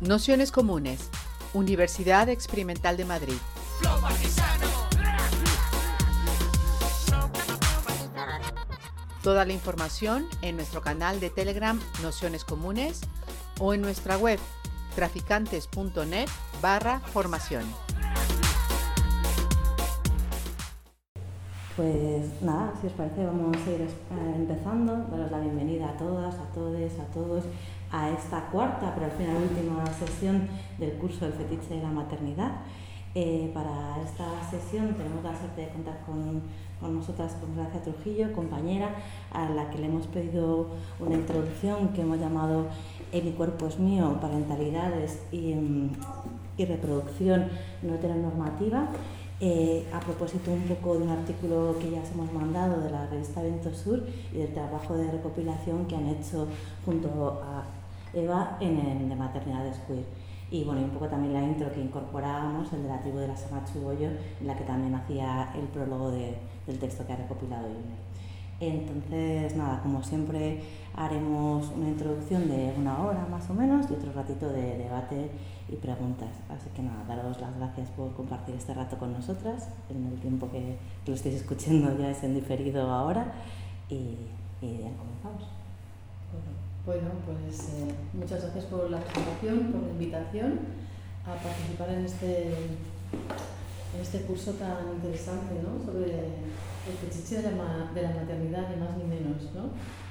Nociones Comunes, Universidad Experimental de Madrid. Toda la información en nuestro canal de Telegram Nociones Comunes o en nuestra web traficantes.net barra formación. Pues nada, si os parece vamos a ir eh, empezando, daros la bienvenida a todas, a todos, a todos a esta cuarta, pero al final última sesión del curso del fetiche de la maternidad. Eh, para esta sesión tenemos la suerte de contar con, con nosotras, con Gracia Trujillo, compañera, a la que le hemos pedido una introducción que hemos llamado En mi cuerpo es mío, parentalidades y, mm, y reproducción no heteronormativa. Eh, a propósito un poco de un artículo que ya os hemos mandado de la revista Vento Sur y del trabajo de recopilación que han hecho junto a Eva en el de maternidades queer. Y bueno, y un poco también la intro que incorporábamos, el de la tribu de la Samachuboyo, en la que también hacía el prólogo de, del texto que ha recopilado Yune. Entonces, nada, como siempre haremos una introducción de una hora más o menos y otro ratito de debate y preguntas. Así que nada, daros las gracias por compartir este rato con nosotras en el tiempo que, lo estéis escuchando ya es en diferido ahora y, y ya comenzamos. Bueno, pues eh, muchas gracias por la presentación, por la invitación a participar en este, en este curso tan interesante ¿no? sobre el fetiche de la, de la maternidad, ni más ni menos. ¿no?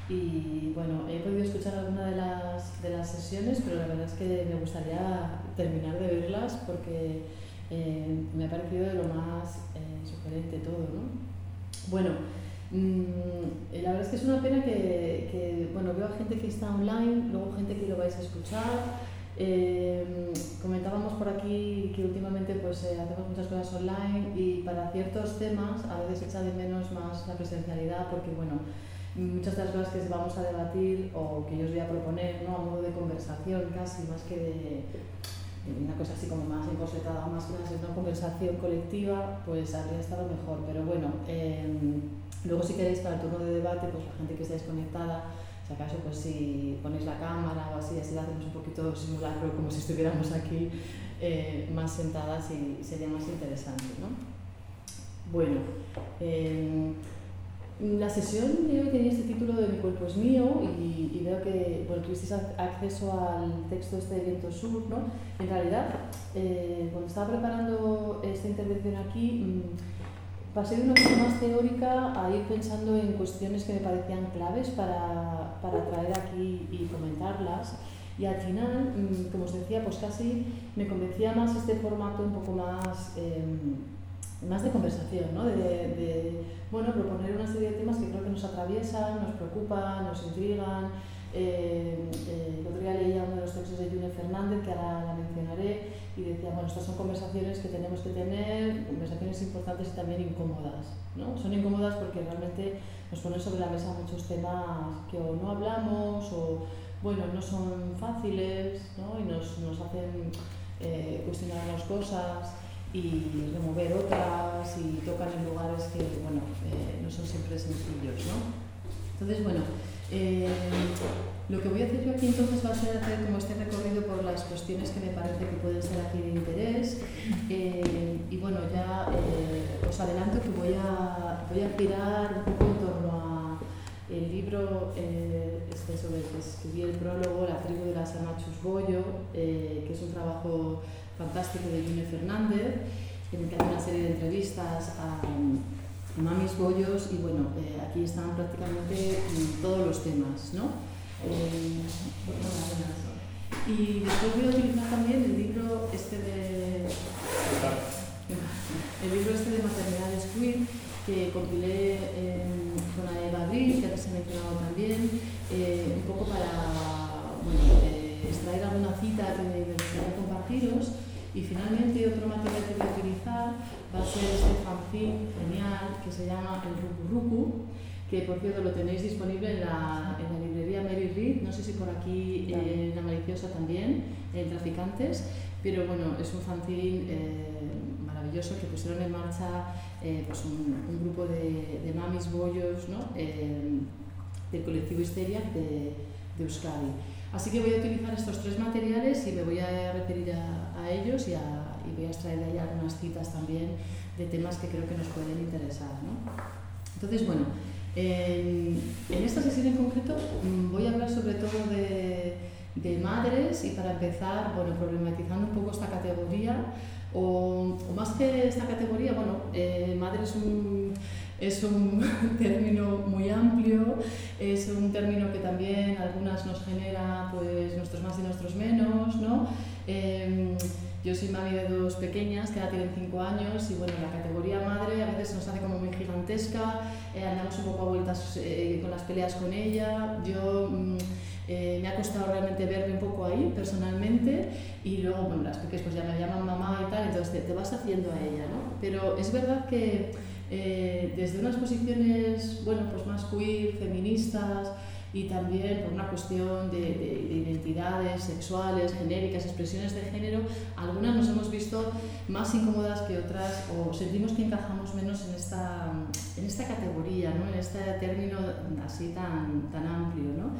Y bueno, he podido escuchar alguna de las, de las sesiones, pero la verdad es que me gustaría terminar de verlas porque eh, me ha parecido de lo más eh, sugerente todo. ¿no? Bueno, mmm, la verdad es que es una pena que, que, bueno, veo a gente que está online, luego gente que lo vais a escuchar. Eh, comentábamos por aquí que últimamente pues, eh, hacemos muchas cosas online y para ciertos temas a veces echa de menos más la presencialidad porque bueno, muchas de las cosas que vamos a debatir o que yo os voy a proponer ¿no? a modo de conversación casi, más que de, una cosa así como más encorsetada, más clases, una conversación colectiva, pues habría estado mejor. Pero bueno, em, luego si queréis para el turno de debate, pues la gente que esté desconectada, si acaso pues si ponéis la cámara o así, así lo hacemos un poquito simulacro como si estuviéramos aquí eh, más sentadas y sería más interesante. ¿no? Bueno, eh, la sesión hoy tenía este título de Mi cuerpo es mío y, veo que bueno, tuvisteis acceso al texto este de Viento Sur. ¿no? En realidad, eh, cuando estaba preparando esta intervención aquí, mmm, pasé de una forma más teórica a ir pensando en cuestiones que me parecían claves para, para traer aquí y comentarlas. Y al final, mmm, como os decía, pues casi me convencía más este formato un poco más... Eh, más de conversación, ¿no? de, de, bueno, proponer una serie de temas que creo que nos atraviesan, nos preocupan, nos intrigan. Eh, eh, el otro día leía uno de los textos de June Fernández, que ahora la mencionaré, y decía, bueno, estas son conversaciones que tenemos que tener, conversaciones importantes y también incómodas. ¿no? Son incómodas porque realmente nos ponen sobre la mesa muchos temas que o no hablamos o, bueno, no son fáciles ¿no? y nos, nos hacen eh, cuestionarnos cosas y remover otras y tocan en lugares que bueno, eh, no son siempre sencillos. ¿no? Entonces, bueno, eh, lo que voy a hacer yo aquí entonces va a ser hacer como este recorrido por las cuestiones que me parece que pueden ser aquí de interés. Eh, y bueno, ya os adelanto que voy a, voy a girar un poco en torno a el libro este sobre el que escribí el prólogo, La tribu de las Amachus Bollo, que es un trabajo fantástico de Junior Fernández, en el que hace una serie de entrevistas a mamis bollos y bueno, eh, aquí están prácticamente todos los temas, ¿no? Eh, y después voy a utilizar también el libro este de el libro este de maternidades queer que compilé eh, con Eva Abril, que antes he mencionado también, eh, un poco para bueno, eh, extraer alguna cita que me gustaría compartiros y finalmente otro material que voy a utilizar va a ser este fanzine genial que se llama el Ruku Ruku, que por cierto lo tenéis disponible en la, en la librería Mary Reed, no sé si por aquí eh, en La Maliciosa también, en Traficantes, pero bueno, es un fanzine eh, maravilloso que pusieron en marcha eh, pues un, un, grupo de, de mamis bollos ¿no? del colectivo Histeria de, de Euskadi. Así que voy a utilizar estos tres materiales y me voy a referir a, a ellos y, a, voy a extraer de ahí algunas citas también de temas que creo que nos pueden interesar. ¿no? Entonces, bueno, en, en, esta sesión en concreto mm, voy a hablar sobre todo de, de, madres y para empezar, bueno, problematizando un poco esta categoría, o, o más que esta categoría, bueno, eh, madre es un es un término muy amplio, es un término que también algunas nos genera pues nuestros más y nuestros menos, ¿no? Eh, yo soy mami de dos pequeñas que ahora tienen 5 años y bueno, la categoría madre a veces nos hace como muy gigantesca, eh, andamos un poco a vueltas eh, con las peleas con ella. Yo mm, eh, me ha costado realmente verme un poco ahí personalmente y luego, bueno, las pequeñas pues ya me llaman mamá y tal, entonces te, te vas haciendo a ella, ¿no? Pero es verdad que eh, desde unas posiciones bueno, pues más queer, feministas y también por una cuestión de, de, de, identidades sexuales, genéricas, expresiones de género, algunas nos hemos visto más incómodas que otras o sentimos que encajamos menos en esta, en esta categoría, ¿no? en este término así tan, tan amplio. ¿no?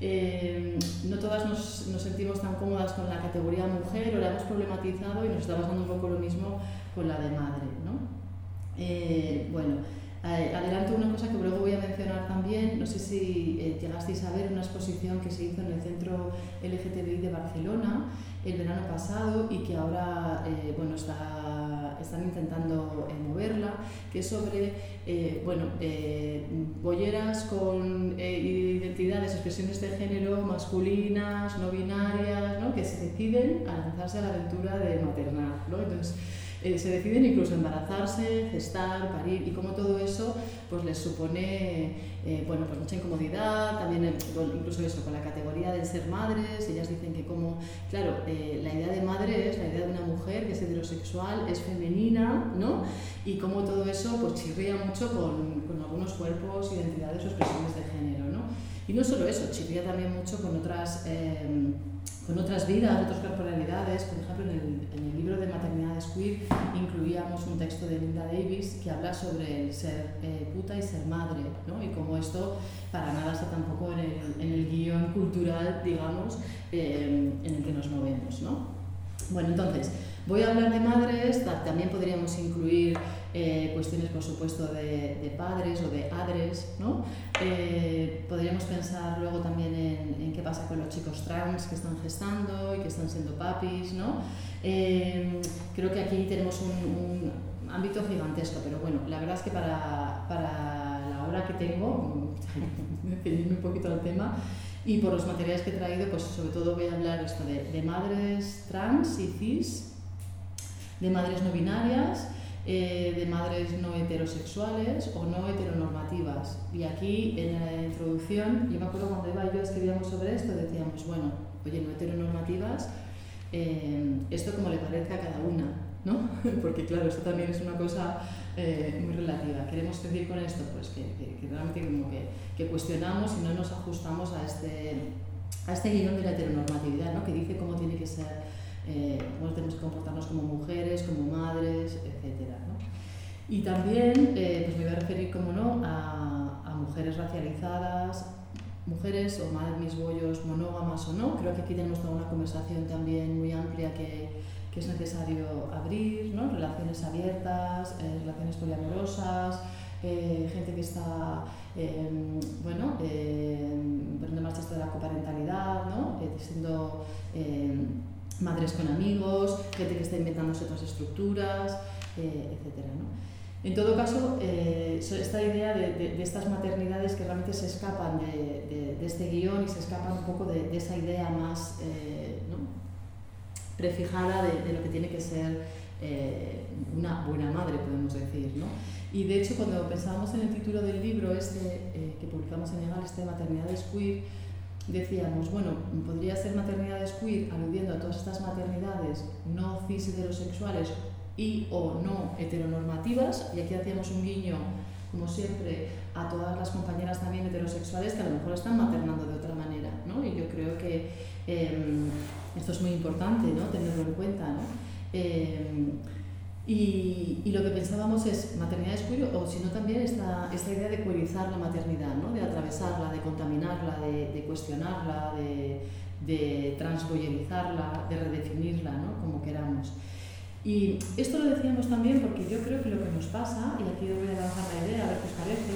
Eh, no todas nos, nos, sentimos tan cómodas con la categoría mujer o la hemos problematizado y nos está pasando un poco lo mismo con la de madre. ¿no? Eh, bueno, adelanto una cosa que luego voy a mencionar también. No sé si eh, llegasteis a ver una exposición que se hizo en el Centro LGTBI de Barcelona el verano pasado y que ahora eh, bueno, está, están intentando eh, moverla, que es sobre eh, bueno, bolleras con identidades, expresiones de género masculinas, no binarias, ¿no? que se deciden a lanzarse a la aventura de maternar. ¿no? Entonces, eh, se deciden incluso embarazarse, gestar, parir y como todo eso pues les supone eh, bueno, pues mucha incomodidad, también incluso eso con la categoría de ser madres, ellas dicen que como, claro, eh, la idea de madre es la idea de una mujer que es heterosexual, es femenina, ¿no? Y como todo eso pues chirría mucho con, con algunos cuerpos, identidades o expresiones de género. Y no solo eso, chirría también mucho con otras con otras vidas, otras corporalidades. Por ejemplo, en el, en el, libro de Maternidades Queer incluíamos un texto de Linda Davis que habla sobre el ser eh, puta y ser madre, ¿no? y cómo esto para nada está tampoco en el, en el guion cultural, digamos, eh, en el que nos movemos. ¿no? Bueno, entonces, voy a hablar de madres, también podríamos incluir eh, cuestiones, por supuesto, de, de, padres o de adres, ¿no? Eh, podríamos pensar luego también en, en, qué pasa con los chicos trans que están gestando y que están siendo papis, ¿no? Eh, creo que aquí tenemos un, un, ámbito gigantesco, pero bueno, la verdad es que para, para la hora que tengo, ceñirme un poquito al tema, y por los materiales que he traído, pues sobre todo voy a hablar esto de, de madres trans y cis, de madres no binarias, eh, de madres no heterosexuales o no heteronormativas. Y aquí en la introducción, yo me acuerdo cuando Eva y yo escribíamos sobre esto, decíamos, bueno, oye, no heteronormativas, eh, esto como le parezca a cada una, ¿no? Porque claro, esto también es una cosa eh, muy relativa. Queremos decir con esto, pues que, que, que realmente como que, que, cuestionamos y no nos ajustamos a este, a este guion de la heteronormatividad, ¿no? Que dice cómo tiene que ser eh, cómo tenemos que comportarnos como mujeres, como madres, etc. ¿no? Y también eh, pues me voy a referir, como no, a, mujeres racializadas, mujeres o madres mis bollos monógamas o no. Creo que aquí tenemos toda una conversación también muy amplia que, que es necesario abrir, ¿no? relaciones abiertas, eh, relaciones poliamorosas, eh, gente que está, bueno, eh, poniendo en marcha esto de la coparentalidad, ¿no? siendo madres con amigos, gente que está inventándose otras estructuras, eh, etc. ¿no? En todo caso, eh, esta idea de, de, de, estas maternidades que realmente se escapan de, de, este guion y se escapan un poco de, esa idea más eh, ¿no? prefijada de, lo que tiene que ser eh, una buena madre, podemos decir. ¿no? Y de hecho, cuando pensábamos en el título del libro este, eh, que publicamos en Egal, este Maternidades Queer, decíamos, bueno, podría ser maternidades queer aludiendo a todas estas maternidades no cis heterosexuales y o no heteronormativas, y aquí hacíamos un guiño, como siempre, a todas las compañeras también heterosexuales que a lo mejor están maternando de otra manera, ¿no? Y yo creo que eh, esto es muy importante, ¿no? Tenerlo en cuenta, ¿no? Eh, Y, y, lo que pensábamos es maternidad queer o si no también esta, esta idea de cuerizar la maternidad, ¿no? de atravesarla, de contaminarla, de, de cuestionarla, de, de transboyerizarla, de redefinirla, ¿no? como queramos. Y esto lo decíamos también porque yo creo que lo que nos pasa, y aquí voy a lanzar la idea, a ver qué os parece,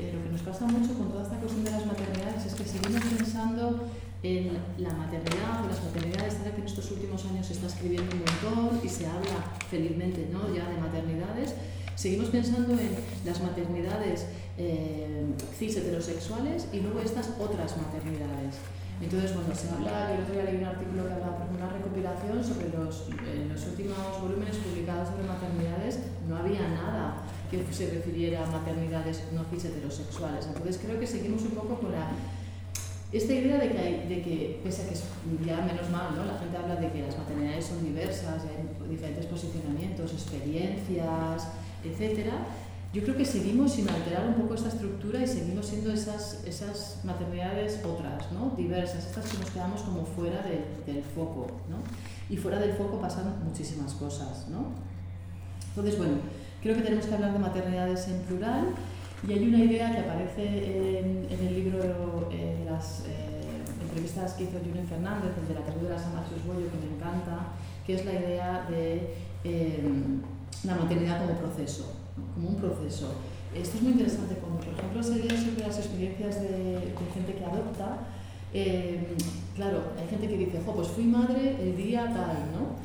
eh, lo que nos pasa mucho con toda esta cuestión de las maternidades es que seguimos pensando en la maternidad o las maternidades, ahora que en estos últimos años se está escribiendo un montón y se habla felizmente ¿no? ya de maternidades, seguimos pensando en las maternidades eh, cis heterosexuales y luego estas otras maternidades. Entonces, cuando se habla, yo el otro día leí un artículo que hablaba, por una recopilación sobre los, en los últimos volúmenes publicados sobre maternidades, no había nada que se refiriera a maternidades no cis heterosexuales. Entonces, creo que seguimos un poco con la esta idea de que, hay, de que, pese a que ya menos mal, ¿no? la gente habla de que las maternidades son diversas, hay diferentes posicionamientos, experiencias, etc., yo creo que seguimos sin alterar un poco esta estructura y seguimos siendo esas, esas maternidades otras, ¿no? diversas, estas que nos quedamos como fuera de, del foco. ¿no? Y fuera del foco pasan muchísimas cosas. ¿no? Entonces, bueno, creo que tenemos que hablar de maternidades en plural y hay una idea que aparece en, el libro eh, de las eh, entrevistas que hizo Julián Fernández, el de la carrera de la Samachus Bollo, que me encanta, que es la idea de eh, la maternidad como proceso, como un proceso. Esto es muy interesante, como por ejemplo se lee sobre las experiencias de, gente que adopta. claro, hay gente que dice, pues fui madre el día tal, ¿no?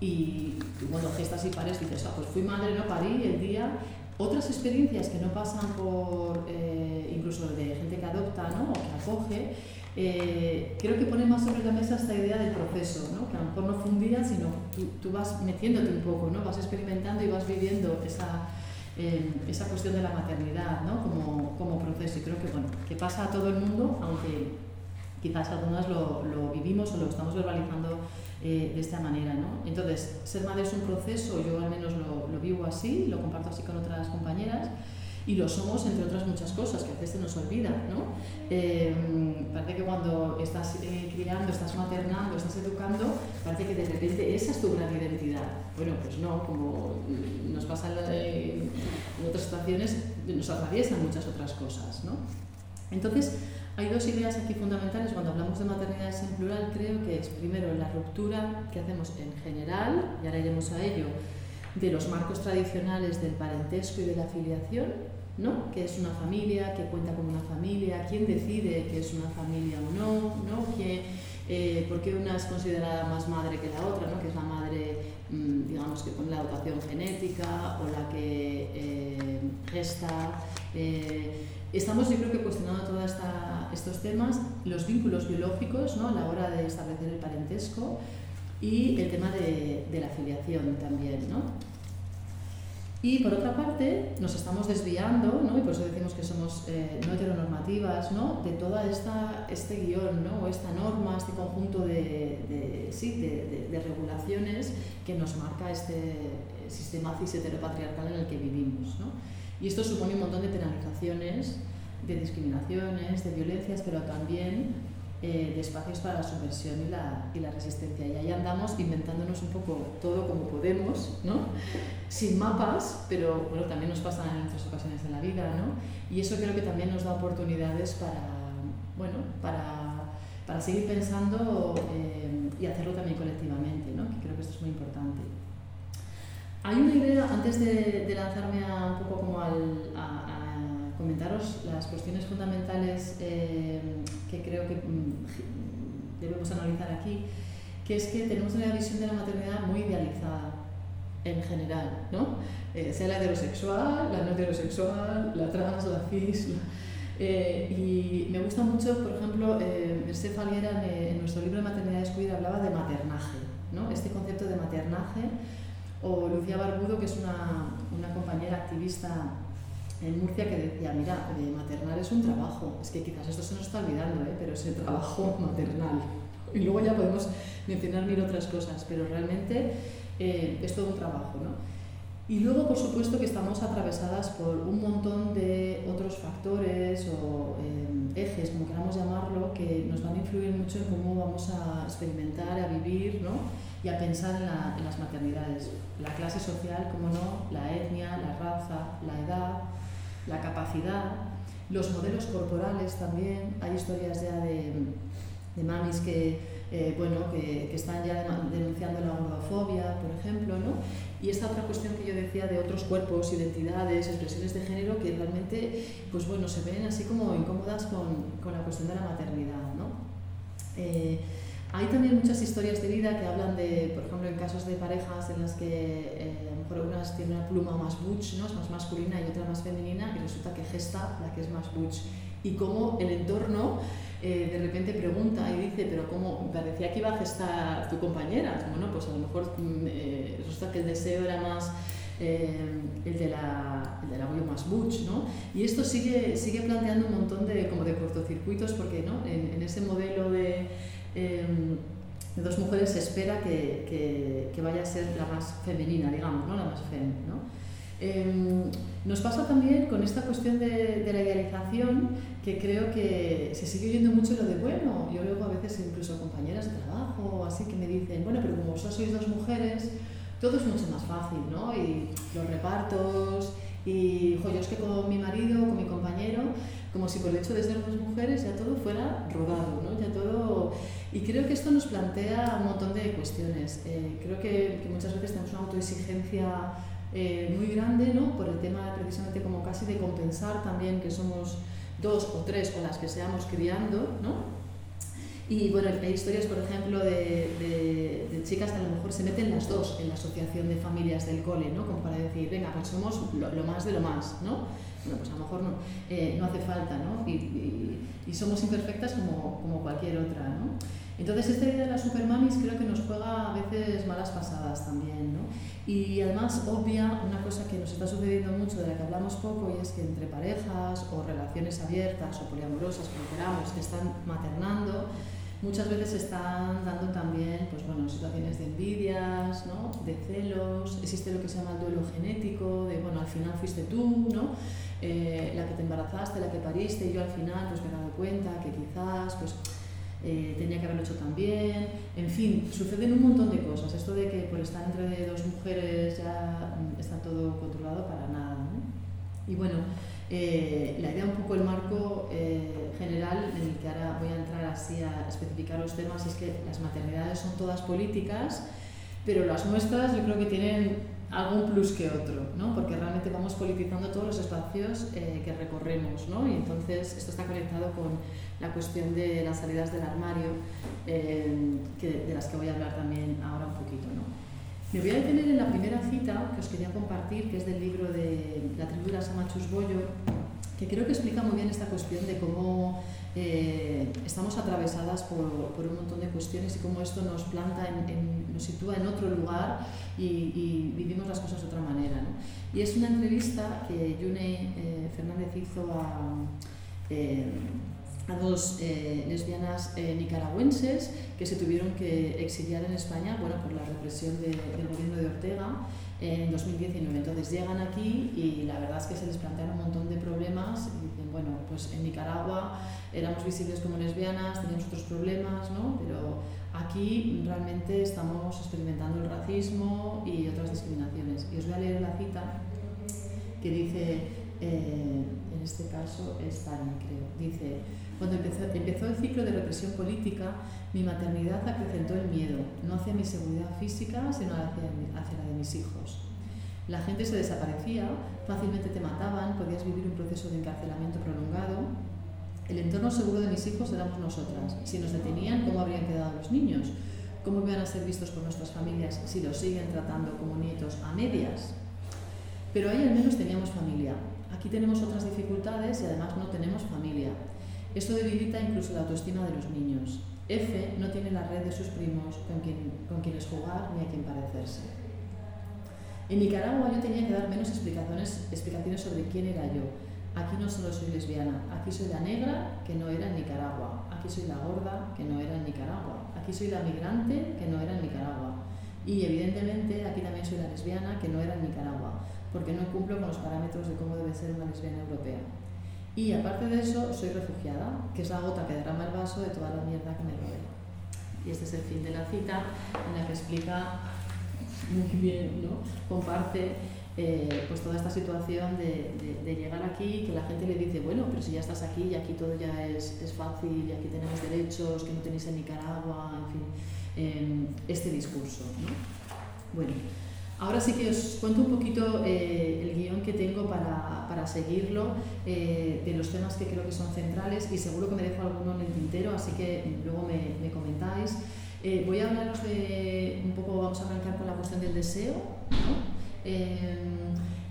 y cuando gestas y pares dices, ah, pues fui madre, no parí el día otras experiencias que no pasan por, eh, incluso de gente que adopta ¿no? o que acoge, eh, creo que pone más sobre la mesa esta idea del proceso, ¿no? que a lo mejor no fue un día, sino tú, tú vas metiéndote un poco, ¿no? vas experimentando y vas viviendo esa, eh, esa cuestión de la maternidad ¿no? como, como proceso. Y creo que, bueno, que pasa a todo el mundo, aunque quizás algunas lo, lo vivimos o lo estamos verbalizando eh, de esta manera. ¿no? Entonces, ser madre es un proceso, yo al menos lo, lo, vivo así, lo comparto así con otras compañeras, y lo somos entre otras muchas cosas que a veces se nos olvida. ¿no? Eh, parece que cuando estás eh, criando, estás maternando, estás educando, parece que de repente esa es tu gran identidad. Bueno, pues no, como nos pasa en, en otras situaciones, nos atraviesan muchas otras cosas. ¿no? Entonces, hay dos ideas aquí fundamentales cuando hablamos de maternidades en plural, creo que es primero la ruptura que hacemos en general, y ahora iremos a ello, de los marcos tradicionales del parentesco y de la afiliación, ¿no? que es una familia, que cuenta como una familia, quién decide que es una familia o no, ¿no? Eh, por qué una es considerada más madre que la otra, ¿no? que es la madre, mmm, digamos, que pone la dotación genética o la que eh, gesta. Eh, Estamos, yo creo que cuestionando todos estos temas, los vínculos biológicos ¿no? a la hora de establecer el parentesco y el tema de, de la afiliación también. ¿no? Y por otra parte, nos estamos desviando, ¿no? y por eso decimos que somos eh, no heteronormativas, ¿no? de todo este guion, ¿no? o esta norma, este conjunto de, de sí, de, de, regulaciones que nos marca este sistema cis heteropatriarcal en el que vivimos. ¿no? Y esto supone un montón de penalizaciones, de discriminaciones, de violencias, pero también eh, de espacios para la subversión y la, y la, resistencia. Y ahí andamos inventándonos un poco todo como podemos, ¿no? sin mapas, pero bueno, también nos pasa en otras ocasiones de la vida. ¿no? Y eso creo que también nos da oportunidades para, bueno, para, para seguir pensando eh, y hacerlo también colectivamente, ¿no? que creo que esto es muy importante. Hay una idea, antes de, de lanzarme a, un poco como al, a, a, comentaros las cuestiones fundamentales eh, que creo que mm, debemos analizar aquí, que es que tenemos una visión de la maternidad muy idealizada en general, ¿no? Eh, sea la heterosexual, la no heterosexual, la trans, la cis. La, eh, y me gusta mucho, por ejemplo, eh, Merced en, en, nuestro libro de Maternidades Queer hablaba de maternaje, ¿no? Este concepto de maternaje o Lucía Barbudo, que es una, una compañera activista en Murcia que decía, mira, eh, maternal es un trabajo, es que quizás esto se nos está olvidando, ¿eh? pero es el trabajo maternal. Y luego ya podemos mencionar mil otras cosas, pero realmente eh, es todo un trabajo. ¿no? Y luego, por supuesto, que estamos atravesadas por un montón de otros factores o eh, ejes, como queramos llamarlo, que nos van a influir mucho en cómo vamos a experimentar, a vivir, ¿no? Y a pensar en, en, las maternidades. La clase social, como no, la etnia, la raza, la edad, la capacidad, los modelos corporales también. Hay historias ya de, de mamis que eh, bueno, que, que, están ya denunciando la gordofobia, por ejemplo, ¿no? Y esta otra cuestión que yo decía de otros cuerpos, identidades, expresiones de género que realmente, pues bueno, se ven así como incómodas con, con la cuestión de la maternidad, ¿no? Eh, hay también muchas historias de vida que hablan de, por ejemplo, en casos de parejas en las que eh, a lo mejor unas tienen una pluma más butch, ¿no? es más masculina y otra más femenina, y resulta que gesta la que es más butch. Y cómo el entorno eh, de repente pregunta y dice, pero ¿cómo? Parecía que iba a gestar tu compañera. Bueno, pues a lo mejor mm, eh, resulta que el deseo era más eh, el, de la, el del abuelo más butch, ¿no? Y esto sigue, sigue planteando un montón de, como de cortocircuitos porque ¿no? en, en ese modelo de, em, de, dos mujeres se espera que, que, que, vaya a ser la más femenina, digamos, ¿no? La más fem, ¿no? Em, nos pasa también con esta cuestión de, de, la idealización que creo que se sigue oyendo mucho lo de bueno. Yo luego a veces incluso compañeras de trabajo así que me dicen, bueno, pero como vosotros sois dos mujeres, todo es mucho más fácil, ¿no? Y los repartos, y jo, yo es que con mi marido, con mi compañero, como si por el hecho de ser dos mujeres ya todo fuera rodado, ¿no? Ya todo... Y creo que esto nos plantea un montón de cuestiones. Eh, creo que, que muchas veces tenemos una autoexigencia eh, muy grande, ¿no? por el tema precisamente como casi de compensar también que somos dos o tres o las que seamos criando, ¿no? Y bueno, hay historias, por ejemplo, de, de, de, chicas que a lo mejor se meten las dos en la asociación de familias del cole, ¿no? Como para decir, venga, pues somos lo, lo más de lo más, ¿no? Bueno, pues a lo mejor no, eh, no hace falta, ¿no? Y, y, y, somos imperfectas como, como cualquier otra, ¿no? Entonces, esta idea de las supermamis creo que nos juega a veces malas pasadas también, ¿no? Y además obvia una cosa que nos está sucediendo mucho, de la que hablamos poco, y es que entre parejas o relaciones abiertas o poliamorosas, como queramos, que están maternando, muchas veces están dando también pues, bueno, situaciones de envidias, ¿no? de celos, existe lo que se llama el duelo genético, de bueno, al final fuiste tú, ¿no? Eh, la que te embarazaste, la que pariste, y yo al final pues, me he dado cuenta que quizás pues, eh, tenía que haberlo hecho también, en fin, suceden un montón de cosas. Esto de que por estar entre dos mujeres ya mm, está todo controlado para nada. ¿no? Y bueno, eh, la idea, un poco el marco eh, general en el que ahora voy a entrar así a especificar los temas es que las maternidades son todas políticas, pero las nuestras yo creo que tienen algún plus que otro, ¿no? porque realmente vamos politizando todos los espacios eh, que recorremos ¿no? y entonces esto está conectado con la cuestión de las salidas del armario, eh, que, de las que voy a hablar también ahora un poquito. ¿no? Me voy a detener en la primera cita que os quería compartir, que es del libro de la tribu de las Amachus Boyo, que creo que explica muy bien esta cuestión de cómo eh, estamos atravesadas por, por, un montón de cuestiones y cómo esto nos planta, en, en, nos sitúa en otro lugar y, y, vivimos las cosas de otra manera. ¿no? Y es una entrevista que Yune eh, Fernández hizo a, eh, a dos eh, lesbianas eh, nicaragüenses que se tuvieron que exiliar en España bueno, por la represión de, del gobierno de Ortega en 2019. Entonces llegan aquí y la verdad es que se les plantean un montón de problemas bueno, pues en Nicaragua éramos visibles como lesbianas, teníamos otros problemas, ¿no? Pero aquí realmente estamos experimentando el racismo y otras discriminaciones. Y os voy a leer la cita que dice, eh, en este caso es Tani, creo, dice, cuando empezó, el ciclo de represión política, mi maternidad acrecentó el miedo, no hacia mi seguridad física, sino hacia, hacia la de mis hijos. La gente se desaparecía, fácilmente te mataban, podías vivir un proceso de encarcelamiento prolongado. El entorno seguro de mis hijos éramos nosotras. Si nos detenían, ¿cómo habrían quedado los niños? ¿Cómo iban a ser vistos por nuestras familias si los siguen tratando como nietos a medias? Pero ahí al menos teníamos familia. Aquí tenemos otras dificultades y además no tenemos familia. Esto debilita incluso la autoestima de los niños. F no tiene la red de sus primos con, quien, con quienes jugar ni a quien parecerse. En Nicaragua yo tenía que dar menos explicaciones, explicaciones sobre quién era yo. Aquí no solo soy lesbiana, aquí soy la negra que no era en Nicaragua, aquí soy la gorda que no era en Nicaragua, aquí soy la migrante que no era en Nicaragua. Y evidentemente aquí también soy la lesbiana que no era en Nicaragua, porque no cumplo con los parámetros de cómo debe ser una lesbiana europea. Y aparte de eso, soy refugiada, que es la gota que derrama el vaso de toda la mierda que me rodea. Y este es el fin de la cita, en la que explica muy bien, ¿no? comparte eh, pues toda esta situación de, de, llegar aquí, que la gente le dice, bueno, pero si ya estás aquí y aquí todo ya es, es fácil, y aquí tenemos derechos que no tenéis en Nicaragua, en fin, eh, este discurso. ¿no? Bueno, Ahora sí que os cuento un poquito eh, el guion que tengo para, para seguirlo, eh, de los temas que creo que son centrales y seguro que me dejo alguno en el tintero, así que luego me, me comentáis. Eh, voy a hablaros de un poco, vamos a arrancar con la cuestión del deseo,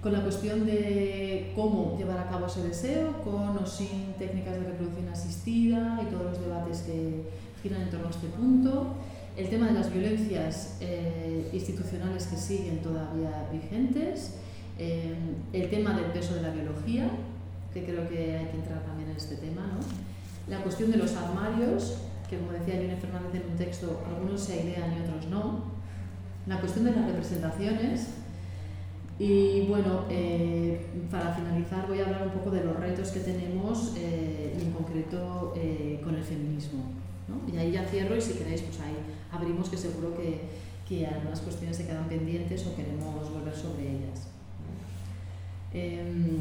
con la cuestión de cómo llevar a cabo ese deseo, con o sin técnicas de reproducción asistida y todos los debates que giran en torno a este punto. El tema de las violencias eh, institucionales que siguen todavía vigentes, eh, el tema del peso de la biología, que creo que hay que entrar también en este tema, ¿no? la cuestión de los armarios, que como decía Yone Fernández en un texto, algunos se idean y otros no, la cuestión de las representaciones, y bueno, eh, para finalizar voy a hablar un poco de los retos que tenemos y en concreto con el feminismo. ¿no? Y ahí ya cierro y si queréis, pues ahí abrimos que seguro que, que algunas cuestiones se quedan pendientes o queremos volver sobre ellas. Em,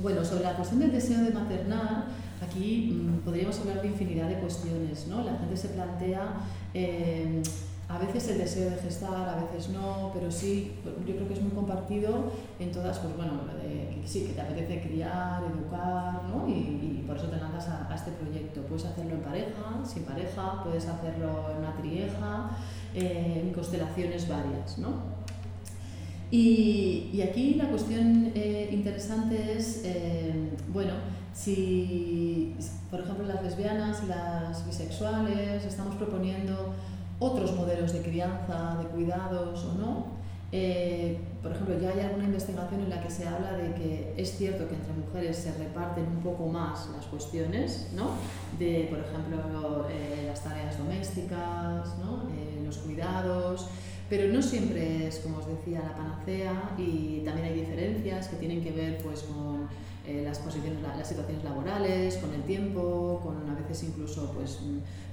bueno, sobre la cuestión del deseo de maternar, aquí mm, podríamos hablar de infinidad de cuestiones. ¿no? La gente se plantea em, a veces el deseo de gestar, a veces no, pero sí, yo creo que es muy compartido en todas, pues bueno, que sí, que te apetece criar, educar, ¿no? Y, por eso te lanzas a, este proyecto. Puedes hacerlo en pareja, sin pareja, puedes hacerlo en una trieja, eh, en constelaciones varias, ¿no? Y, aquí la cuestión eh, interesante es, eh, bueno, si, por ejemplo, las lesbianas las bisexuales estamos proponiendo otros modelos de crianza, de cuidados o no. Eh, por ejemplo, ya hay alguna investigación en la que se habla de que es cierto que entre mujeres se reparten un poco más las cuestiones, ¿no? de, por ejemplo, eh, las tareas domésticas, ¿no? Eh, los cuidados, pero no siempre es, como os decía, la panacea y también hay diferencias que tienen que ver pues, con eh, las, posiciones, las situaciones laborales, con el tiempo, con a veces incluso, pues,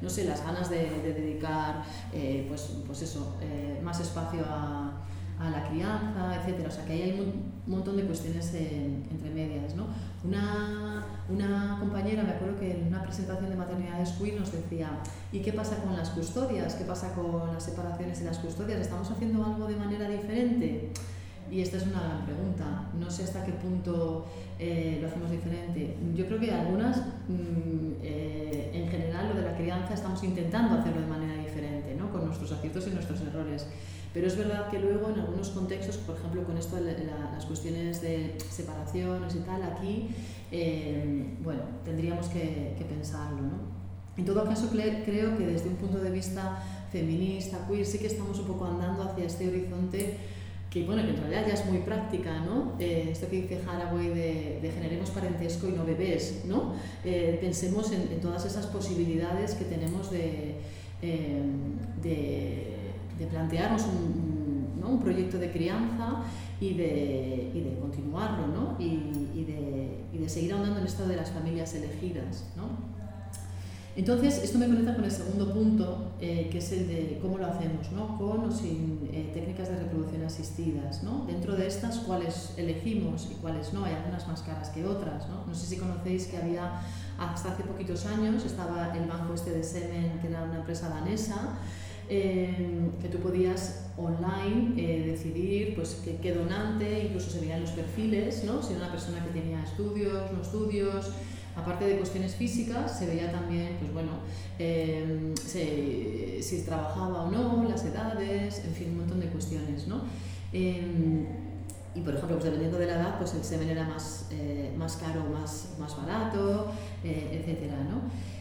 no sé, las ganas de, dedicar, eh, pues, pues eso, eh, más espacio a, a, la crianza, etc. O sea, que ahí hay un montón de cuestiones entre medias, ¿no? Una, una compañera, me acuerdo que en una presentación de maternidades queer nos decía, ¿y qué pasa con las custodias? ¿Qué pasa con las separaciones y las custodias? ¿Estamos haciendo algo de manera diferente? Y esta es una gran pregunta. No sé hasta qué punto eh, lo hacemos diferente. Yo creo que algunas, mm, eh, en general, lo de la crianza estamos intentando hacerlo de manera diferente, ¿no? con nuestros aciertos y nuestros errores. Pero es verdad que luego en algunos contextos, por ejemplo con esto las cuestiones de separaciones y tal, aquí, eh, bueno, tendríamos que, que pensarlo. ¿no? En todo caso, creo que desde un punto de vista feminista, queer, sí que estamos un poco andando hacia este horizonte que bueno, que en realidad ya es muy práctica, ¿no? Eh, esto que dice Haraway de, de, generemos parentesco y no bebés, ¿no? Eh, pensemos en, todas esas posibilidades que tenemos de, eh, de, plantearnos un, ¿no? un, proyecto de crianza y de, y de continuarlo, ¿no? Y, y, de, y de seguir ahondando en esto de las familias elegidas, ¿no? Entonces, esto me conecta con el segundo punto, eh, que es el de cómo lo hacemos, ¿no? con o sin eh, técnicas de reproducción asistidas. ¿no? Dentro de estas, cuáles elegimos y cuáles no, hay algunas más caras que otras. ¿no? no sé si conocéis que había, hasta hace poquitos años, estaba el banco este de semen, que era una empresa danesa, eh, que tú podías online decidir pues, qué, qué, donante, incluso se veían los perfiles, ¿no? si era una persona que tenía estudios, no estudios, aparte de cuestiones físicas, se veía también, pues bueno, eh, si trabajaba o no, las edades, en fin, un montón de cuestiones, ¿no? Eh, y por ejemplo, pues dependiendo de la edad, pues el semen era más, eh, más caro, más, más barato, etcétera, ¿no?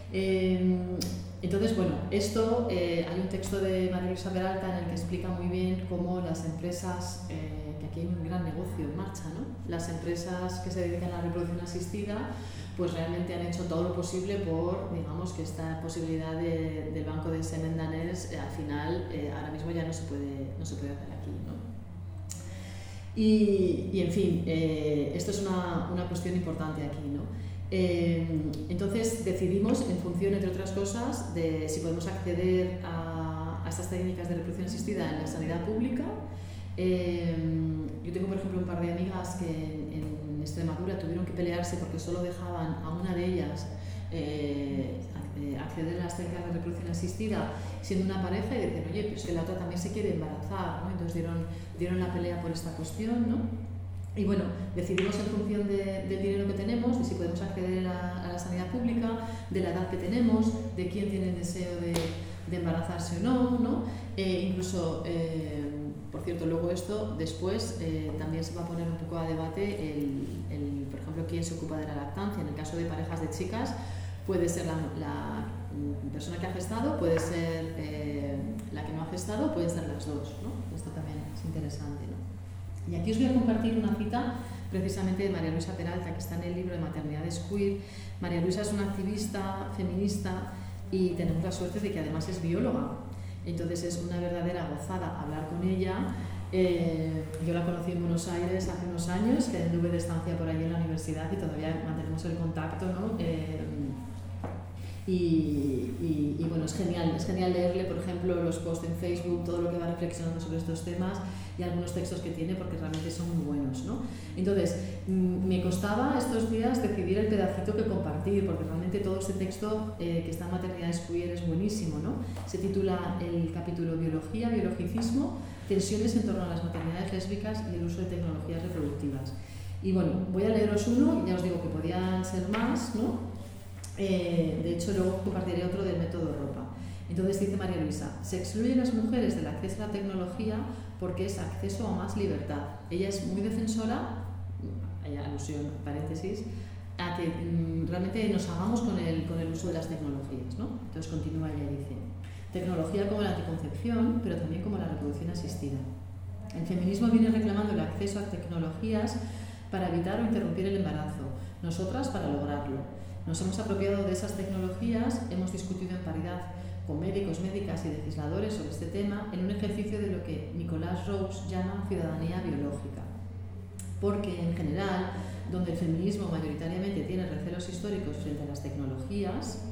entonces, bueno, esto, hay un texto de María Luisa Peralta en el que explica muy bien cómo las empresas, que aquí hay un gran negocio en marcha, ¿no? Las empresas que se dedican a la reproducción asistida, pues realmente han hecho todo lo posible por, digamos, que esta posibilidad de, del banco de semen danés eh, al final eh, ahora mismo ya no se puede, no se puede hacer aquí. ¿no? Y, y, en fin, eh, esto es una, una, cuestión importante aquí. ¿no? entonces decidimos, en función, entre otras cosas, de si podemos acceder a, a estas técnicas de reproducción asistida en la sanidad pública. yo tengo, por ejemplo, un par de amigas que en, Extremadura tuvieron que pelearse porque solo dejaban a una de ellas eh, acceder a las técnicas de reproducción asistida siendo una pareja y decir, oye, pues que la otra también se quiere embarazar, ¿no? Entonces dieron, dieron la pelea por esta cuestión, ¿no? Y bueno, decidimos en función de, del dinero que tenemos, de si podemos acceder a, a, la sanidad pública, de la edad que tenemos, de quién tiene el deseo de, de embarazarse o no, ¿no? Eh, incluso, eh, por cierto, luego esto después eh, también se va a poner un poco a debate el, el, por ejemplo, quién se ocupa de la lactancia. En el caso de parejas de chicas, puede ser la, la persona que ha gestado, puede ser eh, la que no ha gestado, pueden ser las dos. ¿no? Esto también es interesante. ¿no? Y aquí os voy a compartir una cita precisamente de María Luisa Peralta, que está en el libro de Maternidades Queer. María Luisa es una activista feminista y tenemos la suerte de que además es bióloga. Entonces es una verdadera gozada hablar con ella. Eh, yo la conocí en Buenos Aires hace unos años, que tuve de estancia por allí en la universidad y todavía mantenemos el contacto. ¿no? Eh, y, y, bueno, es genial, es genial leerle, por ejemplo, los posts en Facebook, todo lo que va reflexionando sobre estos temas y algunos textos que tiene porque realmente son muy buenos. ¿no? Entonces, mm, me costaba estos días decidir el pedacito que compartir porque realmente todo este texto eh, que está en Maternidades Queer es buenísimo. ¿no? Se titula el capítulo Biología, Biologicismo, tensiones en torno a las maternidades lésbicas y el uso de tecnologías reproductivas. Y bueno, voy a leeros uno, y ya os digo que podían ser más, ¿no? Eh, de hecho, luego compartiré otro del método ropa. Entonces dice María Luisa, se excluye a las mujeres del acceso a la tecnología porque es acceso a más libertad. Ella es muy defensora, hay alusión, paréntesis, a que mm, realmente nos hagamos con el, con el uso de las tecnologías. ¿no? Entonces continúa ella y dice, tecnología como la anticoncepción, pero también como la reproducción asistida. El feminismo viene reclamando el acceso a tecnologías para evitar o interrumpir el embarazo, nosotras para lograrlo. Nos hemos apropiado de esas tecnologías, hemos discutido en paridad con médicos, médicas y legisladores sobre este tema en un ejercicio de lo que Nicolás Rose llama ciudadanía biológica. Porque en general, donde el feminismo mayoritariamente tiene recelos históricos frente a las tecnologías,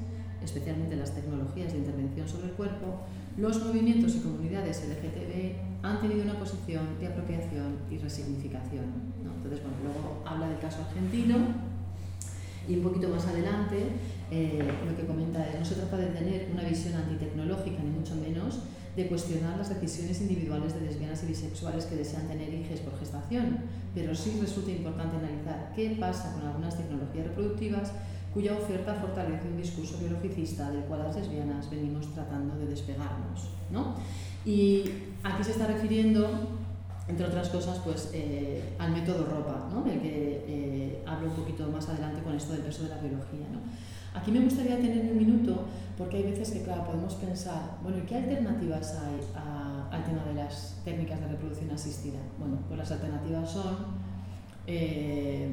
especialmente las tecnologías de intervención sobre el cuerpo, los movimientos y comunidades LGTB han tenido una posición de apropiación y resignificación. Entonces, bueno, luego habla del caso argentino, y un poquito más adelante, eh, lo que comenta es, no se trata de tener una visión antitecnológica, ni mucho menos de cuestionar las decisiones individuales de lesbianas y bisexuales que desean tener hijos por gestación, pero sí resulta importante analizar qué pasa con algunas tecnologías reproductivas cuya oferta fortalece un discurso biologicista del cual las lesbianas venimos tratando de despegarnos. ¿no? Y aquí se está refiriendo entre otras cosas, pues eh, al método ropa, ¿no? del que eh, hablo un poquito más adelante con esto del peso de la biología. ¿no? Aquí me gustaría tener un minuto, porque hay veces que, claro, podemos pensar, bueno, ¿y qué alternativas hay al tema de las técnicas de reproducción asistida? Bueno, pues las alternativas son eh,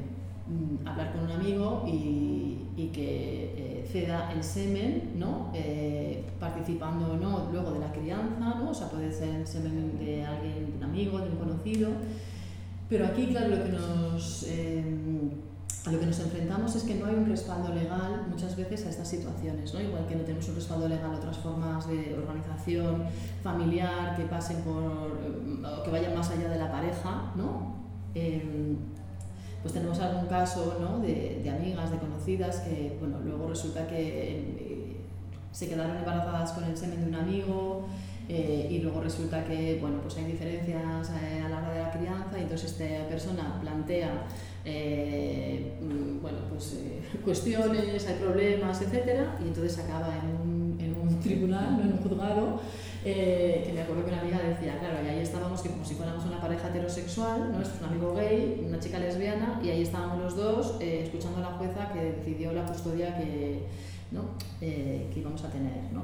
hablar con un amigo y, y que eh, ceda el semen, ¿no? Eh, participando no luego de la crianza, ¿no? o sea, puede ser el semen de alguien, de un amigo, de un conocido. Pero aquí, claro, lo que nos, eh, a lo que nos enfrentamos es que no hay un respaldo legal muchas veces a estas situaciones, ¿no? igual que no tenemos un respaldo legal a otras formas de organización familiar que pasen por, que vayan más allá de la pareja, ¿no? Pues tenemos algún caso ¿no? de, amigas, de conocidas que bueno, luego resulta que eh, se quedaron embarazadas con el semen de un amigo eh, y luego resulta que bueno, pues hay diferencias eh, a la hora de la crianza y entonces esta persona plantea mm, bueno, pues, cuestiones, hay problemas, etc. Y entonces acaba en un, en un tribunal, en un juzgado eh, que me acuerdo que una amiga decía, claro, y ahí estábamos que como si fuéramos una pareja heterosexual, ¿no? Es un amigo gay, una chica lesbiana, y ahí estábamos los dos eh, escuchando a la jueza que decidió la custodia que, ¿no? Eh, que íbamos a tener. ¿no?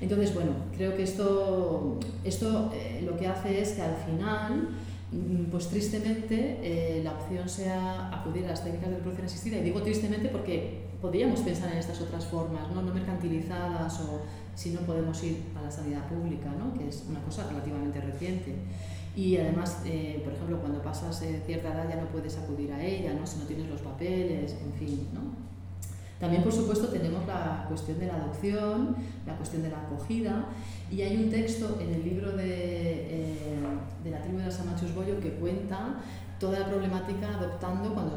Entonces, bueno, creo que esto, esto lo que hace es que al final pues tristemente la opción sea acudir a las técnicas de reproducción asistida, y digo tristemente porque podríamos pensar en estas otras formas, no, no mercantilizadas o si no podemos ir a la sanidad pública, ¿no? que es una cosa relativamente reciente. Y además, eh, por ejemplo, cuando pasas eh, cierta edad ya no puedes acudir a ella, ¿no? si no tienes los papeles, en fin. ¿no? También, por supuesto, tenemos la cuestión de la adopción, la cuestión de la acogida, y hay un texto en el libro de, eh, de la tribu de los Amachos Boyo que cuenta toda la problemática adoptando cuando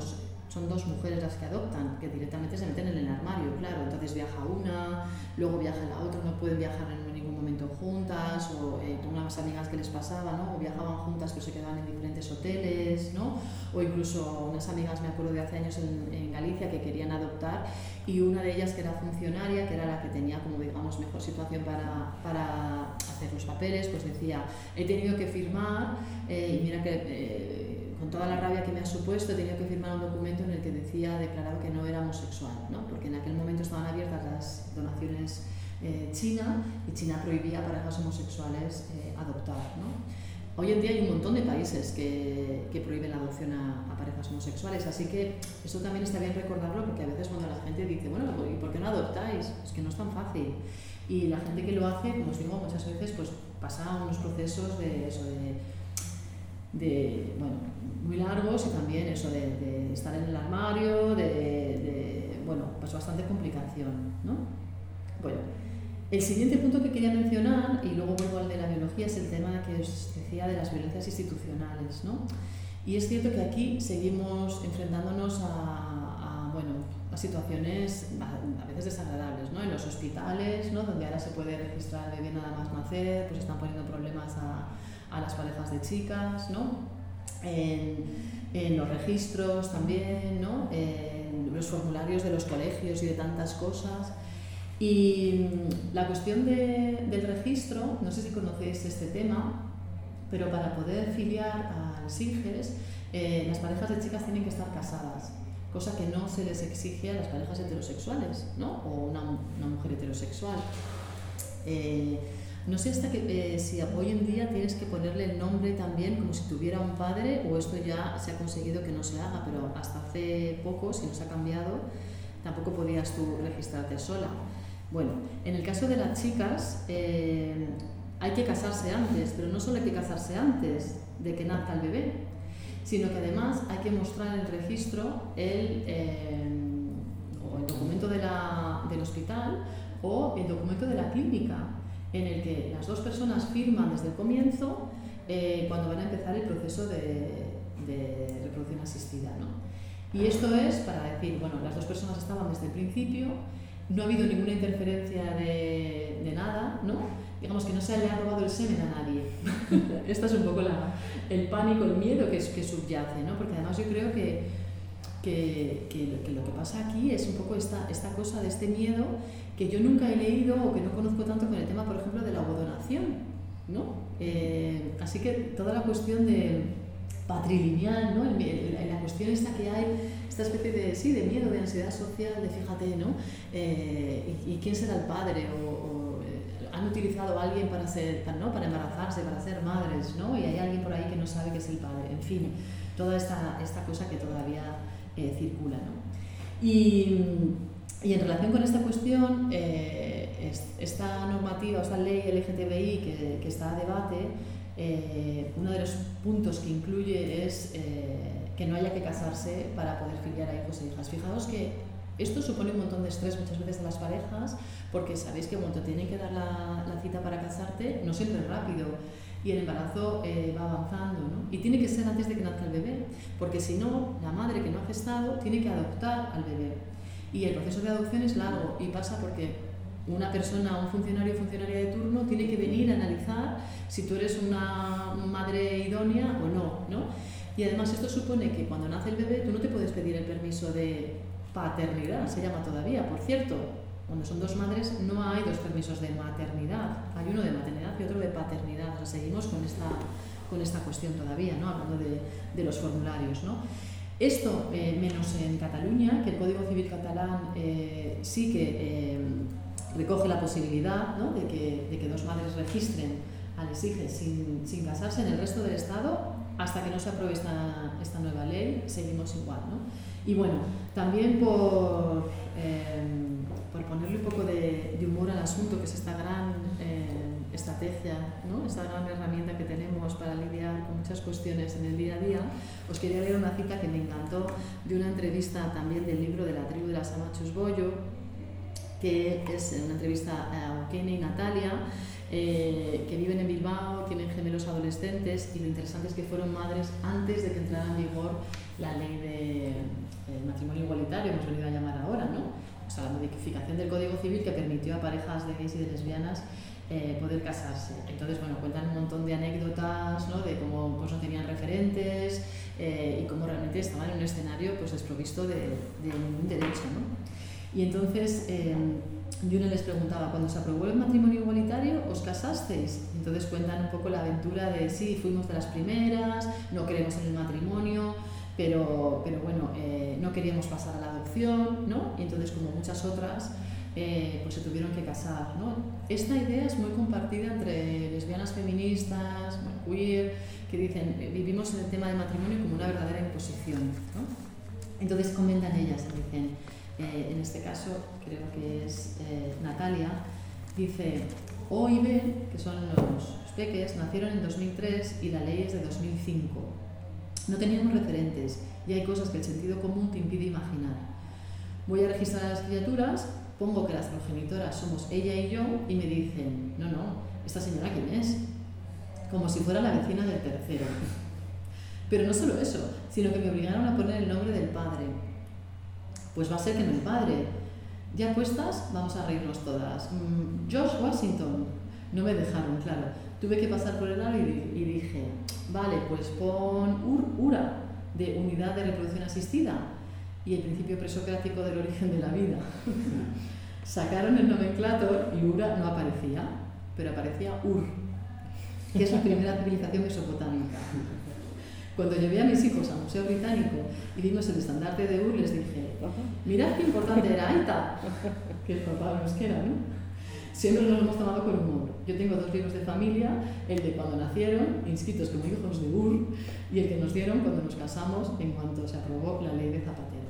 son dos mujeres las que adoptan, que directamente se meten en el armario, claro, entonces viaja una, luego viaja la otra, no pueden viajar en momento juntas, o eh, tengo unas amigas que les pasaba, ¿no? o viajaban juntas pero se quedaban en diferentes hoteles, ¿no? o incluso unas amigas, me acuerdo de hace años en, en Galicia, que querían adoptar y una de ellas que era funcionaria, que era la que tenía como digamos mejor situación para, para hacer los papeles, pues decía, he tenido que firmar eh, y mira que... Eh, con toda la rabia que me ha supuesto, he tenido que firmar un documento en el que decía, declarado que no era homosexual, ¿no? porque en aquel momento estaban abiertas las donaciones eh, China y China prohibía a parejas homosexuales eh, adoptar. ¿no? Hoy en día hay un montón de países que, que prohíben la adopción a, a, parejas homosexuales, así que eso también está bien recordarlo porque a veces cuando la gente dice, bueno, ¿y por qué no adoptáis? Es que no es tan fácil. Y la gente que lo hace, como os digo muchas veces, pues pasa unos procesos de eso, de, de bueno, muy largos y también eso de, de estar en el armario, de, de, bueno, pues bastante complicación, ¿no? Bueno, el siguiente punto que quería mencionar, y luego vuelvo al de la biología, es el tema que os decía de las violencias institucionales, ¿no? Y es cierto que aquí seguimos enfrentándonos a, a bueno, a situaciones a veces desagradables, ¿no? En los hospitales, ¿no? Donde ahora se puede registrar bebé nada más nacer, pues están poniendo problemas a, a las parejas de chicas, ¿no? en, en los registros también, ¿no? en los formularios de los colegios y de tantas cosas. Y mm, la cuestión de, del registro, no sé si conocéis este tema, pero para poder filiar al SIGES, eh, las parejas de chicas tienen que estar casadas, cosa que no se les exige a las parejas heterosexuales, ¿no? O una, mujer heterosexual. Eh, no sé hasta que, eh, si hoy en día tienes que ponerle el nombre también como si tuviera un padre o esto ya se ha conseguido que no se haga, pero hasta hace poco, si no se ha cambiado, tampoco podías tú registrarte sola. Bueno, en el caso de las chicas eh, hay que casarse antes, pero no solo hay que casarse antes de que nazca el bebé, sino que además hay que mostrar en el registro el, eh, o el documento de la, del hospital o el documento de la clínica en el que las dos personas firman desde el comienzo eh, cuando van a empezar el proceso de, de reproducción asistida. ¿no? Y esto es para decir, bueno, las dos personas estaban desde el principio, no ha habido ninguna interferencia de, de nada, ¿no? digamos que no se le ha robado el semen a nadie. Este es un poco la, el pánico, el miedo que, que subyace, ¿no? porque además yo creo que, que, que, lo que pasa aquí es un poco esta, esta cosa de este miedo que yo nunca he leído o que no conozco tanto con el tema, por ejemplo, de la ovodonación. ¿no? Eh, así que toda la cuestión de patrilineal, ¿no? la cuestión esta que hay, esta especie de, sí, de miedo, de ansiedad social, de fíjate, ¿no? Eh, y, y, quién será el padre? O, o eh, han utilizado a alguien para, ser, para, ¿no? para embarazarse, para ser madres, ¿no? y hay alguien por ahí que no sabe que es el padre. En fin, toda esta, esta cosa que todavía eh, circula. ¿no? Y, y en relación con esta cuestión, eh, esta normativa, esta ley LGTBI que, que está a debate, eh, uno de los puntos que incluye es que no haya que casarse para poder filiar a hijos e hijas. Fijaos que esto supone un montón de estrés muchas veces a las parejas, porque sabéis que cuando te tienen que dar la, la cita para casarte, no siempre es rápido y el embarazo eh, va avanzando. ¿no? Y tiene que ser antes de que nazca el bebé, porque si no, la madre que no ha gestado tiene que adoptar al bebé. Y el proceso de adopción es largo y pasa porque una persona, un funcionario o funcionaria de turno tiene que venir a analizar si tú eres una madre idónea o no, ¿no? Y además esto supone que cuando nace el bebé tú no te puedes pedir el permiso de paternidad, se llama todavía, por cierto. Cuando son dos madres no hay dos permisos de maternidad, hay uno de maternidad y otro de paternidad. Seguimos con esta, con esta cuestión todavía, ¿no? hablando de, los formularios. ¿no? Esto, eh, menos en Cataluña, que el Código Civil catalán eh, sí que eh, recoge la posibilidad ¿no? de, que, de, que, dos madres registren al exige sin, sin, casarse en el resto del Estado, hasta que no se apruebe esta, nueva ley, seguimos igual. ¿no? Y bueno, también por, por ponerle un poco de, humor al asunto, que es esta gran estrategia, ¿no? esta gran herramienta que tenemos para lidiar con muchas cuestiones en el día a día, os quería leer una cita que me encantó de una entrevista también del libro de la tribu de las Amachus Boyo, que es una entrevista a Eugenia y Natalia, eh, que viven en Bilbao, tienen gemelos adolescentes y lo interesante es que fueron madres antes de que entrara en vigor la ley de eh, matrimonio igualitario, hemos venido a llamar ahora, ¿no? O sea, la modificación del Código Civil que permitió a parejas de gays y de lesbianas eh, poder casarse. Entonces, bueno, cuentan un montón de anécdotas, ¿no? De cómo pues, no tenían referentes y cómo realmente estaban en un escenario pues, desprovisto de, de ningún derecho, ¿no? Y entonces y uno les preguntaba, cuando se aprobó el matrimonio igualitario, ¿os casasteis? Entonces cuentan un poco la aventura de, sí, fuimos de las primeras, no creemos en el matrimonio, pero, pero bueno, eh, no queríamos pasar a la adopción, ¿no? Y entonces, como muchas otras, eh, pues se tuvieron que casar, ¿no? Esta idea es muy compartida entre lesbianas feministas, queer, que dicen, eh, vivimos el tema del matrimonio como una verdadera imposición, ¿no? Entonces comentan ellas, dicen, eh, en este caso creo que es eh, Natalia, dice, O y B, que son los, peques, nacieron en 2003 y la ley es de 2005. No teníamos referentes y hay cosas que el sentido común te impide imaginar. Voy a registrar a las criaturas, pongo que las progenitoras somos ella y yo y me dicen, no, no, ¿esta señora quién es? Como si fuera la vecina del tercero. Pero no solo eso, sino que me obligaron a poner el nombre del padre, pues va a ser que no hay padre. Ya puestas, vamos a reírnos todas. Mm, George Washington, no me dejaron, claro. Tuve que pasar por el lado y, dije, vale, pues pon URA, de Unidad de Reproducción Asistida, y el principio presocrático del origen de la vida. Sacaron el nomenclator y URA no aparecía, pero aparecía UR, que es la primera civilización mesopotámica. Cuando llevé a mis hijos al Museo Británico y vimos el estandarte de Ur, les dije, mirad qué importante era Aita, que el papá nos queda, ¿no? Siempre nos lo hemos tomado con humor. Yo tengo dos libros de familia, el de cuando nacieron, inscritos como hijos de Ur, y el que nos dieron cuando nos casamos en cuanto se aprobó la ley de Zapatero.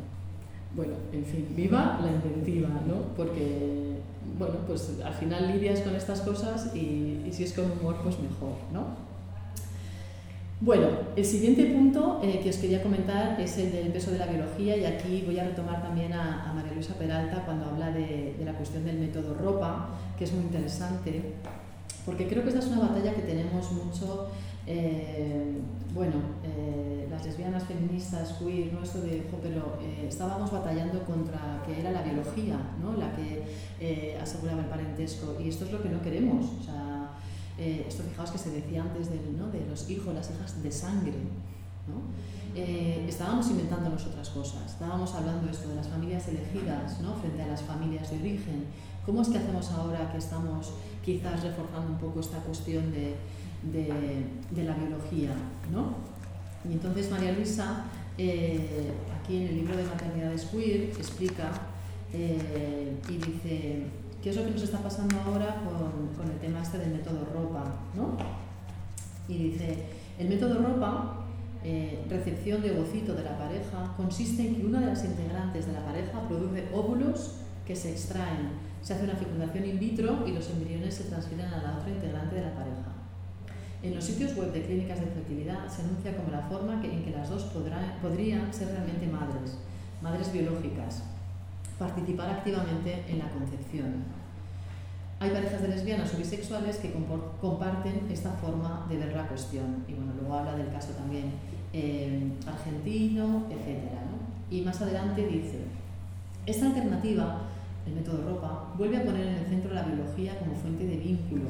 Bueno, en fin, viva la inventiva, ¿no? Porque, bueno, pues al final lidias con estas cosas y, y si es con humor, pues mejor, ¿no? Bueno, el siguiente punto eh, que os quería comentar es el del peso de la biología y aquí voy a retomar también a, María Luisa Peralta cuando habla de, la cuestión del método ropa, que es muy interesante, porque creo que esta es una batalla que tenemos mucho, eh, bueno, eh, las lesbianas, feministas, queer, ¿no? Esto de, pero estábamos batallando contra que era la biología, ¿no? La que aseguraba el parentesco y esto es lo que no queremos, eh, esto fijaos que se decía antes de, los hijos, las hijas de sangre. Eh, estábamos inventándonos otras cosas, estábamos hablando esto de las familias elegidas frente a las familias de origen. ¿Cómo es que hacemos ahora que estamos quizás reforzando un poco esta cuestión de, la biología? Y entonces María Luisa, eh, aquí en el libro de Maternidades Queer, explica y dice, ¿Qué es lo que nos está pasando ahora con, con el tema este del método ropa? ¿no? Y dice, el método ropa, eh, recepción de ovocito de la pareja, consiste en que una de las integrantes de la pareja produce óvulos que se extraen, se hace una fecundación in vitro y los embriones se transfieren a la otra integrante de la pareja. En los sitios web de clínicas de fertilidad se anuncia como la forma en que las dos podrían ser realmente madres, madres biológicas, participar activamente en la concepción. Hay parejas de lesbianas o bisexuales que comparten esta forma de ver la cuestión. Y bueno, luego habla del caso también eh, argentino, etc. Y más adelante dice, esta alternativa, el método ropa, vuelve a poner en el centro la biología como fuente de vínculo,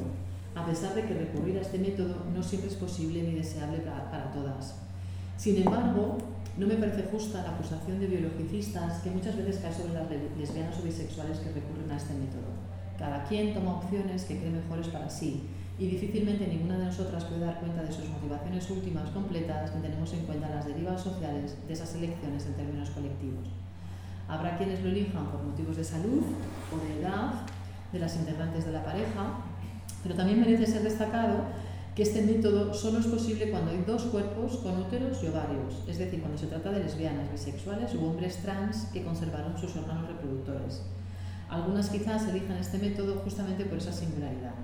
a pesar de que recurrir a este método no siempre es posible ni deseable para, para todas. Sin embargo, no me parece justa la acusación de biologicistas que muchas veces cae sobre las lesbianas o bisexuales que recurren a este método. Cada quien toma opciones que cree mejores para sí y difícilmente ninguna de nosotras puede dar cuenta de sus motivaciones últimas completas ni tenemos en cuenta las derivas sociales de esas elecciones en términos colectivos. Habrá quienes lo elijan por motivos de salud o de edad de las integrantes de la pareja, pero también merece ser destacado este método solo es posible cuando hay dos cuerpos con úteros y ovarios, es decir, cuando se trata de lesbianas, bisexuales u hombres trans que conservaron sus órganos reproductores. Algunas quizás elijan este método justamente por esa singularidad.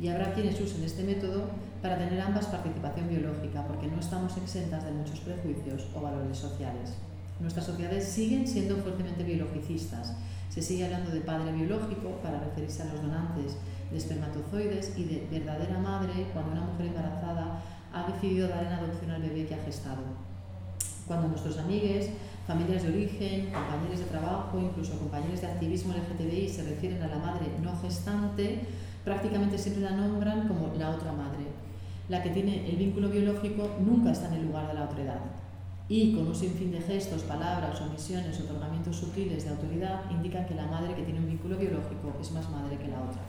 y habrá quienes usen este método para tener ambas participación biológica, porque no estamos exentas de muchos prejuicios o valores sociales. Nuestras sociedades siguen siendo fuertemente biologicistas. Se sigue hablando de padre biológico para referirse a los donantes de espermatozoides y de verdadera madre cuando una mujer embarazada ha decidido dar en adopción al bebé que ha gestado. Cuando nuestros amigues, familias de origen, compañeros de trabajo, incluso compañeros de activismo LGTBI se refieren a la madre no gestante, prácticamente siempre la nombran como la otra madre. La que tiene el vínculo biológico nunca está en el lugar de la otra edad y con un sinfín de gestos, palabras, omisiones, otorgamientos sutiles de autoridad indican que la madre que tiene un vínculo biológico es más madre que la otra.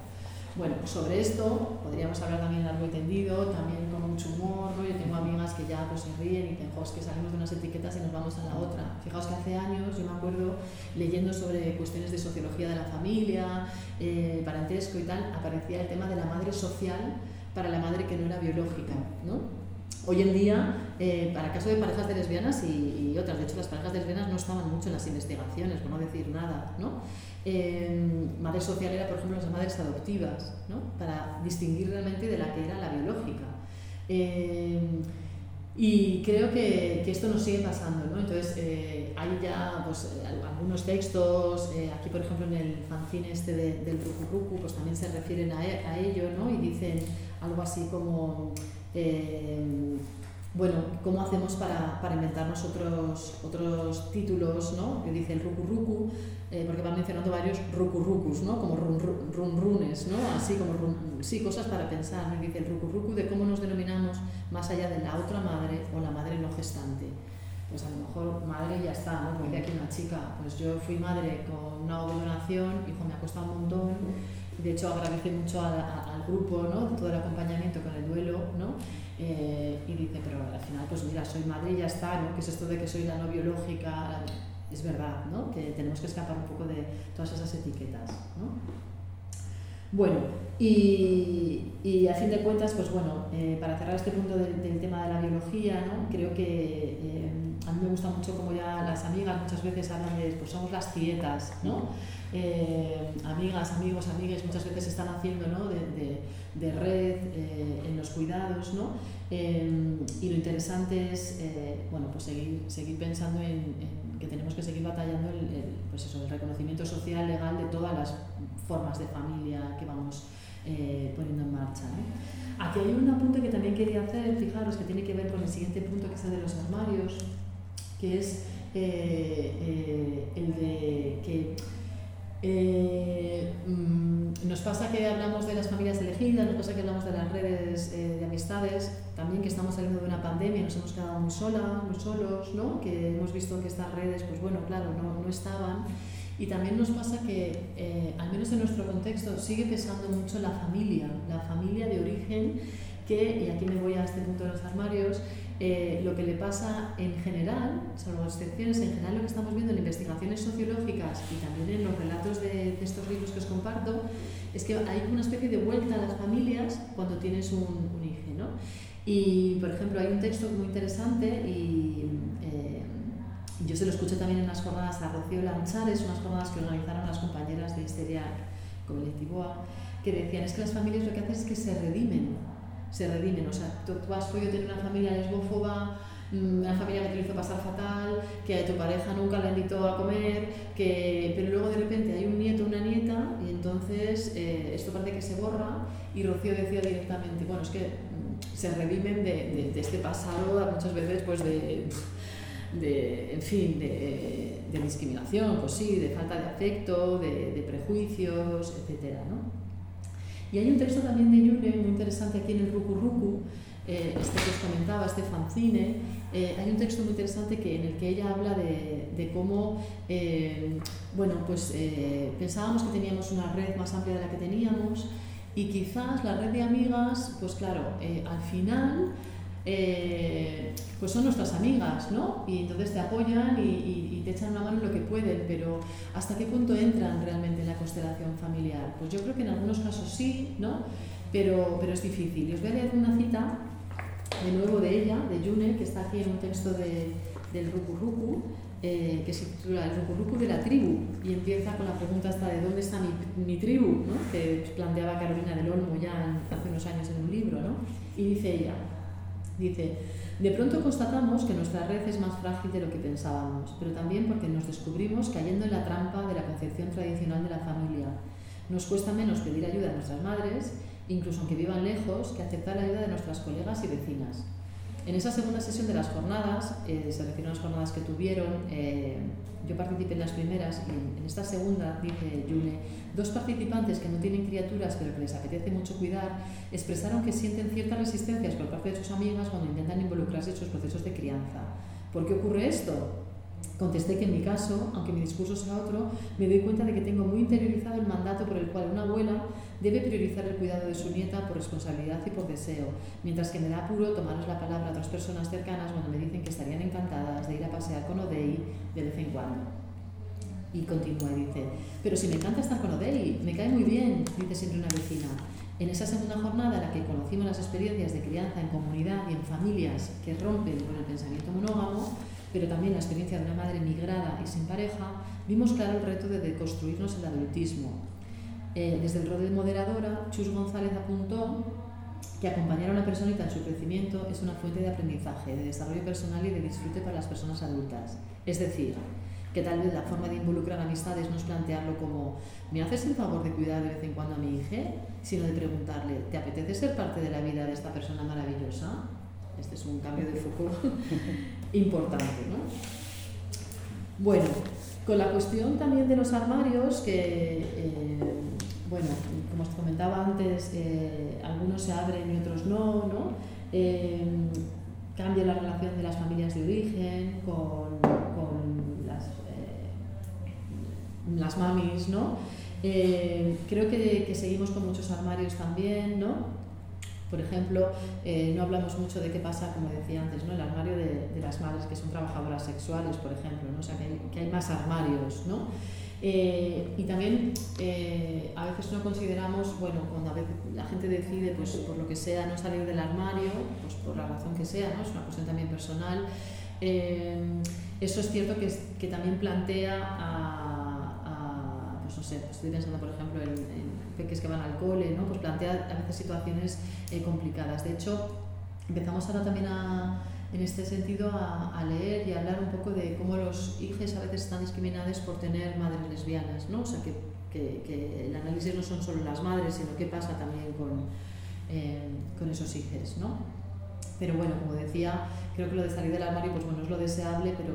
Bueno, sobre esto podríamos hablar también largo y tendido, también con mucho humor, Yo tengo amigas que ya pues, se ríen y dicen, es que salimos de unas etiquetas y nos vamos a la otra. Fijaos que hace años, yo me acuerdo leyendo sobre cuestiones de sociología de la familia, eh, parentesco y tal, aparecía el tema de la madre social para la madre que no era biológica, ¿no? Hoy en día, eh, para caso de parejas de lesbianas y, otras, de hecho las parejas lesbianas no estaban mucho en las investigaciones, por no decir nada, ¿no? Eh, madre social era, por ejemplo, las madres adoptivas, ¿no? Para distinguir realmente de la que era la biológica. Eh, y creo que, que, esto nos sigue pasando, ¿no? Entonces, eh, hay ya pues, algunos textos, aquí por ejemplo en el fanzine este del Ruku pues también se refieren a, e, a ello, ¿no? Y dicen algo así como eh, bueno, ¿cómo hacemos para, para inventarnos otros, otros títulos, ¿no? Que dice el ruku ruku, eh, porque van mencionando varios ruku ¿no? Como run, run, runes, ¿no? Así como sí, cosas para pensar, ¿no? Dice el ruku ruku de cómo nos denominamos más allá de la otra madre o la madre no gestante. Pues a lo mejor madre ya está, ¿no? Porque aquí una chica, pues yo fui madre con una donación, hijo, me ha costado un montón de hecho, agradece mucho al grupo, ¿no? Todo el acompañamiento con el duelo, ¿no? Eh, y dice, pero al final, pues mira, soy madre y ya está, ¿no? Que es esto de que soy la no biológica, es verdad, ¿no? Que tenemos que escapar un poco de todas esas etiquetas, ¿no? Bueno, y, y, a fin de cuentas, pues bueno, eh, para cerrar este punto del, tema de la biología, ¿no? creo que eh, a mí me gusta mucho como ya las amigas muchas veces hablan de, pues somos las tietas, ¿no? Eh, amigas, amigos, amigues muchas veces están haciendo ¿no? de, de, red eh, en los cuidados ¿no? Eh, y lo interesante es bueno, pues seguir, seguir pensando en, que tenemos que seguir batallando el, pues eso, el reconocimiento social, legal de todas las formas de familia que vamos poniendo en marcha. Aquí hay un apunte que también quería hacer, fijaros, que tiene que ver con el siguiente punto que es el de los armarios, que es el de que eh, mm, nos pasa que hablamos de las familias elegidas, nos pasa que hablamos de las redes eh, de amistades, también que estamos saliendo de una pandemia, nos hemos quedado muy sola, muy solos, ¿no? que hemos visto que estas redes, pues bueno, claro, no, no estaban. Y también nos pasa que, eh, al menos en nuestro contexto, sigue pesando mucho la familia, la familia de origen, que, y aquí me voy a este punto de los armarios, eh, lo que le pasa en general, salvo excepciones, en general lo que estamos viendo en investigaciones sociológicas y también en los relatos de, estos libros que os comparto, es que hay una especie de vuelta a las familias cuando tienes un, un hijo. ¿no? Y, por ejemplo, hay un texto muy interesante y eh, yo se lo escuché también en unas jornadas a Rocío Lanchares, unas jornadas que organizaron las compañeras de Histeria Colectivoa, que decían es que las familias lo que hacen es que se redimen se redimen. O sea, tú, has podido tener una familia lesbófoba, mm, una familia que te hizo pasar fatal, que a tu pareja nunca la invitó a comer, que, pero luego de repente hay un nieto, una nieta, y entonces eh, esto parece que se borra, y Rocío decía directamente, bueno, es que mm, se redimen de, este pasado muchas veces pues de, de en fin, de, discriminación, pues sí, de falta de afecto, de, prejuicios, etcétera, ¿no? Y hay un texto también de Yune muy interesante aquí en el Ruku Ruku, eh, este que os comentaba, este fanzine. Eh, hay un texto muy interesante que, en el que ella habla de, de cómo, eh, bueno, pues pensábamos que teníamos una red más amplia de la que teníamos y quizás la red de amigas, pues claro, al final eh, pues son nuestras amigas, ¿no? Y entonces te apoyan y, te echan una mano lo que pueden, pero ¿hasta qué punto entran realmente en la constelación familiar? Pues yo creo que en algunos casos sí, ¿no? Pero, pero es difícil. Y os voy a leer una cita de nuevo de ella, de Yune, que está aquí en un texto de, del Ruku Ruku, eh, que se titula El Rucurucu de la tribu y empieza con la pregunta hasta de dónde está mi, mi tribu, ¿no? que planteaba Carolina del Olmo ya hace unos años en un libro. ¿no? Y dice ella, dice, de pronto constatamos que nuestra red es más frágil de lo que pensábamos, pero también porque nos descubrimos cayendo en la trampa de la concepción tradicional de la familia. Nos cuesta menos pedir ayuda a nuestras madres, incluso aunque vivan lejos, que aceptar la ayuda de nuestras colegas y vecinas. En esa segunda sesión de las jornadas, eh, se refieren a las jornadas que tuvieron, eh, yo participé en las primeras y en esta segunda, dice Yune, dos participantes que no tienen criaturas pero que les apetece mucho cuidar, expresaron que sienten ciertas resistencias por parte de sus amigas cuando intentan involucrarse en sus procesos de crianza. ¿Por qué ocurre esto? Contesté que en mi caso, aunque mi discurso sea otro, me doy cuenta de que tengo muy interiorizado el mandato por el cual una abuela debe priorizar el cuidado de su nieta por responsabilidad y por deseo, mientras que me da apuro tomaros la palabra a otras personas cercanas cuando me dicen que estarían encantadas de ir a pasear con Odei de vez en cuando. Y continúa y dice, pero si me encanta estar con Odei, me cae muy bien, dice siempre una vecina. En esa segunda jornada en la que conocimos las experiencias de crianza en comunidad y en familias que rompen con el pensamiento monógamo, pero también la experiencia de una madre migrada y sin pareja, vimos claro el reto de deconstruirnos el adultismo. Eh, desde el rol de moderadora, Chus González apuntó que acompañar a una personita en su crecimiento es una fuente de aprendizaje, de desarrollo personal y de disfrute para las personas adultas. Es decir, que tal vez la forma de involucrar amistades no es plantearlo como ¿me haces el favor de cuidar de vez en cuando a mi hija? sino de preguntarle ¿te apetece ser parte de la vida de esta persona maravillosa? Este es un cambio de foco importante. ¿no? Bueno, con la cuestión también de los armarios, que, eh, bueno, como os comentaba antes, eh, algunos se abren y otros no, ¿no? Eh, cambia la relación de las familias de origen con, con las, las mamis, ¿no? creo que, que seguimos con muchos armarios también, ¿no? Por ejemplo, eh, no hablamos mucho de qué pasa, como decía antes, ¿no? el armario de, las madres que son trabajadoras sexuales, por ejemplo, ¿no? o sea, que hay, más armarios. ¿no? Eh, y también eh, a veces no consideramos, bueno, cuando a veces la gente decide, pues por lo que sea, no salir del armario, pues por la razón que sea, ¿no? es una cuestión también personal, eso es cierto que, que también plantea a, pues no sé, estoy pensando por ejemplo en peques que van al cole, ¿no? pues plantea a veces situaciones eh, complicadas. De hecho, empezamos ahora también a, en este sentido a, leer y a hablar un poco de cómo los hijos a veces están discriminados por tener madres lesbianas, ¿no? O sea, que, que, el análisis no son solo las madres, sino qué pasa también con, eh, con esos hijos, ¿no? Pero bueno, como decía, creo que lo de salir del armario, pues bueno, es lo deseable, pero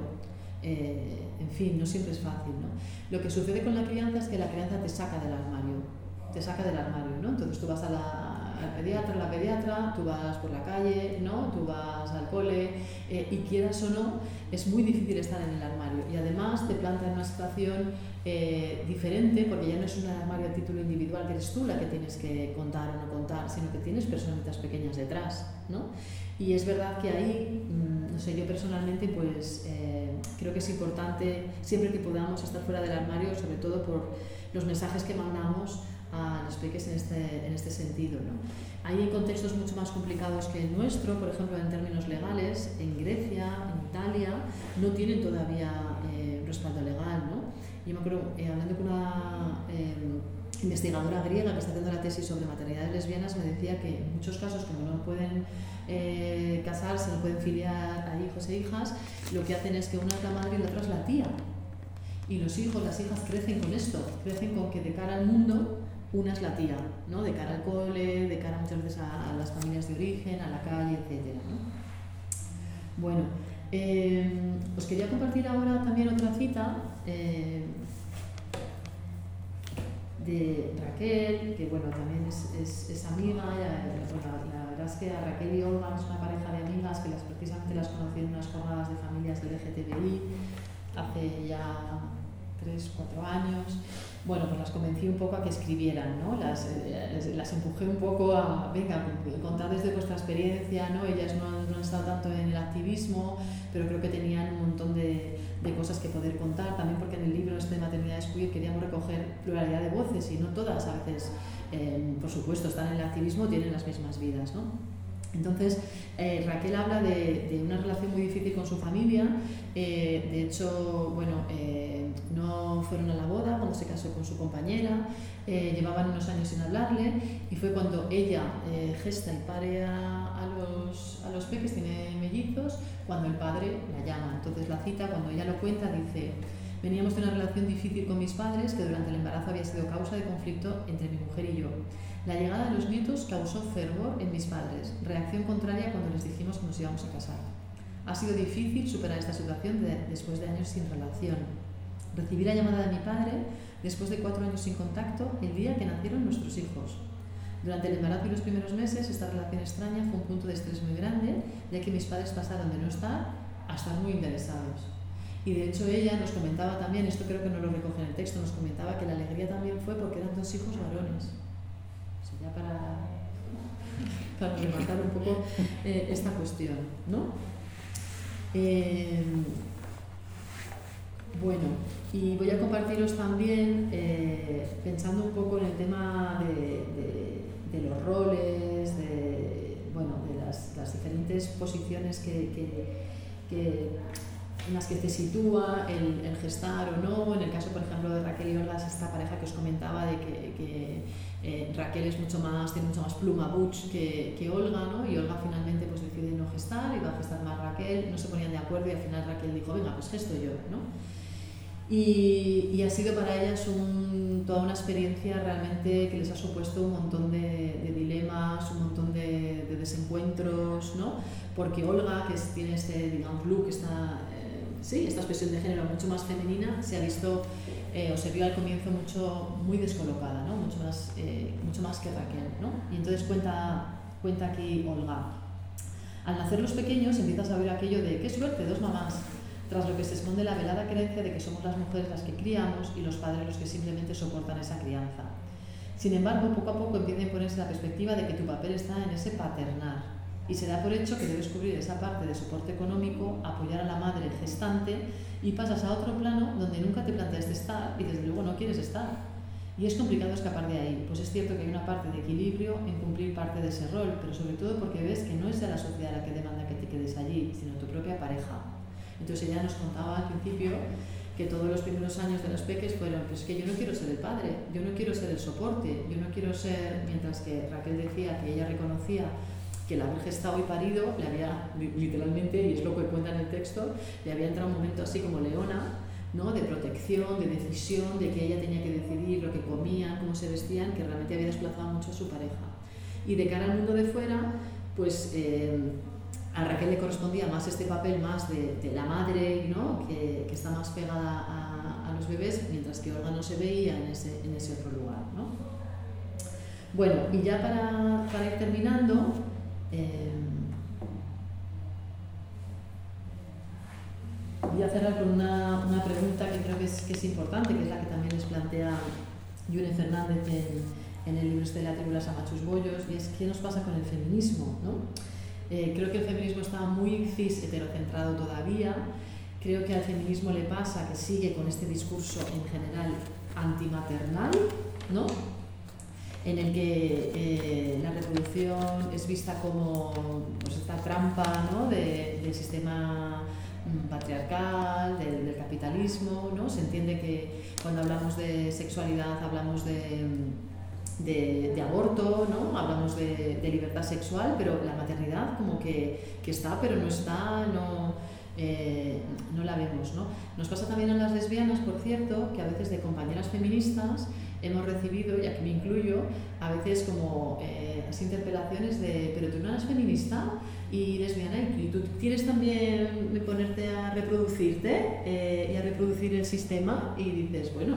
eh, en fin, no siempre es fácil, ¿no? Lo que sucede con la crianza es que la crianza te saca del armario, te saca del armario, ¿no? Entonces tú vas a la, pediatra, la pediatra, tú vas por la calle, ¿no? Tú vas al cole eh, y quieras o no, es muy difícil estar en el armario. Y además te plantea una situación eh, diferente porque ya no es un armario a título individual que eres tú la que tienes que contar o no contar, sino que tienes personitas pequeñas detrás, ¿no? Y es verdad que ahí, mm, no sé, yo personalmente pues eh, creo que es importante siempre que podamos estar fuera del armario, sobre todo por los mensajes que mandamos a los peques en este, en este sentido. ¿no? Hay contextos mucho más complicados que el nuestro, por ejemplo, en términos legales, en Grecia, en Italia, no tienen todavía eh, respaldo legal. ¿no? Yo me acuerdo, eh, hablando con una em, investigadora griega que está haciendo la tesis sobre maternidades lesbianas, me decía que en muchos casos, como no pueden eh, casarse, no pueden filiar a hijos e hijas, lo que hacen es que una es la madre y la otra es la tía. Y los hijos, las hijas crecen con esto, crecen con que de cara al mundo una es la tía, ¿no? de cara al cole, de cara muchas veces a, las familias de origen, a la calle, etc. Bueno, eh, os quería compartir ahora también otra cita eh, de Raquel, que bueno, también es, es, amiga, la, verdad es que a Raquel y Olga es una pareja de amigas que las, precisamente las conocí en unas jornadas de familias del LGTBI hace ya 3, 4 años bueno, pues las convencí un poco a que escribieran, ¿no? Las, eh, las empujé un poco a, venga, contad desde vuestra experiencia, ¿no? Ellas no, han estado tanto en el activismo, pero creo que tenían un montón de, de cosas que poder contar, también porque en el libro este de Maternidades Queer queríamos recoger pluralidad de voces y no todas a veces, eh, por supuesto, están en el activismo, tienen las mismas vidas, ¿no? Entonces, eh, Raquel habla de, una relación muy difícil con su familia. Eh, de hecho, bueno, eh, no fueron a la boda cuando se casó con su compañera, llevaban unos años sin hablarle y fue cuando ella gesta y pare a, los, a los peques, tiene mellizos, cuando el padre la llama. Entonces la cita, cuando ella lo cuenta, dice, veníamos de una relación difícil con mis padres que durante el embarazo había sido causa de conflicto entre mi mujer y yo. La llegada de los nietos causó fervor en mis padres, reacción contraria cuando les dijimos que nos íbamos a casar. Ha sido difícil superar esta situación después de años sin relación. Recibí la llamada de mi padre después de cuatro años sin contacto el día que nacieron nuestros hijos. Durante el embarazo y los primeros meses, esta relación extraña fue un punto de estrés muy grande, ya que mis padres pasaron de no estar a estar muy interesados. Y de hecho ella nos comentaba también, esto creo que no lo recoge en el texto, nos comentaba que la alegría también fue porque eran dos hijos varones para, para rematar un poco eh, esta cuestión. ¿no? Eh, bueno, y voy a compartiros también, eh, pensando un poco en el tema de, los roles, de, bueno, de las, diferentes posiciones en las que te sitúa el, gestar o no. En el caso, por ejemplo, de Raquel y Olga, esta pareja que os comentaba de que eh, Raquel es mucho más, tiene mucho más pluma butch que, que, Olga, ¿no? Y Olga finalmente pues decide no gestar va a gestar más Raquel, no se ponían de acuerdo y al final Raquel dijo, venga, pues gesto yo, ¿no? Y, y ha sido para ellas un, toda una experiencia realmente que les ha supuesto un montón de, de dilemas, un montón de, de, desencuentros, ¿no? Porque Olga, que tiene este, digamos, look, esta, eh, sí, esta expresión de género mucho más femenina, se ha visto eh, o se vio al comienzo mucho, muy descolocada, ¿no? mucho, más, eh, mucho más que Raquel. ¿no? Y entonces cuenta, cuenta aquí Olga. Al nacer los pequeños empiezas a ver aquello de qué suerte, dos mamás, tras lo que se esconde la velada creencia de que somos las mujeres las que criamos y los padres los que simplemente soportan esa crianza. Sin embargo, poco a poco empieza a imponerse la perspectiva de que tu papel está en ese paternar y se da por hecho que debes cubrir esa parte de soporte económico, apoyar a la madre gestante y pasas a otro plano donde nunca te planteaste estar y desde luego no quieres estar. Y es complicado escapar de ahí, pues es cierto que hay una parte de equilibrio en cumplir parte de ese rol, pero sobre todo porque ves que no es de la sociedad la que demanda que te quedes allí, sino tu propia pareja. Entonces ella nos contaba al principio que todos los primeros años de los peques fueron, pues que yo no quiero ser el padre, yo no quiero ser el soporte, yo no quiero ser, mientras que Raquel decía que ella reconocía que el haber gestado y parido le había, literalmente, y es lo que cuenta en el texto, le había entrado un momento así como leona, ¿no? de protección, de decisión, de que ella tenía que decidir lo que comían, cómo se vestían, que realmente había desplazado mucho a su pareja. Y de cara al mundo de fuera, pues eh, a Raquel le correspondía más este papel más de, la madre, ¿no? que, está más pegada a, a, los bebés, mientras que Olga no se veía en ese, en ese otro lugar. ¿no? Bueno, y ya para, para ir terminando, Em, voy a cerrar con una, una pregunta que creo que es, importante, que es la que también les plantea Yune Fernández en, en el libro este de las Amachus Bollos, y es qué nos pasa con el feminismo. ¿no? Eh, creo que el feminismo está muy cis heterocentrado todavía. Creo que al feminismo le pasa que sigue con este discurso en general antimaternal, ¿no? En el que eh, la reproducción es vista como pues, esta trampa ¿no? de, del sistema mm, patriarcal, del, capitalismo, ¿no? Se entiende que cuando hablamos de sexualidad hablamos de, de, de aborto, ¿no? Hablamos de, libertad sexual, pero la maternidad como que, que está, pero no está, no, eh, no la vemos, ¿no? Nos pasa también a las lesbianas, por cierto, que a veces de compañeras feministas hemos recibido, y aquí me incluyo, a veces como eh, interpelaciones de, pero tú no eres feminista y lesbiana y tú quieres también ponerte a reproducirte eh, y a reproducir el sistema y dices, bueno,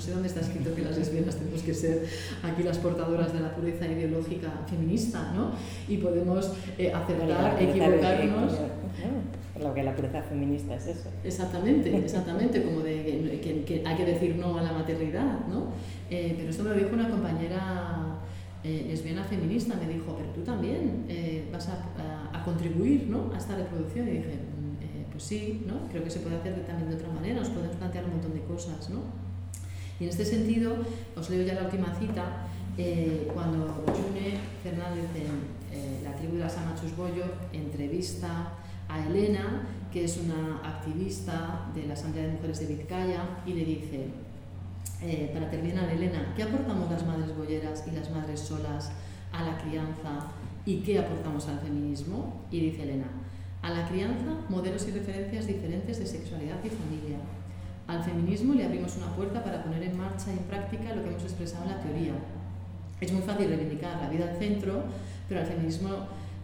no sé dónde está escrito que las lesbianas tenemos que ser aquí las portadoras de la pureza ideológica feminista, ¿no? Y podemos eh, aceptar, equivocarnos lo que la pureza feminista es eso. Exactamente, exactamente, como de que, hay que decir no a la maternidad, ¿no? Eh, pero esto me lo dijo una compañera eh, lesbiana feminista, me dijo, pero tú también eh, vas a, a, contribuir ¿no? a esta reproducción. Y dije, mm, pues sí, ¿no? creo que se puede hacer también de otra manera, nos podemos plantear un montón de cosas, ¿no? Y en este sentido, os leo ya la última cita, eh, cuando June Fernández en eh, La tribu de las Amachus Bollo entrevista a Elena, que es una activista de la Asamblea de Mujeres de Vizcaya, y le dice, eh, para terminar, Elena, ¿qué aportamos las madres bolleras y las madres solas a la crianza y qué aportamos al feminismo? Y dice Elena, a la crianza, modelos y referencias diferentes de sexualidad y familia. Al feminismo le abrimos una puerta para poner en marcha y en práctica lo que hemos expresado en la teoría. Es muy fácil reivindicar la vida al centro, pero el feminismo,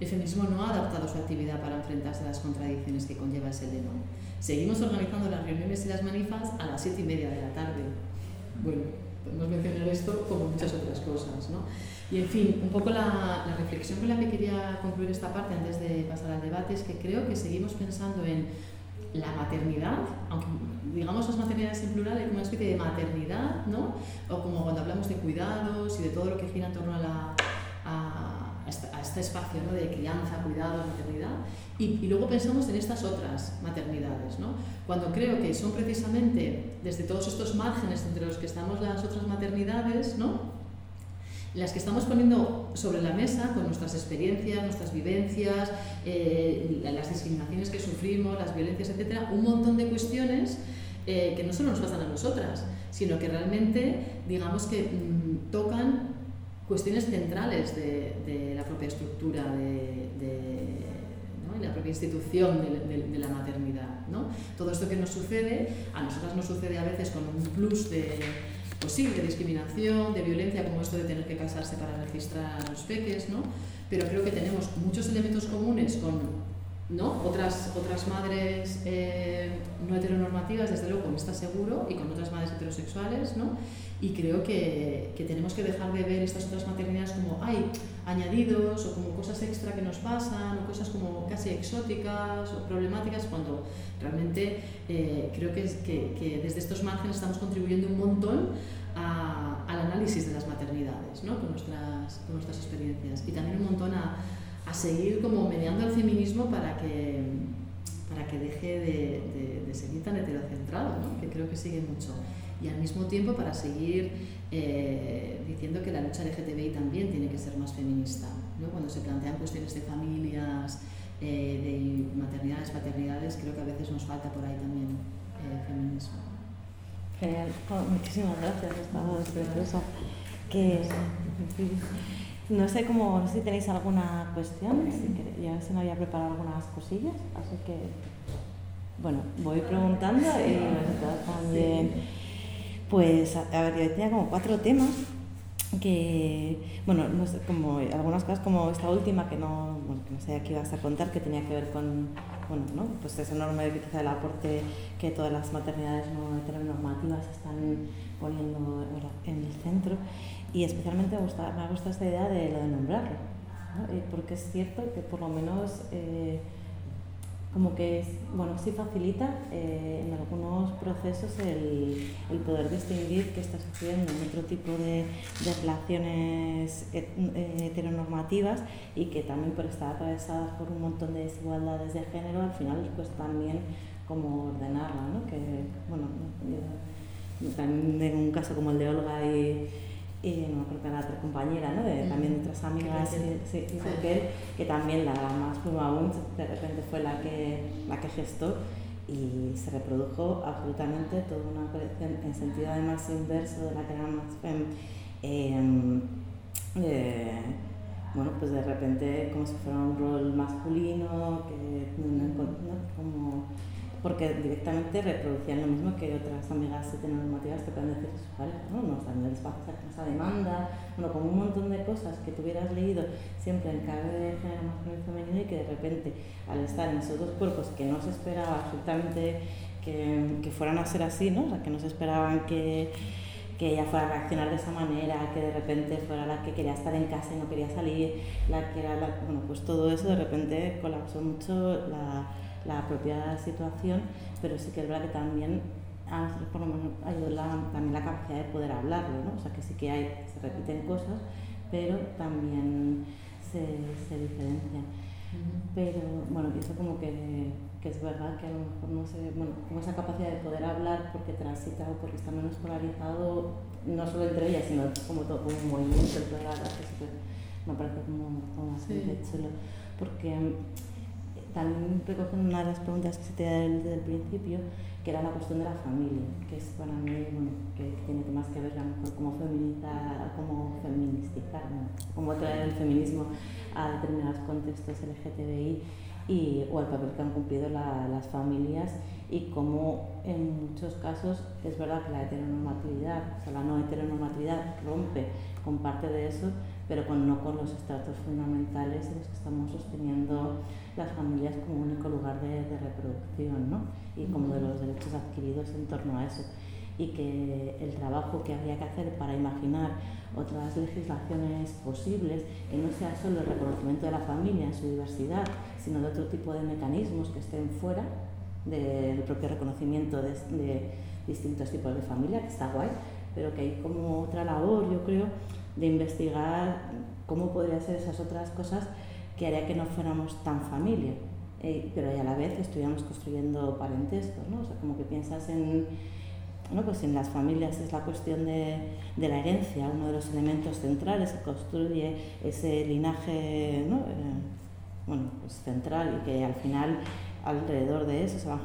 el feminismo no ha adaptado su actividad para enfrentarse a las contradicciones que conlleva ese lema. Seguimos organizando las reuniones y las manifas a las siete y media de la tarde. Bueno, podemos mencionar esto como muchas otras cosas. ¿no? Y en fin, un poco la, la, reflexión con la que quería concluir esta parte antes de pasar al debate es que creo que seguimos pensando en la maternidad, aunque digamos las maternidades en plural, hay como una especie de maternidad, ¿no? O como cuando hablamos de cuidados y de todo lo que gira en torno a, a, a este espacio ¿no? de crianza, cuidado, maternidad, y, luego pensamos en estas otras maternidades, ¿no? Cuando creo que son precisamente desde todos estos márgenes entre los que estamos las otras maternidades, ¿no? Las que estamos poniendo sobre la mesa con nuestras experiencias, nuestras vivencias, eh, las discriminaciones que sufrimos, las violencias, etcétera, un montón de cuestiones eh, que no solo nos pasan a nosotras, sino que realmente, digamos que mmm, tocan cuestiones centrales de, de, la propia estructura de, de ¿no? la propia institución de, la maternidad. ¿no? Todo esto que nos sucede, a nosotras nos sucede a veces con un plus de de discriminación, de violencia, como esto de tener que casarse para registrar a los peques, ¿no? Pero creo que tenemos muchos elementos comunes con ¿no? otras, otras madres eh, no heteronormativas, desde luego con esta seguro, y con otras madres heterosexuales, ¿no? Y creo que, que, tenemos que dejar de ver estas otras maternidades como hay añadidos o como cosas extra que nos pasan o cosas como casi exóticas o problemáticas cuando realmente eh, creo que, que, que, desde estos márgenes estamos contribuyendo un montón a, al análisis de las maternidades ¿no? con, nuestras, con nuestras experiencias y también un montón a, a seguir como mediando el feminismo para que, para que deje de, de, de seguir tan heterocentrado, ¿no? que creo que sigue mucho y al mismo tiempo para seguir eh, diciendo que la lucha LGTBI también tiene que ser más feminista. ¿no? Cuando se plantean cuestiones de familias, eh, de maternidades, paternidades, creo que a veces nos falta por ahí también eh, feminismo. Genial, oh, muchísimas gracias, estaba preciosa. Que, no sé cómo, no sé si tenéis alguna cuestión, si ya se me había preparado algunas cosillas, así que bueno, voy preguntando y también. Pues, a, ver, yo tenía como cuatro temas que, bueno, no sé, como algunas cosas como esta última que no, bueno, que no sé qué ibas a contar, que tenía que ver con, bueno, ¿no? Pues ese enorme quizá el aporte que todas las maternidades no heteronormativas están poniendo en el centro y especialmente me gusta, me gusta esta idea de lo de nombrarlo, ¿no? porque es cierto que por lo menos... Eh, como que bueno, sí facilita eh, en algunos procesos el, el, poder distinguir qué está sucediendo en otro tipo de, de relaciones eh, heteronormativas y que también por estar atravesadas por un montón de desigualdades de género, al final pues también como ordenarla, ¿no? Que, bueno, también en un caso como el de Olga y y no creo que la otra compañera, ¿no? de, también de otras amigas sí, sí. Que, que también la más pluma aún de repente fue la que, la que gestó y se reprodujo absolutamente toda una colección en sentido además inverso de la que era más fem, eh, eh, bueno, pues de repente como si fuera un rol masculino, que no, no, como porque directamente reproducían lo mismo que otras amigas heteronormativas que pueden decir sus parejas, ¿no? Nos dan a esa demanda, bueno, con un montón de cosas que tú hubieras leído siempre en clave de género masculino y femenino y que de repente, al estar en esos dos cuerpos que no se esperaba absolutamente que, que fueran a ser así, ¿no? O sea, que no se esperaban que que ella fuera a reaccionar de esa manera, que de repente fuera la que quería estar en casa y no quería salir, la que era la, bueno, pues todo eso de repente colapsó mucho la, la propia situación, pero sí que es verdad que también a nosotros por lo menos ayudó la, también la capacidad de poder hablarlo, ¿no? O sea que sí que hay, se repiten cosas, pero también se, se diferencian. Pero bueno, pienso como que, que, es verdad que a lo mejor no sé, bueno, como esa capacidad de poder hablar porque transita o porque está menos polarizado, no solo entre ellas, sino como todo como un movimiento, que me parece como, como bastante chulo, porque mm, también recogiendo una de las preguntas que se te da desde el principio, que era la cuestión de la familia, que es para mí, bueno, que tiene más que ver a lo mejor cómo feminizar, cómo feministizar, cómo traer el feminismo a determinados contextos LGTBI y, o el papel que han cumplido las familias y cómo en muchos casos es verdad que la heteronormatividad, o sea, la no heteronormatividad rompe con parte de eso, pero con, no con los estratos fundamentales en los que estamos sosteniendo las familias como único lugar de, de reproducción ¿no? y como de los derechos adquiridos en torno a eso. Y que el trabajo que habría que hacer para imaginar otras legislaciones posibles, que no sea solo el reconocimiento de la familia en su diversidad, sino de otro tipo de mecanismos que estén fuera del propio reconocimiento de, distintos tipos de familia, que está guay, pero que hay como otra labor, yo creo, de investigar cómo podrían ser esas otras cosas que haría que no fuéramos tan familia, eh, pero a la vez estuviéramos construyendo parentescos, ¿no? O sea, como que piensas en, ¿no? pues en las familias es la cuestión de, de, la herencia, uno de los elementos centrales que construye ese linaje ¿no? Bueno, pues central y que al final alrededor de eso se van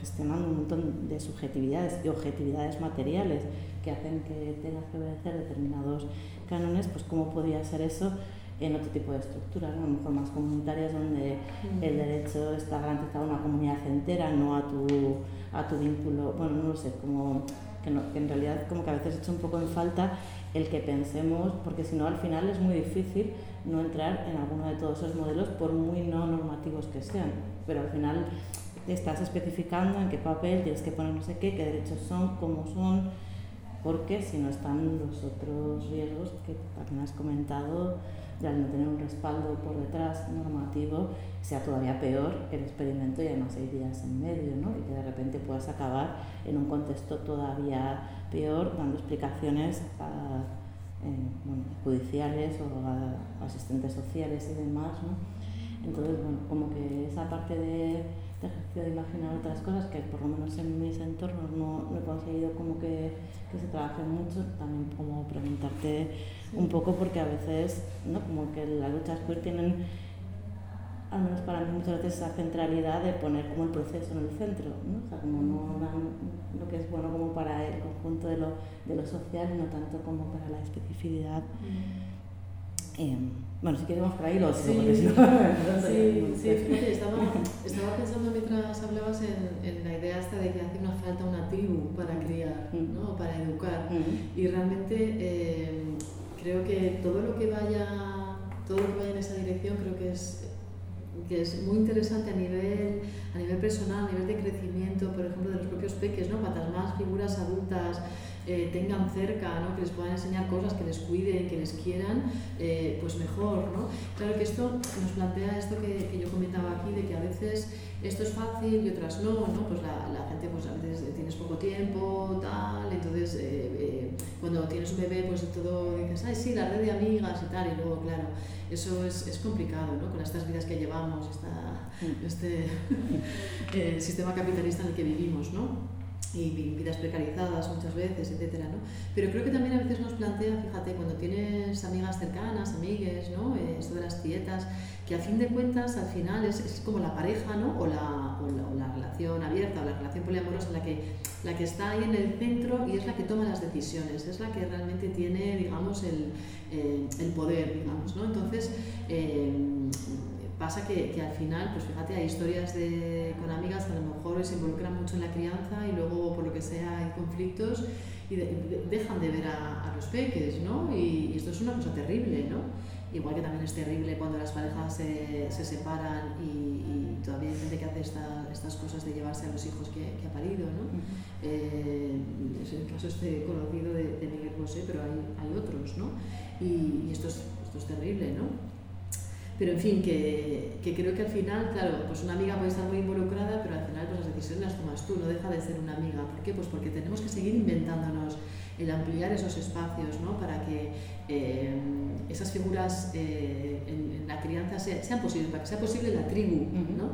gestionando un montón de subjetividades y objetividades materiales que hacen que tengas que obedecer determinados cánones, pues cómo podría ser eso en otro tipo de estructuras, a lo mejor más comunitarias, donde el derecho está garantizado a una comunidad entera, no a tu, a tu vínculo, bueno, no lo sé, como que, no, que en realidad como que a veces hecho un poco en falta el que pensemos, porque si no al final es muy difícil no entrar en alguno de todos esos modelos por muy no normativos que sean, pero al final estás especificando en qué papel tienes que poner no sé qué, qué derechos son, cómo son, porque si no están los otros riesgos que también has comentado de al no tener un respaldo por detrás normativo, sea todavía peor el experimento y además hay días en medio, ¿no? y que de repente puedas acabar en un contexto todavía peor dando explicaciones a, bueno, judiciales o asistentes sociales y demás. ¿no? Entonces, bueno, como que esa parte de ejercicio de imaginar otras cosas que por lo menos en mis entornos no, no he conseguido como que, que, se trabaje mucho, también como preguntarte un poco porque a veces, ¿no? como que las luchas queer tienen, al menos para mí muchas veces esa centralidad de poner como el proceso en el centro, ¿no? o sea, como no dan lo que es bueno como para el conjunto de lo, de lo social, no tanto como para la especificidad. Eh, bueno, si queremos por ahí lo sí, sí, sí, fíjate, estaba, estaba pensando mientras hablabas en, en, la idea esta de que hace una falta una tribu para criar, ¿no? para educar. Y realmente eh, creo que todo lo que vaya todo lo que vaya en esa dirección creo que es que es muy interesante a nivel, a nivel personal, a nivel de crecimiento, por ejemplo, de los propios peques, ¿no? Cuantas más figuras adultas eh, tengan cerca, ¿no? que les puedan enseñar cosas, que les cuiden, que les quieran, eh, pues mejor. ¿no? Claro que esto nos plantea esto que, que, yo comentaba aquí, de que a veces esto es fácil y otras no, ¿no? pues la, la gente pues a veces tienes poco tiempo, tal, entonces eh, cuando tienes un bebé pues todo dices, ay sí, la red de amigas y tal, y luego claro, eso es, es complicado, ¿no? con estas vidas que llevamos, esta, mm. este sistema capitalista en el que vivimos. ¿no? Y vidas precarizadas muchas veces, etcétera, ¿no? Pero creo que también a veces nos plantea, fíjate, cuando tienes amigas cercanas, amigues, ¿no? Eh, esto de las dietas, que a fin de cuentas al final es, es como la pareja, ¿no? O la, o la, relación abierta o la relación poliamorosa la que, la que está ahí en el centro y es la que toma las decisiones, es la que realmente tiene, digamos, el, eh, el poder, digamos, ¿no? Entonces, eh, pasa que, que, al final, pues fíjate, hay historias de, con amigas que a lo mejor se involucran mucho en la crianza y luego, por lo que sea, hay conflictos y dejan de ver a, a los peques, ¿no? Y, y, esto es una cosa terrible, ¿no? Igual que también es terrible cuando las parejas se, se separan y, y, todavía hay gente que hace esta, estas cosas de llevarse a los hijos que, que ha parido, ¿no? Uh -huh. eh, es el caso este conocido de, de Miguel Bosé, pero hay, hay otros, ¿no? Y, y esto, es, esto es terrible, ¿no? Pero en fin, que, que, creo que al final, claro, pues una amiga puede estar muy involucrada, pero al final pues las decisiones las tomas tú, no deja de ser una amiga. ¿Por qué? Pues porque tenemos que seguir inventándonos el ampliar esos espacios, ¿no? Para que eh, esas figuras eh, en, en, la crianza sea, sean posibles, para que sea posible la tribu, ¿no?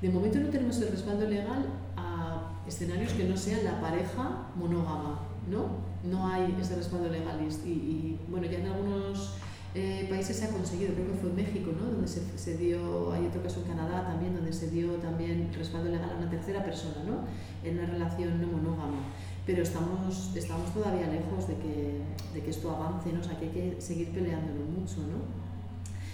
De momento no tenemos el respaldo legal a escenarios que no sean la pareja monógama, ¿no? no hay ese respaldo legal. Y, y bueno, ya en algunos eh, países se ha conseguido, creo que fue México, ¿no? donde se, se, dio, hay otro caso en Canadá también, donde se dio también respaldo legal a una tercera persona, ¿no? en una relación no monógama. Pero estamos, estamos todavía lejos de que, de que esto avance, ¿no? o sea que hay que seguir peleándolo mucho. ¿no?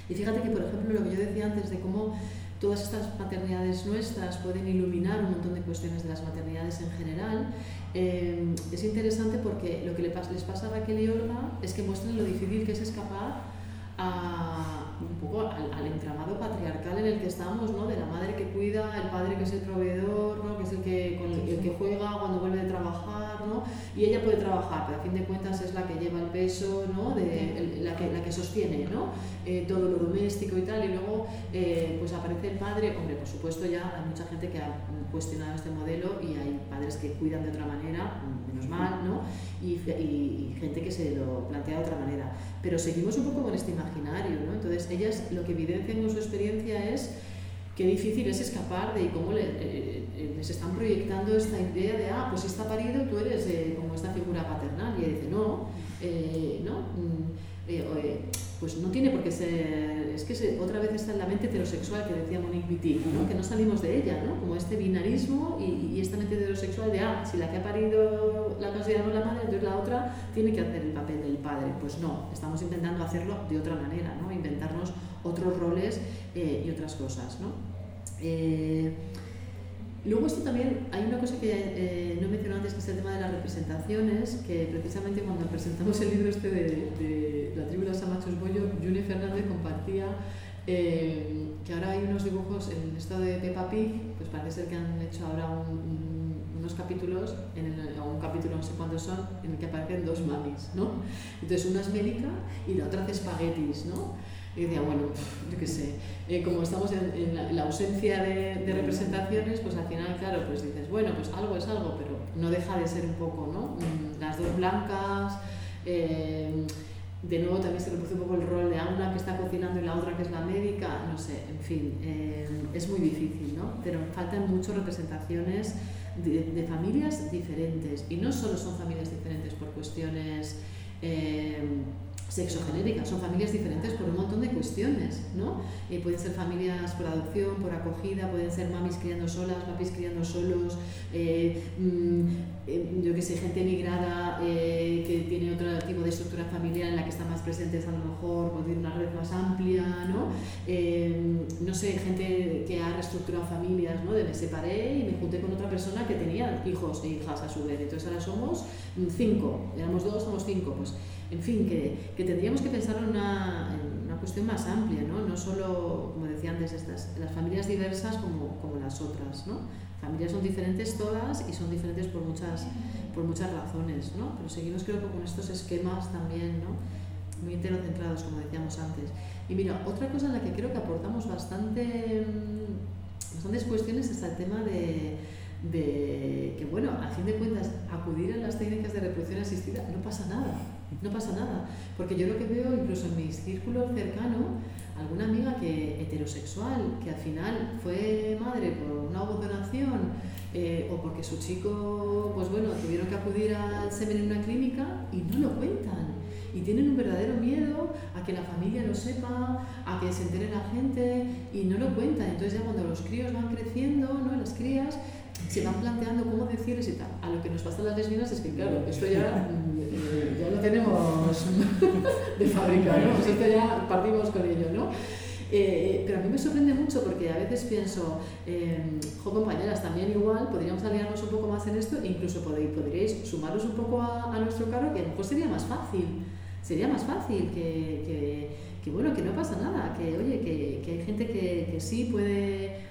Y fíjate que, por ejemplo, lo que yo decía antes de cómo todas estas maternidades nuestras pueden iluminar un montón de cuestiones de las maternidades en general, eh, es interesante porque lo que les pasa a Raquel y Olga es que muestran lo difícil que es escapar a, un poco al, entramado patriarcal en el que estamos, ¿no? de la madre que cuida, el padre que es el proveedor, ¿no? que es el que, con el, que juega cuando vuelve de trabajar, ¿no? y ella puede trabajar, pero a fin de cuentas es la que lleva el peso, ¿no? de, la, que, la que sostiene ¿no? Eh, todo lo doméstico y tal, y luego eh, pues aparece el padre, hombre, por supuesto ya hay mucha gente que ha cuestionado este modelo y hay padres que cuidan de otra manera, mal, ¿no? y, gente que se lo plantea de otra manera, pero seguimos un poco con este imaginario, ¿no? entonces ellas lo que evidencian con su experiencia es qué difícil es escapar de cómo le, eh, eh, les están proyectando esta idea de, ah, pues si está parido, tú eres eh, como esta figura paternal. Y ella dice, no, no, mm, pues no tiene por qué ser, es que otra vez está en la mente heterosexual que decía Monique Wittig, ¿no? que no salimos de ella, ¿no? como este binarismo y, y, esta mente heterosexual de, ah, si la que ha parido la consideramos la madre, entonces la otra tiene que hacer el papel del padre. Pues no, estamos intentando hacerlo de otra manera, ¿no? inventarnos otros roles eh, y otras cosas. ¿no? Eh, luego esto también, hay una cosa que eh, no he mencionado antes, que es el tema de las representaciones, que precisamente cuando presentamos el libro este de, de La tribu de los amachos bollo, Juni Fernández compartía que ahora hay unos dibujos en el estado de Peppa Pig, pues parece ser que han hecho ahora unos capítulos, en el, o un capítulo no sé cuántos son, en el que aparecen dos mamis, ¿no? Entonces una es médica y la otra hace espaguetis, ¿no? Y decía, bueno, yo qué sé, eh, como estamos en, la, ausencia de, representaciones, pues al final, claro, pues dices, bueno, pues algo es algo, pero no deja de ser un poco, ¿no? Mm, las dos blancas, eh, de nuevo también se reproduce un poco el rol de una que está cocinando y la otra que es la médica, no sé, en fin, eh, es muy difícil, ¿no? Pero faltan muchas representaciones de, de, familias diferentes, y no solo son familias diferentes por cuestiones sexogenéricas, son familias diferentes por un montón de cuestiones, ¿no? Eh, pueden ser familias por adopción, por acogida, pueden ser mamis criando solas, papis criando solos, eh, mm, eh, yo que sé, gente migrada que tiene otro tipo de estructura familiar en la que están más presentes a lo mejor, tener una red más amplia, ¿no? no sé, gente que ha reestructurado familias, ¿no? De me separé y me junté con otra persona que tenía hijos e hijas a su vez, entonces ahora somos cinco, éramos dos, somos cinco, pues en fin, que, que tendríamos que pensar en una, una, cuestión más amplia, ¿no? no solo, como decía antes, estas, las familias diversas como, como las otras. ¿no? Familias son diferentes todas y son diferentes por muchas, por muchas razones, ¿no? pero seguimos creo que con estos esquemas también ¿no? muy heterocentrados, como decíamos antes. Y mira, otra cosa en la que creo que aportamos bastante, mm, bastantes cuestiones es el tema de, de que, bueno, a fin de cuentas, acudir a las técnicas de reproducción asistida no pasa nada no pasa nada. Porque yo lo que veo, incluso en mi círculo cercano, alguna amiga que heterosexual, que al final fue madre por una donación eh, o porque su chico, pues bueno, tuvieron que acudir al semen en una clínica y no lo cuentan. Y tienen un verdadero miedo a que la familia lo sepa, a que se entere la gente y no lo cuentan. Entonces ya cuando los críos van creciendo, ¿no? las crías, se van planteando cómo decirles y tal. A lo que nos pasa a las lesbianas es que, claro, esto ya, mm, ya lo tenemos de fábrica, ¿no? Pues esto ya partimos con ello, ¿no? Eh, pero a mí me sorprende mucho porque a veces pienso, eh, jo, compañeras, también igual podríamos aliarnos un poco más en esto incluso podríais sumaros un poco a, a, nuestro carro, que a lo mejor sería más fácil. Sería más fácil que, que, que bueno, que no pasa nada, que oye, que, que hay gente que, que sí puede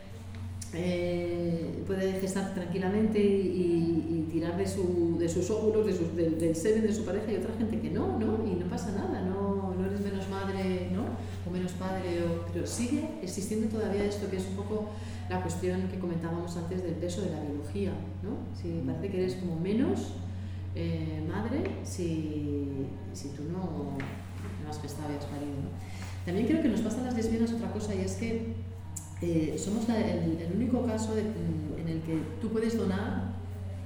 eh, puede gestar tranquilamente y, tirar de, su, de sus óvulos, de del, del semen de su pareja y otra gente que no, ¿no? Y no pasa nada, no, no eres menos madre, ¿no? O menos padre, o, pero sigue existiendo todavía esto que es un poco la cuestión que comentábamos antes del peso de la biología, ¿no? Si parece que eres como menos eh, madre si, si tú no, no has gestado y has parido, ¿no? También creo que nos pasa a las lesbianas otra cosa y es que eh, somos el, único caso mm, en el que tú puedes donar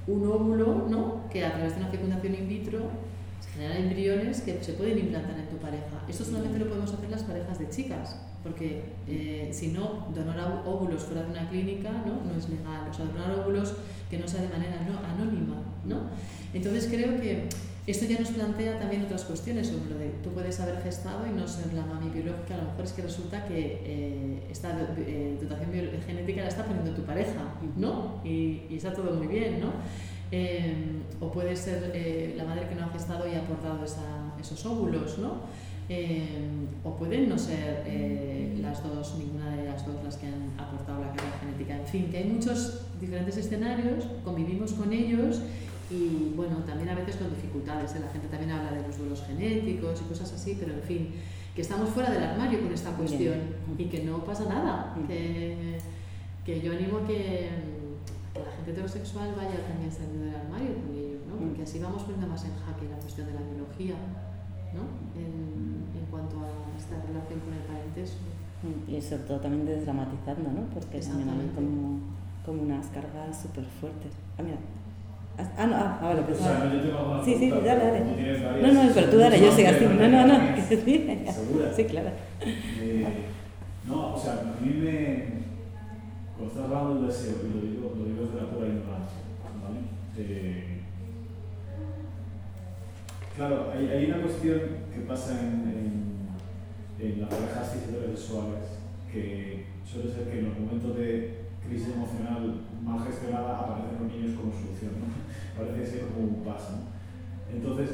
un óvulo, ¿no? Que a través de una fecundación in vitro se generan embriones que se pueden implantar en tu pareja. Esto solamente lo podemos hacer las parejas de chicas, porque eh, si no, donar óvulos fuera de una clínica ¿no? no es legal. O sea, donar óvulos que no sea de manera no, anónima, ¿no? Entonces creo que esto ya nos plantea también otras cuestiones sobre lo de tú puedes haber gestado y no ser la mami biológica, a lo mejor es que resulta que eh, esta eh, dotación genética la está poniendo tu pareja, ¿no? Y, y está todo muy bien, ¿no? Em, o puede ser eh, la madre que no ha gestado y ha aportado esa, esos óvulos, ¿no? Em, o pueden no ser las dos, ninguna de las dos las que han aportado la carga genética. En fin, que hay muchos diferentes escenarios, convivimos con ellos y bueno, también a veces con dificultades. ¿eh? La gente también habla de los duelos genéticos y cosas así, pero en fin, que estamos fuera del armario con esta cuestión y que no pasa nada. Que, que yo animo a que, la gente heterosexual vaya también saliendo del armario con ello, ¿no? porque así vamos poniendo más en jaque la cuestión de la biología ¿no? en, en cuanto a esta relación con el parentesco. Y sobre todo también desdramatizando, ¿no? porque también hay como, como unas cargas súper fuertes. Ah, mira, Ah, no, ah, ahora pues. O sea, no, yo tengo sí, sí, dale, dale. No, no, pero tú dale, yo sigo así. No, no, no. ¿Segura? Sí, claro. Eh, no, o sea, a mí me. Cuando estás hablando del deseo, y lo digo, lo digo desde la pura ignorancia, ¿vale? Eh, claro, hay, hay, una cuestión que pasa en, en, en las parejas heterosexuales que suele ser que en los momentos de crisis emocional mal gestionada aparecen los niños como solución. ¿no? Parece ser como un paso. ¿no? Entonces,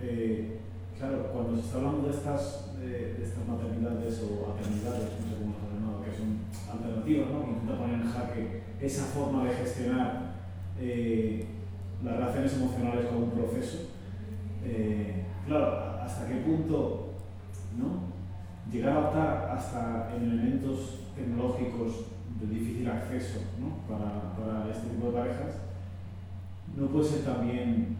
eh, claro, cuando se está hablando de estas, de, estas maternidades o maternidades, no sé cómo se llamado, que son alternativas, ¿no? que intentan poner en jaque esa forma de gestionar eh, las relaciones emocionales como un proceso, eh, claro, ¿hasta qué punto ¿no? llegar a optar hasta en elementos tecnológicos de difícil acceso ¿no? para, este tipo de parejas, no puede ser también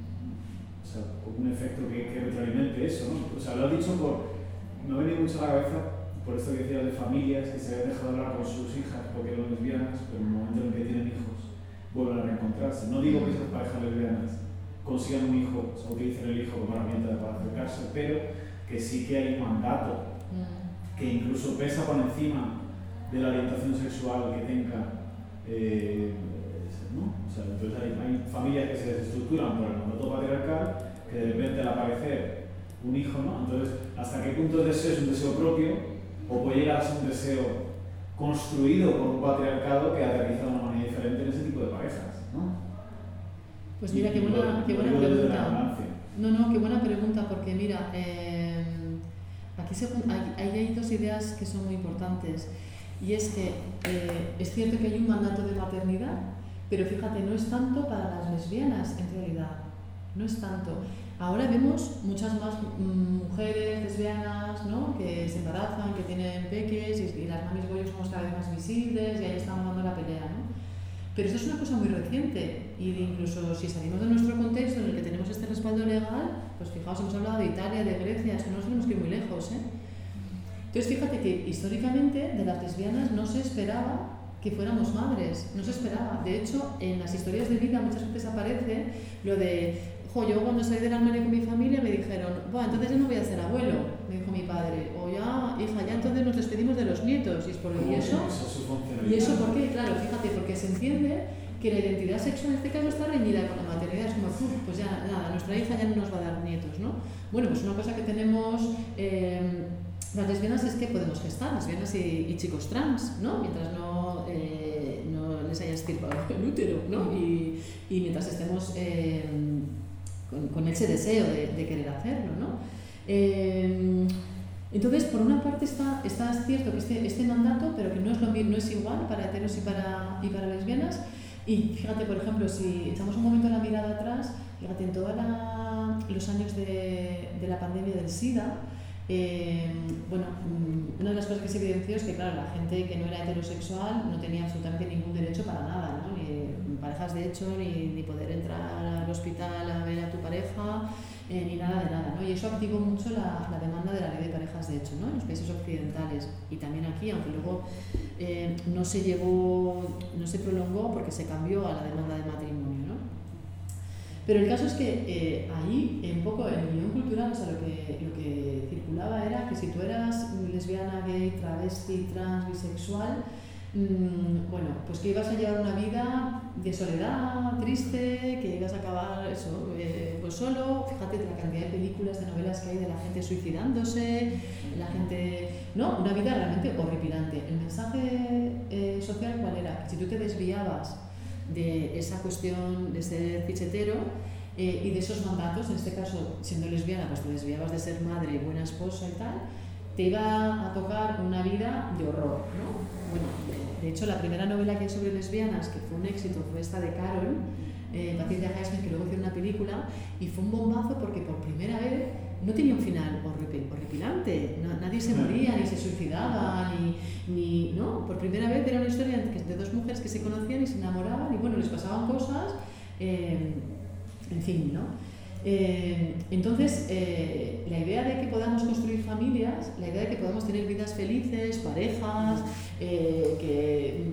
o sea, un efecto que, que, retroalimente eso. ¿no? O sea, lo has dicho por. Me ha venido mucho a la cabeza por esto que decías de familias que se habían dejado hablar con sus hijas porque eran lesbianas, pero en el momento en que tienen hijos vuelven a reencontrarse. No digo que esas parejas lesbianas consigan un hijo, o utilicen el hijo como herramienta para acercarse, pero que sí que hay un mandato que incluso pesa por encima de la orientación sexual que tenga. Eh, sea, entonces hay, hay, familias que se desestructuran por el mandato patriarcal, que de repente al aparecer un hijo, ¿no? Entonces, ¿hasta qué punto el deseo es un deseo propio o puede llegar a ser un deseo construido por un patriarcado que aterriza de una manera diferente en ese tipo de parejas? ¿no? Pues mira, qué buena, qué buena pregunta. No, no, qué buena pregunta, porque mira, eh, aquí se, hay, hay dos ideas que son muy importantes. Y es que eh, es cierto que hay un mandato de maternidad, pero fíjate, no es tanto para las lesbianas en realidad, no es tanto. Ahora vemos muchas más mm, mujeres lesbianas ¿no? que se embarazan, que tienen peques y, las mamis bollos somos cada vez más visibles y ahí estamos dando la pelea. ¿no? Pero esto es una cosa muy reciente y incluso si salimos de nuestro contexto en el que tenemos este respaldo legal, pues fijaos, hemos hablado de Italia, de Grecia, es que no tenemos que ir muy lejos. ¿eh? Entonces fíjate que históricamente de las lesbianas no se esperaba que fuéramos madres, no se esperaba. De hecho, en las historias de vida muchas veces aparece lo de, jo, yo cuando salí del armario con mi familia me dijeron, bueno, entonces ya no voy a ser abuelo, me dijo mi padre, o ya, hija, ya entonces nos despedimos de los nietos. Y es por ¿y eso? ¿Y eso por qué? Claro, fíjate, porque se entiende que la identidad sexual en este caso está reñida con la maternidad. Es como, pues ya, nada, nuestra hija ya no nos va a dar nietos, ¿no? Bueno, pues una cosa que tenemos... Eh, las lesbianas es que podemos gestar, lesbianas y, y chicos trans, ¿no? Mientras no, eh, no les haya estirpado el útero, ¿no? Y, y mientras estemos eh, con, con, ese deseo de, de querer hacerlo, ¿no? Eh, entonces, por una parte está, está cierto que este, este mandato, pero que no es, lo, no es igual para heteros y para, y para lesbianas. Y fíjate, por ejemplo, si echamos un momento la mirada atrás, fíjate, en todos los años de, de la pandemia del SIDA, eh, bueno, mm, una de las cosas que se evidenció es que, claro, la gente que no era heterosexual no tenía absolutamente ningún derecho para nada, ¿no? ni parejas de hecho, ni, ni poder entrar al hospital a ver a tu pareja, eh, ni nada de nada. ¿no? Y eso activó mucho la, la, demanda de la ley de parejas de hecho ¿no? en los países occidentales y también aquí, aunque luego eh, no se llevó, no se prolongó porque se cambió a la demanda de matrimonio. Pero el caso es que eh, ahí, un poco en el guion cultural, o sea, lo que, lo que circulaba era que si tú eras lesbiana, gay, travesti, trans, bisexual, mm, bueno, pues que ibas a llevar una vida de soledad, triste, que ibas a acabar eso, eh, pues solo, fíjate la cantidad de películas, de novelas que hay de la gente suicidándose, la gente, no, una vida realmente horripilante. El mensaje eh, social cuál era? Que si tú te desviabas de esa cuestión de ser fichetero eh, y de esos mandatos, en este caso, siendo lesbiana, pues te desviabas de ser madre, buena esposa y tal, te iba a tocar una vida de horror, ¿no? Bueno, de, hecho, la primera novela que hay sobre lesbianas, que fue un éxito, fue esta de Carol, eh, Patricia Highsmith, que luego hizo una película, y fue un bombazo porque por primera vez no tenía un final horripilante, nadie se moría, ni se suicidaba, ni, ni, ¿no? Por primera vez era una historia de dos mujeres que se conocían y se enamoraban, y bueno, les pasaban cosas, eh, en fin, ¿no? Eh, entonces, eh, la idea de que podamos construir familias, la idea de que podamos tener vidas felices, parejas, que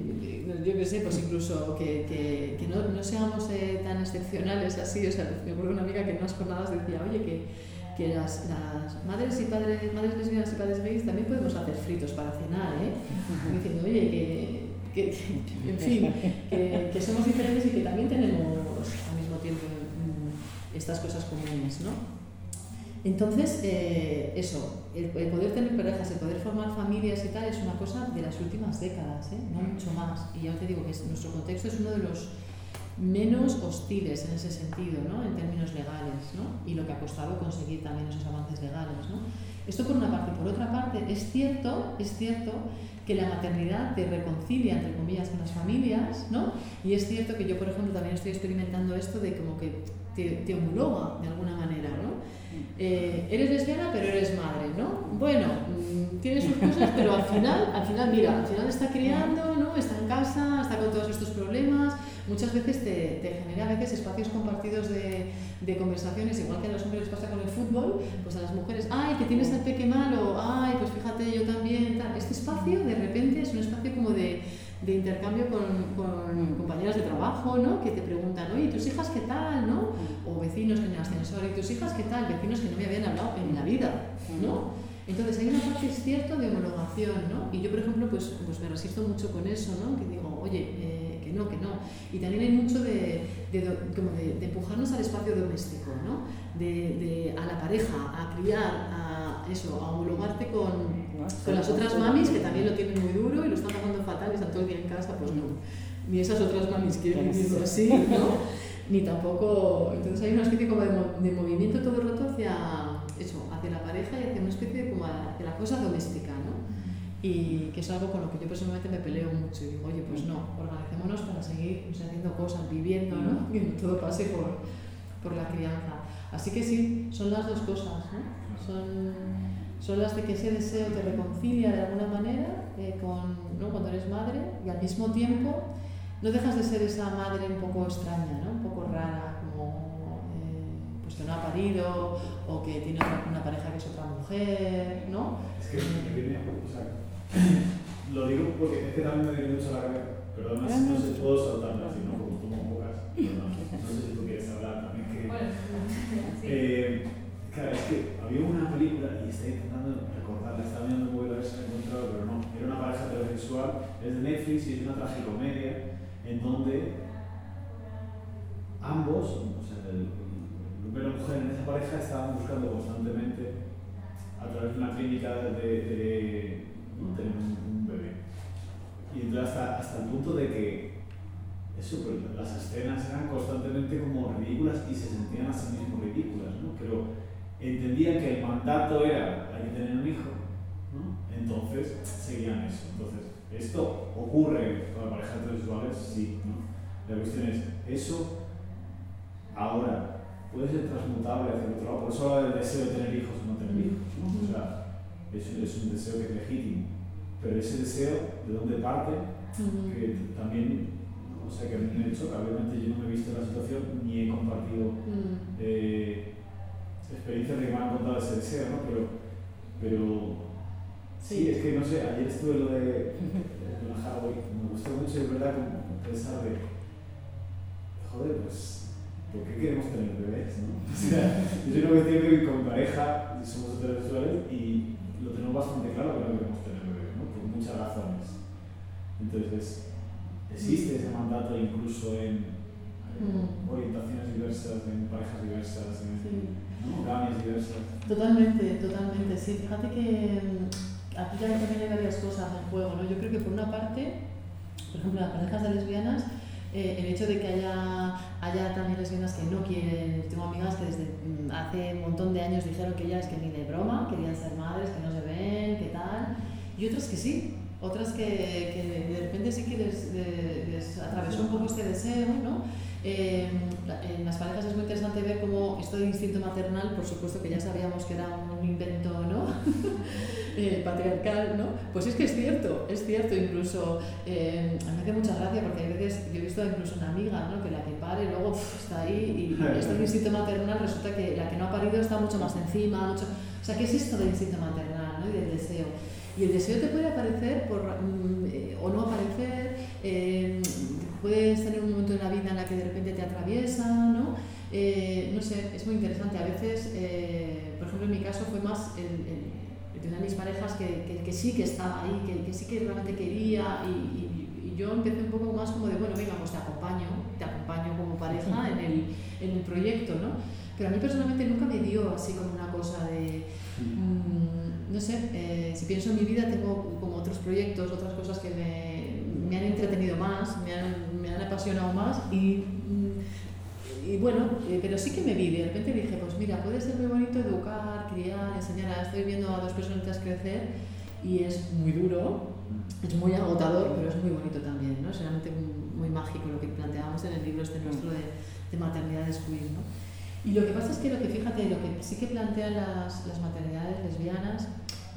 yo qué sé, pues incluso que, que, que no, no, seamos tan excepcionales así, o sea, me acuerdo una amiga que en unas jornadas decía, oye, que que las, las, madres y padres, madres lesbianas y padres gays también podemos hacer fritos para cenar, ¿eh? Diciendo, oye, que, que, en fin, que, que, somos diferentes y que también tenemos al mismo tiempo mm, estas cosas comunes, ¿no? Entonces, eh, eso, el, el, poder tener parejas, el poder formar familias y tal es una cosa de las últimas décadas, ¿eh? no mucho más. Y ya te digo que nuestro contexto es uno de los menos hostiles en ese sentido, ¿no? en términos legales, ¿no? y lo que ha costado conseguir también esos avances legales. ¿no? Esto por una parte. Por otra parte, es cierto, es cierto que la maternidad te reconcilia, entre comillas, con las familias, ¿no? y es cierto que yo, por ejemplo, también estoy experimentando esto de como que te, te homologa de alguna manera. ¿no? Eh, eres lesbiana, pero eres madre, ¿no? Bueno, mm, tiene sus cosas, pero al final, al final, mira, al final está criando, ¿no? Está en casa, está con todos estos problemas, muchas veces te, te genera a veces espacios compartidos de, de, conversaciones, igual que a los hombres les pasa con el fútbol, pues a las mujeres, ay, que tienes el peque malo, ay, pues fíjate, yo también, tal. Este espacio de repente es un espacio como de, de intercambio con, con, compañeras de trabajo, ¿no? Que te preguntan, oye, ¿tus hijas qué tal, no? O vecinos en el ascensor, ¿y tus hijas qué tal? Vecinos que no me habían hablado en la vida, ¿no? Entonces hay una parte, es cierto, de homologación, ¿no? Y yo, por ejemplo, pues, pues me resisto mucho con eso, ¿no? Que digo, oye, eh, no, que no. Y también hay mucho de, de, como de, empujarnos al espacio doméstico, ¿no? De, a la pareja, a criar, a eso, a homologarte con, con las otras mamis que también lo tienen muy duro y lo están pasando fatal y están todo el día en casa, pues no. Ni esas otras mamis quieren vivirlo así, ¿no? Ni tampoco. Entonces hay una especie como de, movimiento todo el rato hacia eso, hacia la pareja y hacia una especie de como hacia la cosa doméstica, ¿no? y que es algo con lo que yo personalmente me peleo mucho y digo, oye, pues no, para seguir pues, haciendo cosas, viviendo, ¿no? Que todo pase por, por la crianza. Así que sí, son las dos cosas, ¿no? Son, son las de que ese deseo te reconcilia de alguna manera eh, con, ¿no? cuando eres madre y al mismo tiempo no dejas de ser esa madre un poco extraña, ¿no? Un poco rara, como eh, pues que no ha parido o que tiene una pareja que es otra mujer, ¿no? Es que me viene, o sea, lo digo porque es que también me viene mucho a la cabeza, perdón, no, no sé, puedo saltarme así, ¿no? Como tomo pocas, no, no sé si tú quieres hablar también. Que, eh, claro, es que había una película y estoy intentando recordarla, estaba viendo muy a ver si la he encontrado, pero no, era una pareja televisual, es de Netflix y es una tragicomedia en donde ambos, o sea, el, hombre y la mujer en esa pareja estaban buscando constantemente a través de una clínica de, un. Y hasta, hasta el punto de que eso, las escenas eran constantemente como ridículas y se sentían a sí mismos ridículas, ¿no? Pero entendían que el mandato era hay que tener un hijo. Entonces seguían eso. Entonces, ¿esto ocurre con las parejas heterosexuales? Sí, ¿no? La cuestión es, ¿eso ahora puede ser transmutable hacia otro lado? Por eso habla del deseo de tener hijos o no tener hijos, ¿no? O sea, es, es un deseo que es legítimo, pero ese deseo, ¿de dónde parte? Que también, o sea, que a mí me choca, obviamente yo no me he visto en la situación ni he compartido eh, experiencias de que me han contado ese deseo, ¿no? Pero, pero sí. es que no sé, ayer estuve lo de, de la me gustó mucho, es verdad, pensar de, joder, pues ¿por qué queremos tener bebés? ¿no? O sea, yo soy que tiene que con pareja, somos heterosexuales y lo tenemos bastante claro que no queremos ¿no? por muchas razones. Entonces, existe ese mandato incluso en mm. orientaciones diversas, en parejas diversas, en sí. diversas. Totalmente, totalmente. Sí, fíjate que mm, aquí ya también hay varias cosas en juego. ¿no? Yo creo que por una parte, por ejemplo, las parejas de lesbianas eh, el hecho de que haya, haya también lesbianas que no quieren, tengo amigas que desde mm, hace un montón de años dijeron que ellas que ni de broma, querían ser madres, que no se ven, que tal, y otras que sí, otras que, que de repente sí que les, les, atravesó un poco este deseo, ¿no? Eh, en las parejas es muy interesante ver cómo esto de instinto maternal, por supuesto que ya sabíamos que era un invento ¿no? eh, patriarcal, ¿no? pues es que es cierto, es cierto, incluso eh, me hace mucha gracia porque hay veces, yo he visto incluso una amiga ¿no? que la que pare luego está ahí y este instinto maternal resulta que la que no ha parido está mucho más encima, mucho, o sea, ¿qué es esto del instinto maternal ¿no? y del deseo? Y el deseo te puede aparecer por, mm, eh, o no aparecer, eh, puedes tener un momento en la vida en la que de repente te atraviesa, ¿no? Eh, no sé, es muy interesante. A veces, por ejemplo, en mi caso fue más el, de una de mis parejas que, que, sí que estaba ahí, que, que, sí que realmente quería y, yo empecé un poco más como de, bueno, venga, pues te acompaño, te acompaño como pareja en el, en el proyecto, ¿no? Pero a mí personalmente nunca me dio así como una cosa de... Mm, no sé, eh, si pienso en mi vida tengo como otros proyectos, otras cosas que me, me han entretenido más, me han, me han apasionado más y, mm, y bueno, eh, pero sí que me vi, de repente dije, pues mira, puede ser muy bonito educar, criar, enseñar, estoy viendo a dos personas crecer y es muy duro, es muy agotador, pero es muy bonito también, ¿no? Es realmente muy, mágico lo que planteábamos en el libro este nuestro de, de maternidades. Y lo que pasa es que lo que fíjate, lo que sí que plantean las, las maternidades lesbianas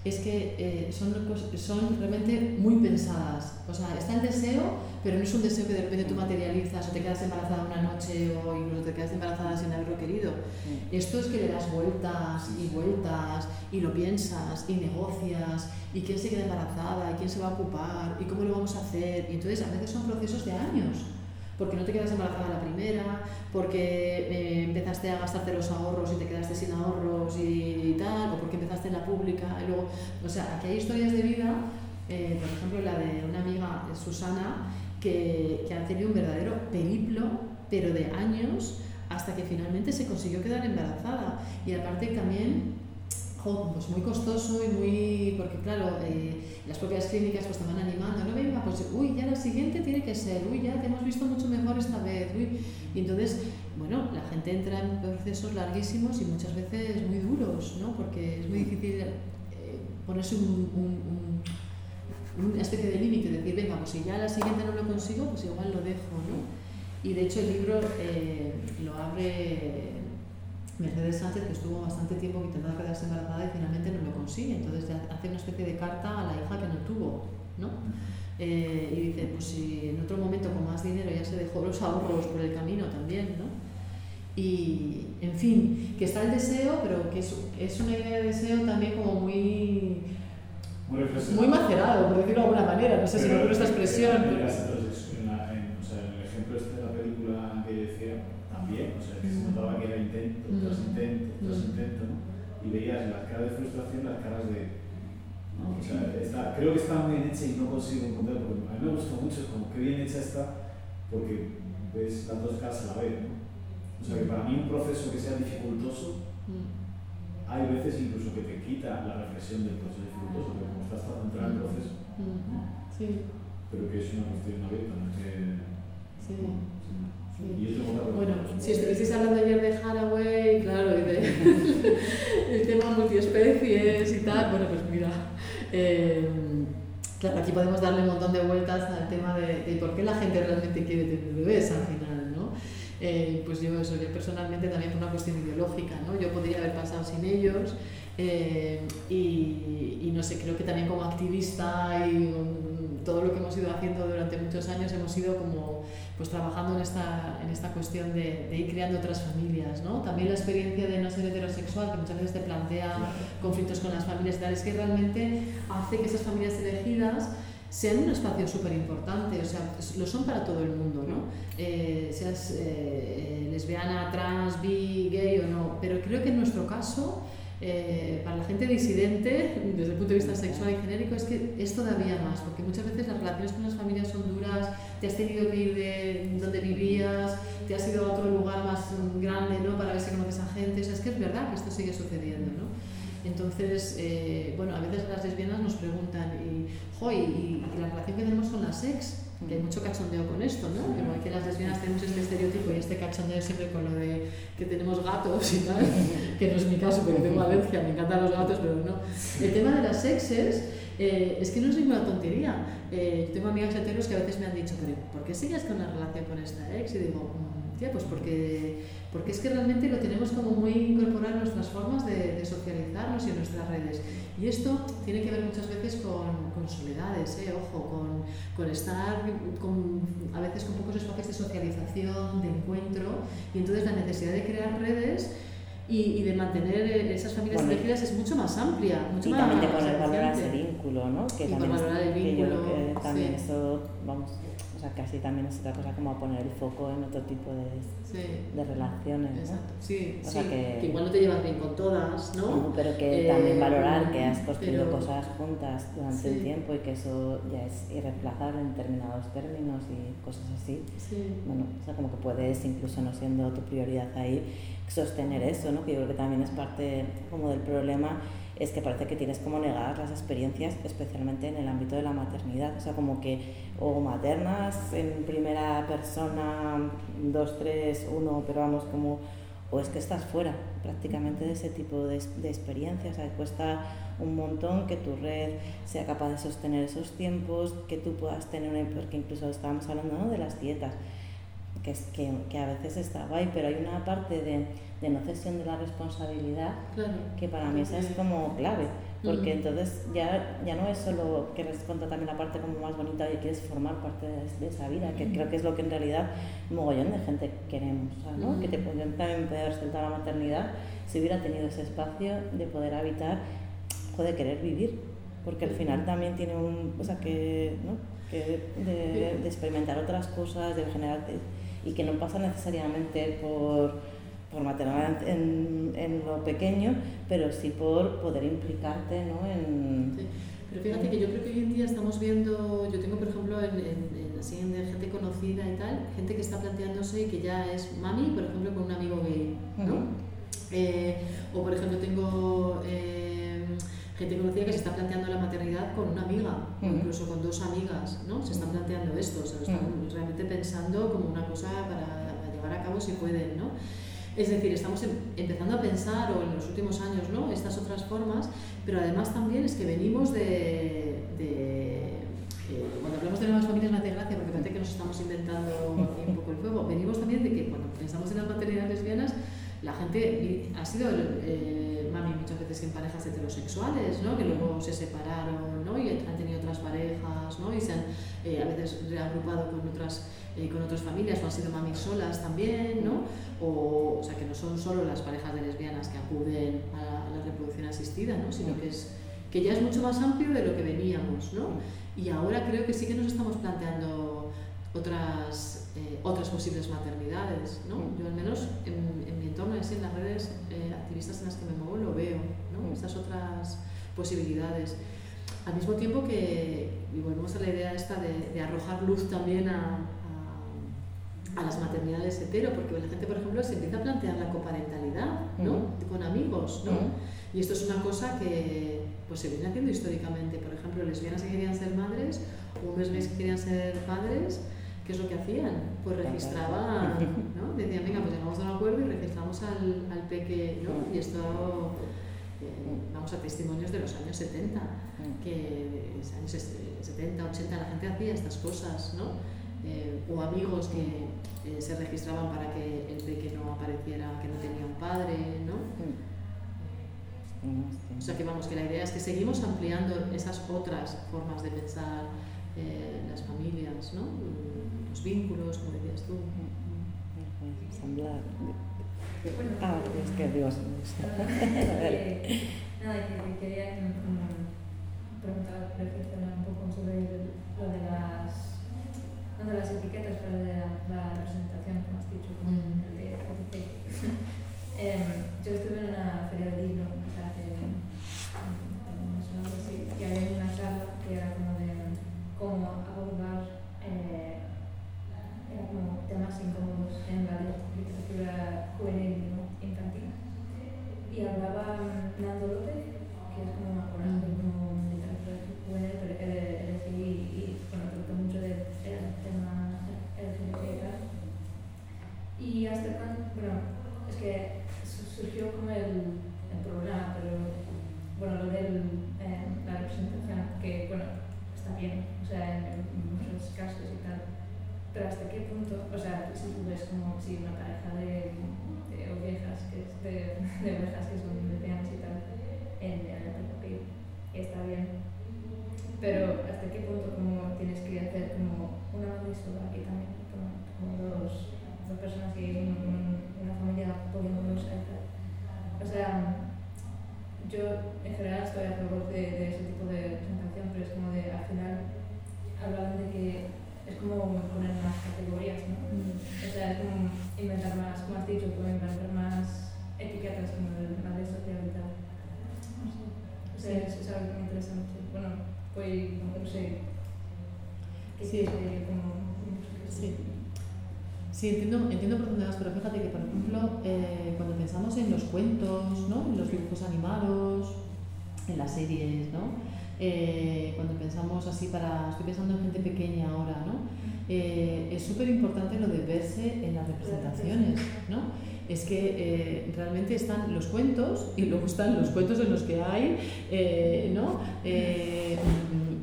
es que eh, son, son realmente muy pensadas. O sea, está el deseo, pero no es un deseo que de repente tú materializas o te quedas embarazada una noche o incluso te quedas embarazada sin haberlo querido. Esto es que le das vueltas y vueltas y lo piensas y negocias y quién se queda embarazada y quién se va a ocupar y cómo lo vamos a hacer. Y entonces a veces son procesos de años porque no te quedas embarazada la primera, porque eh, empezaste a gastarte los ahorros y te quedaste sin ahorros y, tal, o porque empezaste en la pública y luego, o sea, aquí hay historias de vida, eh, por ejemplo la de una amiga, Susana, que, que ha tenido un verdadero periplo, pero de años, hasta que finalmente se consiguió quedar embarazada. Y aparte también pues muy costoso y muy, porque claro, eh, las propias clínicas pues te van animando, no venga, pues uy, ya la siguiente tiene que ser, uy, ya te hemos visto mucho mejor esta vez, uy. Y entonces, bueno, la gente entra en procesos larguísimos y muchas veces muy duros, ¿no? Porque es muy difícil eh, ponerse un, un, una especie de límite, decir, venga, pues si ya la siguiente no lo consigo, pues igual lo dejo, ¿no? Y de hecho el libro eh, lo abre Mercedes Sánchez, que estuvo bastante tiempo intentando quedarse embarazada y finalmente no lo consigue. Entonces hace una especie de carta a la hija que no tuvo, ¿no? Eh, y dice, pues si en otro momento con más dinero ya se dejó los ahorros por el camino también, ¿no? Y, en fin, que está el deseo, pero que es, es una idea de deseo también como muy... Muy, macerado, por decirlo de alguna manera, no sé si no esta expresión. Pero, entonces, en, la, en, o sea, en el ejemplo este de la película que decía, también, o sea, que se notaba que era intento tras intento tras intento, ¿no? Y veías las caras de frustración, las caras de... O sea, está, creo que está muy bien hecha y no consigo encontrar, porque a mí me gustó mucho, es como que bien hecha está, porque ves las dos caras a la vez, ¿no? O sea, que para mí un proceso que sea dificultoso, hay veces incluso que te quita la reflexión del proceso dificultoso, porque como estás tan centrado en el proceso, ¿no? sí. pero que es una cuestión abierta, no que... Sí. Bueno, si estuvieseis hablando ayer de Haraway, claro, y de el tema multiespecies y tal, bueno, pues mira, eh, claro, aquí podemos darle un montón de vueltas al tema de, por qué la gente realmente quiere tener bebés al final, ¿no? Eh, pues yo, eso, yo personalmente también por una cuestión ideológica, ¿no? Yo podría haber pasado sin ellos eh, y, y, no sé, creo que también como activista y todo lo que hemos ido haciendo durante muchos años hemos ido como pues trabajando en esta, en esta cuestión de, de, ir creando otras familias. ¿no? También la experiencia de no ser heterosexual, que muchas veces te plantea conflictos con las familias, tal, es que realmente hace que esas familias elegidas sean un espacio súper importante, o sea, lo son para todo el mundo, ¿no? Eh, seas eh, lesbiana, trans, bi, gay o no, pero creo que en nuestro caso, eh, para la gente disidente, desde el punto de vista sexual y genérico, es que es todavía más, porque muchas veces las relaciones con las familias son duras, te has tenido que ir de donde vivías, te has ido a otro lugar más grande, ¿no? Para ver si conoces a gente, es que es verdad que esto sigue sucediendo, ¿no? Entonces, eh, bueno, a veces las lesbianas nos preguntan, y, y, la relación que tenemos con las ex, que hay mucho cachondeo con esto, ¿no? Como que las lesbianas tenemos este estereotipo y este cachondeo siempre con lo de que tenemos gatos y tal, que no es mi caso porque tengo alergia, me encantan los gatos, pero no. El tema de las exes eh, es que no es ninguna tontería. Eh, yo tengo amigas heteros que a veces me han dicho, pero ¿por qué sigues con una relación con esta ex? Y digo, mm, tía, pues porque porque es que realmente lo tenemos como muy incorporado en nuestras formas de, socializarnos y en nuestras redes. Y esto tiene que ver muchas veces con, con soledades, ¿eh? ojo, con, con estar con, a veces con pocos espacios de socialización, de encuentro, y entonces la necesidad de crear redes y, y, de mantener esas familias elegidas es mucho más amplia. Mucho y más también de poner valor a ese vínculo, ¿no? Que y también, valorar el vínculo. Que yo también eso, vamos, o sea, casi también es otra cosa como poner el foco en otro tipo de, de relaciones. Exacto, sí, o sea, que, igual no te llevas bien con todas, ¿no? pero que también eh, valorar que has construido cosas juntas durante un tiempo y que eso ya es irreemplazable en determinados términos y cosas así. Bueno, o sea, como que puedes, incluso no siendo tu prioridad ahí, sostener eso, ¿no? Que yo creo que también es parte como del problema es que parece que tienes como negar las experiencias, especialmente en el ámbito de la maternidad. O sea, como que o maternas en primera persona, dos, tres, uno, pero vamos, como, o es que estás fuera prácticamente de ese tipo de, de experiencias. O sea, cuesta un montón que tu red sea capaz de sostener esos tiempos, que tú puedas tener una, porque incluso estábamos hablando ¿no? de las dietas, que, es, que, que a veces está guay, pero hay una parte de de no cesión de la responsabilidad, que para mí esa es como clave, porque entonces ya, ya no es solo que les también la parte como más bonita y quieres formar parte de, esa vida, que creo que es lo que en realidad un mogollón de gente queremos, ¿no? que te pueden también poder soltar la maternidad si hubiera tenido ese espacio de poder habitar o de querer vivir, porque al final también tiene un, o sea, que, ¿no? que de, de experimentar otras cosas, de generar, y que no pasa necesariamente por por maternidad en, en, lo pequeño, pero sí por poder implicarte ¿no? en... Sí. Pero fíjate que yo creo que hoy en día estamos viendo, yo tengo por ejemplo en, en, así en gente conocida y tal, gente que está planteándose que ya es mami, por ejemplo, con un amigo gay, ¿no? eh, o por ejemplo tengo eh, gente conocida que se está planteando la maternidad con una amiga, o incluso con dos amigas, ¿no? Se están planteando esto, o sea, están realmente pensando como una cosa para, llevar a cabo si pueden, ¿no? Es decir, estamos em, empezando a pensar, o en los últimos años, ¿no? estas otras formas, pero además también es que venimos de, eh, cuando hablamos de nuevas familias me hace gracia porque parece que nos estamos inventando un poco el fuego, venimos también de que cuando pensamos en las maternidades lesbianas, la gente ha sido eh, mami muchas veces en parejas heterosexuales, ¿no? que luego se separaron ¿no? y han tenido otras parejas ¿no? y se han eh, a veces reagrupado con otras, con otras familias o han sido mamis solas también. ¿no? o, o sea, que no son solo las parejas de lesbianas que acuden a, la reproducción asistida, ¿no? sino que, es, que ya es mucho más amplio de lo que veníamos. ¿no? Y ahora creo que sí que nos estamos planteando otras, eh, otras posibles maternidades. ¿no? Yo al menos en, en mi entorno, así en las redes eh, activistas en las que me muevo, lo veo, ¿no? estas otras posibilidades. Al mismo tiempo que, y volvemos a la idea esta de, de arrojar luz también a, a las maternidades hetero, porque la gente, por ejemplo, se empieza a plantear la coparentalidad, ¿no? Con amigos, ¿no? Y esto es una cosa que pues, se viene haciendo históricamente. Por ejemplo, lesbianas que querían ser madres, hombres gays que querían ser padres, ¿qué es lo que hacían? Pues registraban, ¿no? Decían, venga, pues llegamos a un acuerdo y registramos al, al peque, ¿no? Y esto, eh, vamos a testimonios de los años 70, que en los años 70, 80 la gente hacía estas cosas, ¿no? Eh, o amigos que eh, se registraban para que el peque no apareciera, que no tenía un padre, ¿no? O sea que vamos, que la idea es que seguimos ampliando esas otras formas de pensar eh, las familias, ¿no? los vínculos, como decías tú. Bueno, ah, es que Dios. nada, que quería preguntar, reflexionar un poco sobre lo de las, no de las etiquetas, pero de la, la representación, como has dicho, mm. em, yo estuve en una feria de libro literatura juvenil, ¿no? infantil. Y hablaba Nando López, que es como más conocido como literatura juvenil, pero él es así y, bueno, trata mucho de tema LGBT y tal. Y hasta bueno, es que surgió como el, el problema, pero bueno, lo de eh, la representación, que bueno, está bien, o sea, en muchos casos y tal pero hasta qué punto, o sea, si tú ves como si una pareja de, ovejas, que es de, de ovejas que son y tal, en, el PPP, está bien, pero hasta qué punto como tienes que hacer como una banda aquí también, como, dos, personas viven en una familia poliamorosa y tal. O sea, yo en general estoy a favor de, ese tipo de representación, pero es como de, al final, hablan de que como poner más categorías, ¿no? Mm. O sea, es como inventar más, como has dicho, como inventar más etiquetas como la red social y tal. O sea, es, es algo muy interesante. Bueno, pues, no sé, ¿qué sí. como... Sí. Sí, entiendo, entiendo por dónde vas, pero fíjate que, por ejemplo, eh, cuando pensamos en los cuentos, ¿no? en los dibujos animados, en las series, ¿no? Eh, cuando pensamos así para, estoy pensando en gente pequeña ahora, ¿no? Eh, es súper importante lo de verse en las representaciones, ¿no? Es que realmente están los cuentos y luego están los cuentos en los que hay, ¿no?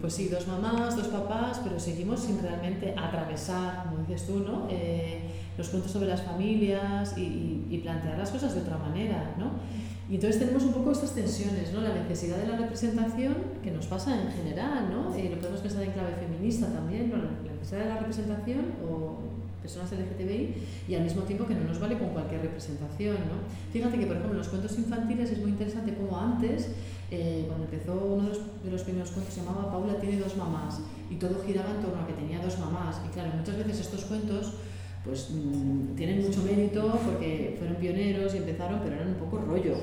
pues sí, dos mamás, dos papás, pero seguimos sin realmente atravesar, como dices tú, ¿no? Eh, los cuentos sobre las familias y, plantear las cosas de otra manera, ¿no? Y entonces tenemos un poco estas tensiones, ¿no? La necesidad de la representación, que nos pasa en general, ¿no? Y lo podemos pensar en clave feminista también. La necesidad de la representación o personas LGTBI y al mismo tiempo que no nos vale con cualquier representación, ¿no? Fíjate que, por ejemplo, en los cuentos infantiles es muy interesante como antes eh, cuando empezó uno de los, primeros cuentos se llamaba Paula tiene dos mamás y todo giraba en torno a que tenía dos mamás. Y claro, muchas veces estos cuentos pues mm, tienen mucho mérito porque fueron pioneros y empezaron, pero eran un poco rollo,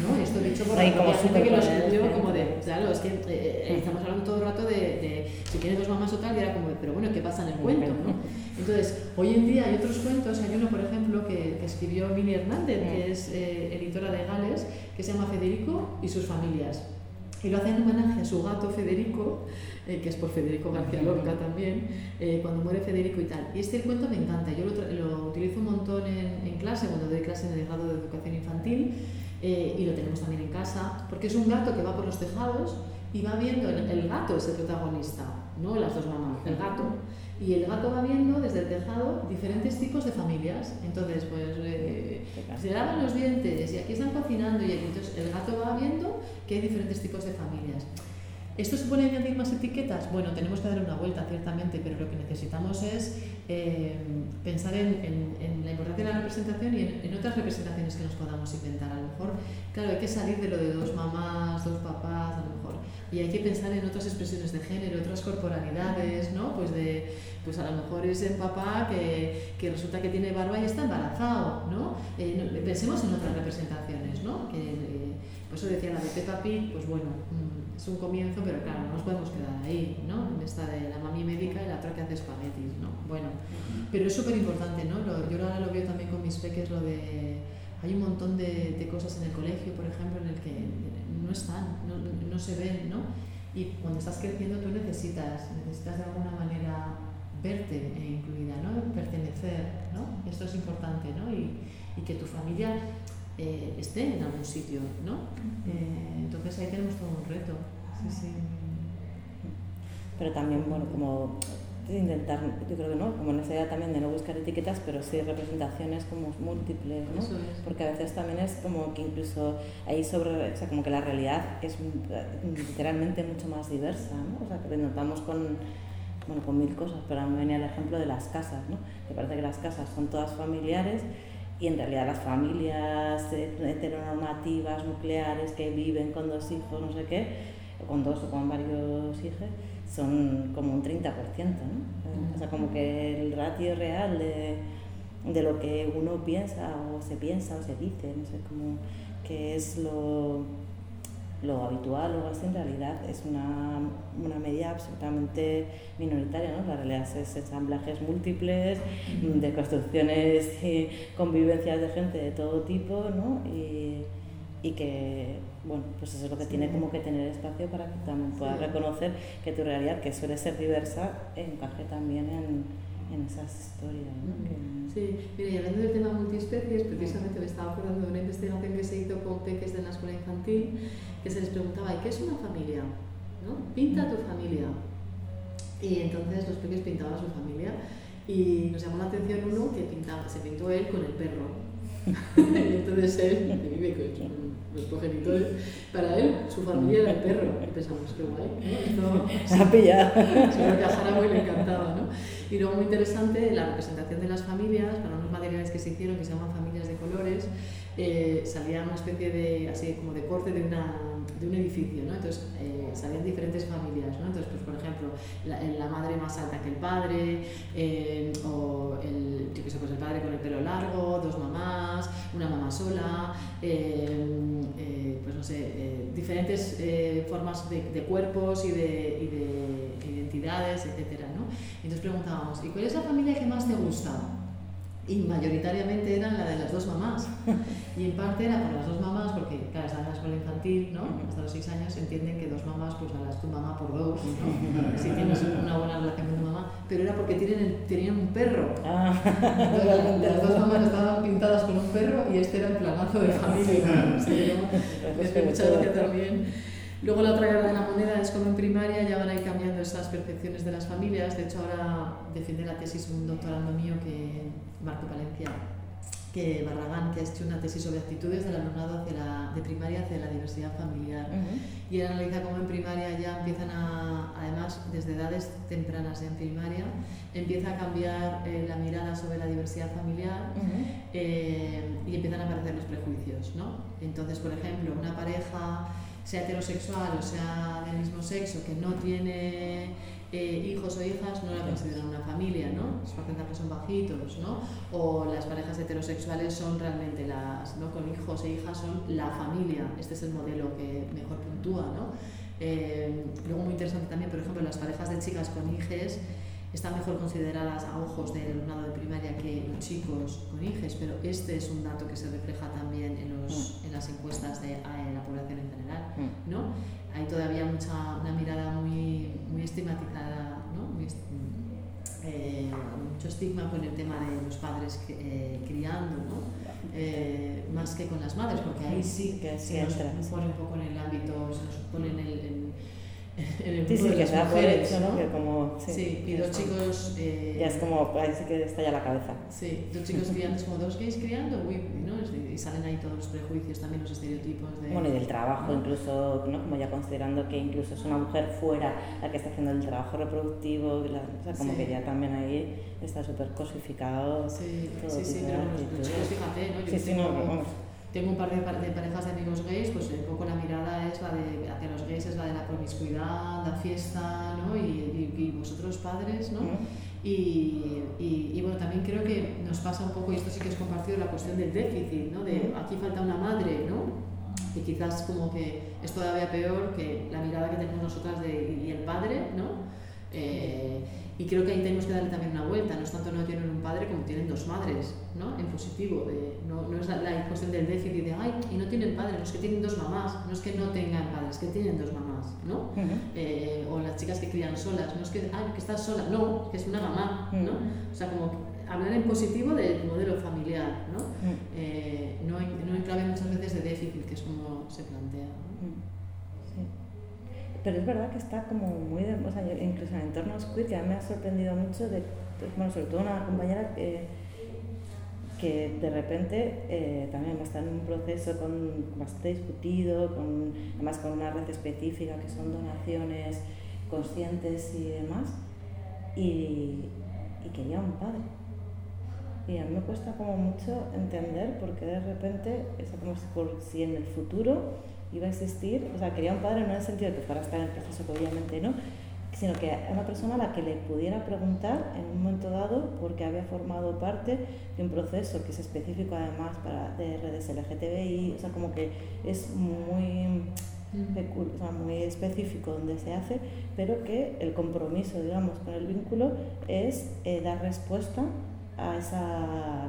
¿no? Esto dicho por la gente que lo escribió como de, claro, es que eh, eh, estamos hablando todo el rato de, de, si tiene dos mamás o tal, y era como, pero bueno, ¿qué pasa en el cuento, no? Entonces, hoy en día hay otros cuentos, hay uno, por ejemplo, que, que escribió Mini Hernández, que es editora de Gales, que se llama Federico y sus familias. Y lo hace en homenaje a su gato Federico, eh, que es por Federico García Lorca también, eh, cuando muere Federico y tal. Y este cuento me encanta, yo lo, lo utilizo un montón en, en, clase, cuando doy clase en el grado de educación infantil, eh, y lo tenemos también en casa, porque es un gato que va por los tejados y va viendo, el, el gato es el protagonista, no las dos mamás, el gato y el gato va viendo desde el tejado diferentes tipos de familias. Entonces, pues eh, se lavan los dientes y aquí están cocinando y entonces el gato va viendo que hay diferentes tipos de familias. ¿Esto supone añadir más etiquetas? Bueno, tenemos que dar una vuelta, ciertamente, pero lo que necesitamos es eh, pensar en, en, la importancia de la representación y en, en, otras representaciones que nos podamos inventar. A lo mejor, claro, hay que salir de lo de dos mamás, dos papás, a lo mejor, y hay que pensar en otras expresiones de género, otras corporalidades, ¿no? Pues de pues a lo mejor es el papá que, que resulta que tiene barba y está embarazado, ¿no? Eh, pensemos en otras representaciones, ¿no? Que, eh, por eso decía la de Peppa Pig, pues bueno, es un comienzo, pero claro, no nos podemos quedar ahí, ¿no? En esta de la mami médica y la otra que hace espaguetis, ¿no? Bueno, pero es súper importante, ¿no? yo ahora lo veo también con mis peques, lo de... Hay un montón de, de, cosas en el colegio, por ejemplo, en el que no están, no, no se ven, ¿no? Y cuando estás creciendo tú necesitas, necesitas de alguna manera verte incluida, ¿no? pertenecer, ¿no? esto es importante, ¿no? y, y que tu familia eh, esté en algún sitio. ¿no? Eh, entonces ahí tenemos todo un reto. Sí, sí. Pero también, bueno, como intentar, yo creo que no, como necesidad también de no buscar etiquetas, pero sí representaciones como múltiples, ¿no? Porque a veces también es como que incluso ahí sobre, o sea, como que la realidad es literalmente mucho más diversa, ¿no? O sea, que notamos con bueno, con mil cosas, pero a mí venía el ejemplo de las casas, ¿no? Me parece que las casas son todas familiares y en realidad las familias heteronormativas, nucleares, que viven con dos hijos, no sé qué, o con dos o con varios hijos, son como un 30%, ¿no? O sea, como que el ratio real de, de lo que uno piensa o se piensa o se dice, no sé, como que es lo lo habitual o así en realidad es una, una medida absolutamente minoritaria, ¿no? La realidad es ensamblajes múltiples, de construcciones y convivencias de gente de todo tipo, ¿no? Y, y que, bueno, pues eso es lo que tiene como que tener espacio para que también puedas reconocer que tu realidad, que suele ser diversa, encaje también en, en esas historias. ¿no? Sí, mira, y hablando del tema multiespecies, precisamente me estaba acordando de una investigación que se hizo con peques de la escuela infantil, que se les preguntaba, ¿y qué es una familia? ¿No? Pinta tu familia. Y entonces los peques pintaban su familia y nos llamó la atención uno que pintaba, se pintó él con el perro. y entonces él, que vive con los progenitores, para él su familia era el perro. Y pensamos, qué guay. ¿no? Se ha pillado. Seguro que a Harawi le encantaba, ¿no? Y luego muy interesante la representación de las familias, para unos materiales que se hicieron que se llaman familias de colores, eh, salía una especie de, así como de corte de, una, de un edificio, ¿no? Entonces eh, salían diferentes familias, ¿no? Entonces, pues por ejemplo, la, madre más alta que el padre, eh, o el, yo pues el padre con el pelo largo, dos mamás, una mamá sola, eh, eh, pues no sé, diferentes formas de, cuerpos y de, identidades, etcétera, ¿no? Entonces preguntábamos, ¿y cuál es la familia que más te gusta? Y mayoritariamente eran la de las dos mamás. Y en parte era por las dos mamás, porque claro, están en la escuela infantil, ¿no? Hasta los seis años entienden que dos mamás, pues a las tu mamá por dos, ¿no? Si tienes una buena relación con tu mamá. Pero era porque tienen, tenían un perro. Ah, Entonces, las, dos mamás estaban pintadas con un perro y este era el planazo de familia. Sí, ¿no? Pues Es que sobre mucha todo. gracia también. Luego la otra cara de la moneda es como en primaria ya van a ir cambiando esas percepciones de las familias. De hecho ahora defiende la tesis un doctorando mío que Marco Palencia, que Barragán, que ha hecho una tesis sobre actitudes del alumnado hacia la, de primaria hacia la diversidad familiar. ujú. Y él analiza cómo en primaria ya empiezan a, además desde edades tempranas en primaria, empieza a cambiar eh, la mirada sobre la diversidad familiar eh, y empiezan a aparecer los prejuicios, ¿no? Entonces, por ejemplo, una pareja, sea heterosexual o sea del mismo sexo, que no tiene eh, hijos o hijas, no la consideran una familia, ¿no? Los porcentajes son bajitos, ¿no? O las parejas heterosexuales son realmente las, ¿no? Con hijos e hijas son la familia. Este es el modelo que mejor puntúa, ¿no? Eh, luego muy interesante también, por ejemplo, las parejas de chicas con hijes están mejor consideradas a ojos del alumnado de primaria que los chicos con hijes, pero este es un dato que se refleja también en, los, en las encuestas de en la población. Mm. ¿No? Hay todavía mucha, una mirada muy, muy estigmatizada, ¿no? Muy est- eh, mucho estigma con el tema de los padres eh, criando, ¿no? Eh, más que con las madres, porque ahí sí Que sí se nos entra, pone un poco en el ámbito, se nos pone en el, en, en el Sí, sí, de que las se da por hecho, ¿no? Que como, sí, Sí, y ya dos está. chicos... eh, Ya es como, ahí sí que estalla la cabeza. Sí, dos chicos criando, es como dos gays criando, uy, ¿no? Y salen ahí todos los prejuicios, también los estereotipos de... Bueno, y del trabajo, ¿no? incluso, ¿no? Como ya considerando que incluso es una mujer fuera la que está haciendo el trabajo reproductivo, la- o sea, como Sí. que ya también ahí está súper cosificado. Sí, sí, sí, pero los, los chicos, fíjate, ¿no? Yo Sí, sí, no, vamos. Tengo un par de, de parejas de amigos gays, pues un poco la mirada es la de, hacia los gays es la de la promiscuidad, la fiesta, ¿no? Y, y, y vosotros padres, ¿no? ¿no? Y, y, y bueno, también creo que nos pasa un poco, y esto sí que es compartido, la cuestión del déficit, ¿no? De Ujú. aquí falta una madre, ¿no? Y quizás como que es todavía peor que la mirada que tenemos nosotras de, y el padre, ¿no? Eh, y creo que ahí tenemos que darle también una vuelta, no es tanto no tienen un padre como tienen dos madres, ¿no? En positivo, de- no, no es la, la cuestión del déficit de, ay, y no tienen padre, no es que tienen dos mamás, no es que no tengan padres, es que tienen dos mamás, ¿no? Ujú. Eh, o las chicas que crían solas, no es que, ay, que estás sola, no, que es una mamá, ¿no? Mm. O sea, como hablar en positivo del modelo familiar, ¿no? Mm. Eh, no, en, no en clave muchas veces de déficit, que es como se plantea. ¿no? Pero es verdad que está como muy, de, o sea, incluso en entornos queer, que a mí me ha sorprendido mucho, de, bueno, sobre todo una compañera que, que de repente eh, también está en un proceso con, bastante discutido, con, además con una red específica que son donaciones conscientes y demás, y, y quería un padre. Y a mí me cuesta como mucho entender por qué de repente, es como si en el futuro iba a existir, o sea, quería un padre no en el sentido de que fuera a estar en el proceso, que obviamente no, sino que a una persona a la que le pudiera preguntar en un momento dado porque había formado parte de un proceso que es específico además para de redes LGTBI, o sea, como que es muy o sea, muy específico donde se hace, pero que el compromiso, digamos, con el vínculo es eh, dar respuesta a esa,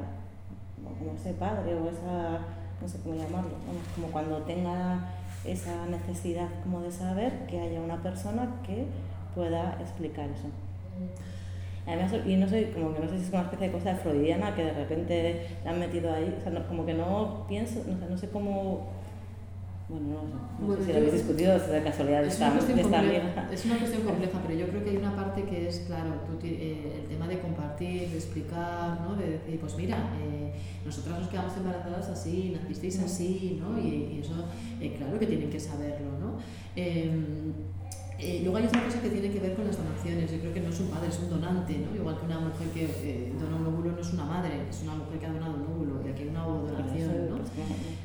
como ese padre o esa, no sé cómo llamarlo, como cuando tenga esa necesidad como de saber que haya una persona que pueda explicar eso. Además, y no sé, como que no sé si es una especie de cosa freudiana que de repente le han metido ahí, o sea, no, como que no pienso, no sé, no sé cómo bueno, no, no Bueno, sé si lo habéis discutido de casualidad Es esta, una, de esta compleja, es una cuestión compleja, pero yo creo que hay una parte que es, claro, tú eh, el tema de compartir, de explicar, ¿no? de decir, pues mira, eh, nosotras nos quedamos embarazadas así, nacisteis así, ¿no? y, y eso, eh, claro que tienen que saberlo. ¿no? Eh, luego hay otra cosa que tiene que ver con las donaciones. Yo creo que no es un padre, es un donante, ¿no? Igual que una mujer que eh, dona un óvulo no es una madre, es una mujer que ha donado un óvulo y aquí hay una donación, ¿no?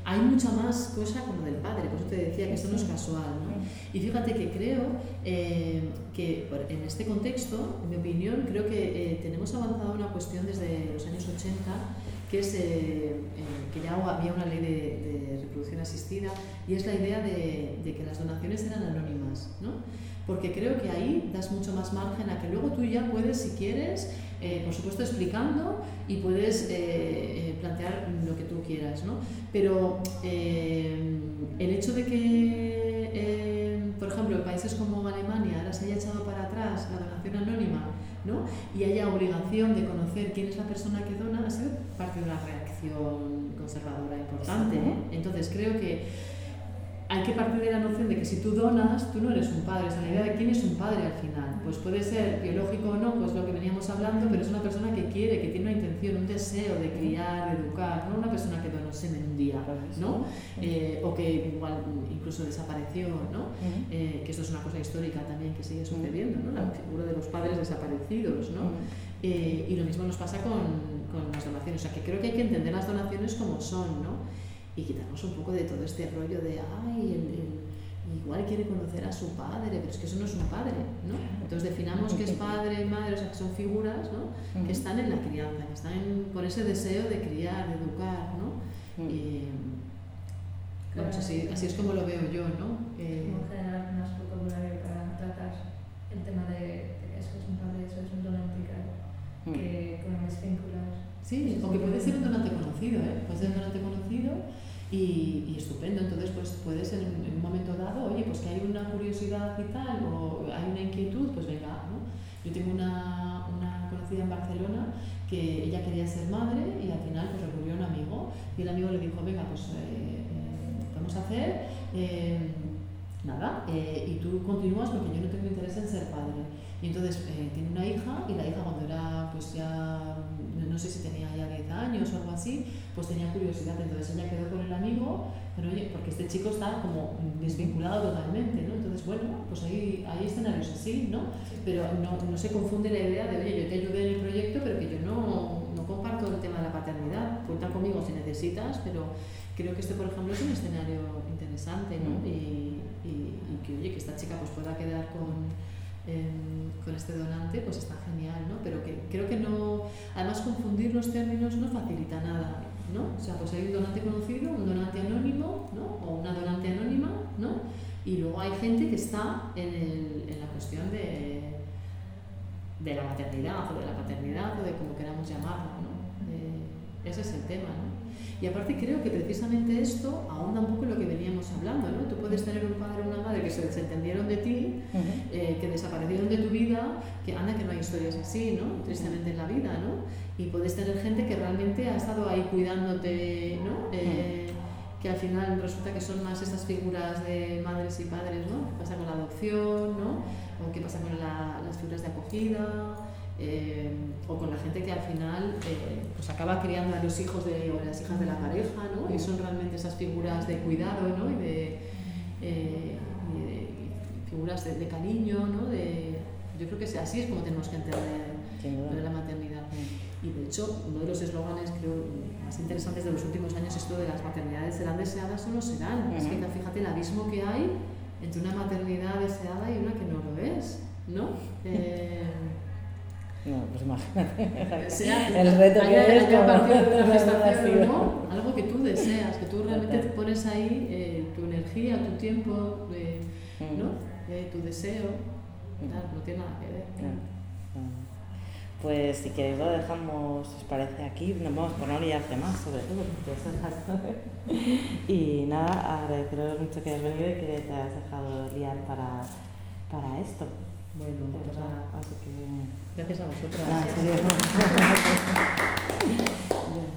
Hay mucha más cosa con lo del padre, por eso te decía que esto no es casual. ¿no? Y fíjate que creo eh, que en este contexto, en mi opinión, creo que eh, tenemos avanzado una cuestión desde los años 80, que es eh, que ya había una ley de, de reproducción asistida, y es la idea de, de que las donaciones eran anónimas. ¿no? Porque creo que ahí das mucho más margen a que luego tú ya puedes, si quieres, eh, por supuesto explicando y puedes eh, eh, plantear lo que tú quieras, ¿no? Pero eh, el hecho de que, eh, por ejemplo, en países como Alemania ahora se haya echado para atrás la donación anónima ¿no? y haya obligación de conocer quién es la persona que dona, ha sido parte de una reacción conservadora importante. Entonces creo que hay que partir de la noción de que si tú donas, tú no eres un padre. O sea, la idea de quién es un padre al final. Pues puede ser biológico o no, pues lo que veníamos hablando, pero es una persona que quiere, que tiene una intención, un deseo de criar, de educar, no una persona que donó semen un día, ¿no? Eh, o que igual incluso desapareció, ¿no? Eh, que esto es una cosa histórica también que sigue sucediendo, ¿no? La figura de los padres desaparecidos, ¿no? Eh, y lo mismo nos pasa con, con las donaciones. O sea, que creo que hay que entender las donaciones como son, ¿no? Y quitarnos un poco de todo este rollo de, ay, el- el- igual quiere conocer a su padre, pero es que eso no es un padre, ¿no? Entonces definamos que es padre, madre, o sea, que son figuras, ¿no? Que están en la crianza, que están en- con ese deseo de criar, de educar, ¿no? Y, vamos, así, así es como lo veo yo, ¿no? Que- Como generar más vocabulario para tratar el tema de, eso es un padre, eso es un donante, claro, que más vincular. Sí, o que puede ser un donante conocido, ¿eh? Puede ser un donante conocido y, y estupendo. Entonces, pues puedes en, en un momento dado, oye, pues que hay una curiosidad y tal, o hay una inquietud, pues venga, ¿no? Yo tengo una, una conocida en Barcelona que ella quería ser madre y al final pues recurrió a un amigo y el amigo le dijo, venga, pues eh, eh, vamos a hacer eh, nada, eh, y tú continúas porque yo no tengo interés en ser padre. Y entonces eh, tiene una hija y la hija cuando era, pues ya, no sé si tenía ya 10 años o algo así, pues tenía curiosidad. Entonces ella quedó con el amigo, pero oye, porque este chico está como desvinculado totalmente, ¿no? Entonces, bueno, pues hay, hay escenarios así, ¿no? Pero no, no se confunde la idea de, oye, yo te ayudé en el proyecto, pero que yo no, no comparto el tema de la paternidad. Cuenta conmigo si necesitas, pero creo que este, por ejemplo, es un escenario interesante, ¿no? Y, y- y que, oye, que esta chica pues pueda quedar con, em, con este donante, pues está genial, ¿no? Pero que creo que no, además confundir los términos no facilita nada, ¿no? O sea, pues hay un donante conocido, un donante anónimo, ¿no? O una donante anónima, ¿no? Y luego hay gente que está en, el- en la cuestión de, de la maternidad o de la paternidad o de como queramos llamarlo, ¿no? Eh, ese es el tema, ¿no? Y aparte creo que precisamente esto ahonda un poco en lo que veníamos hablando, ¿no? Tú puedes tener un padre o una madre que se desentendieron de ti, eh, que desaparecieron de tu vida, que anda que no hay historias así, ¿no? Tristemente en la vida, ¿no? Y puedes tener gente que realmente ha estado ahí cuidándote, ¿no? Eh, que al final resulta que son más estas figuras de madres y padres, ¿no? ¿Qué pasa con la adopción, ¿no? O qué pasa con la- las figuras de acogida, eh, o con la gente que al final eh, pues acaba criando a los hijos de, o a las hijas de la pareja, ¿no? Y son realmente esas figuras de cuidado, ¿no? Y de, eh, y de- y figuras de, de cariño, ¿no? De, yo creo que es- así es como tenemos que entender lo de la maternidad. Y de hecho, uno de los eslóganes creo más interesantes de los últimos años es esto de las maternidades serán deseadas o no serán. Es que fíjate el abismo que hay entre una maternidad deseada y una que no lo es, ¿no? Eh, No, pues imagínate. o sea, el reto que es como- una no, algo que tú deseas, que tú realmente Total. pones ahí eh, tu energía, tu tiempo, eh, Mm. ¿no? Eh, tu deseo. Claro, no tiene nada que ver. Pues si queréis lo dejamos, os parece aquí, nos vamos por no liarte más sobre todo, porque eso es. Y nada, agradeceros mucho que hayas venido y que te hayas dejado liar para, para esto. Bueno, pues nada, Así que. gracias a vosotras.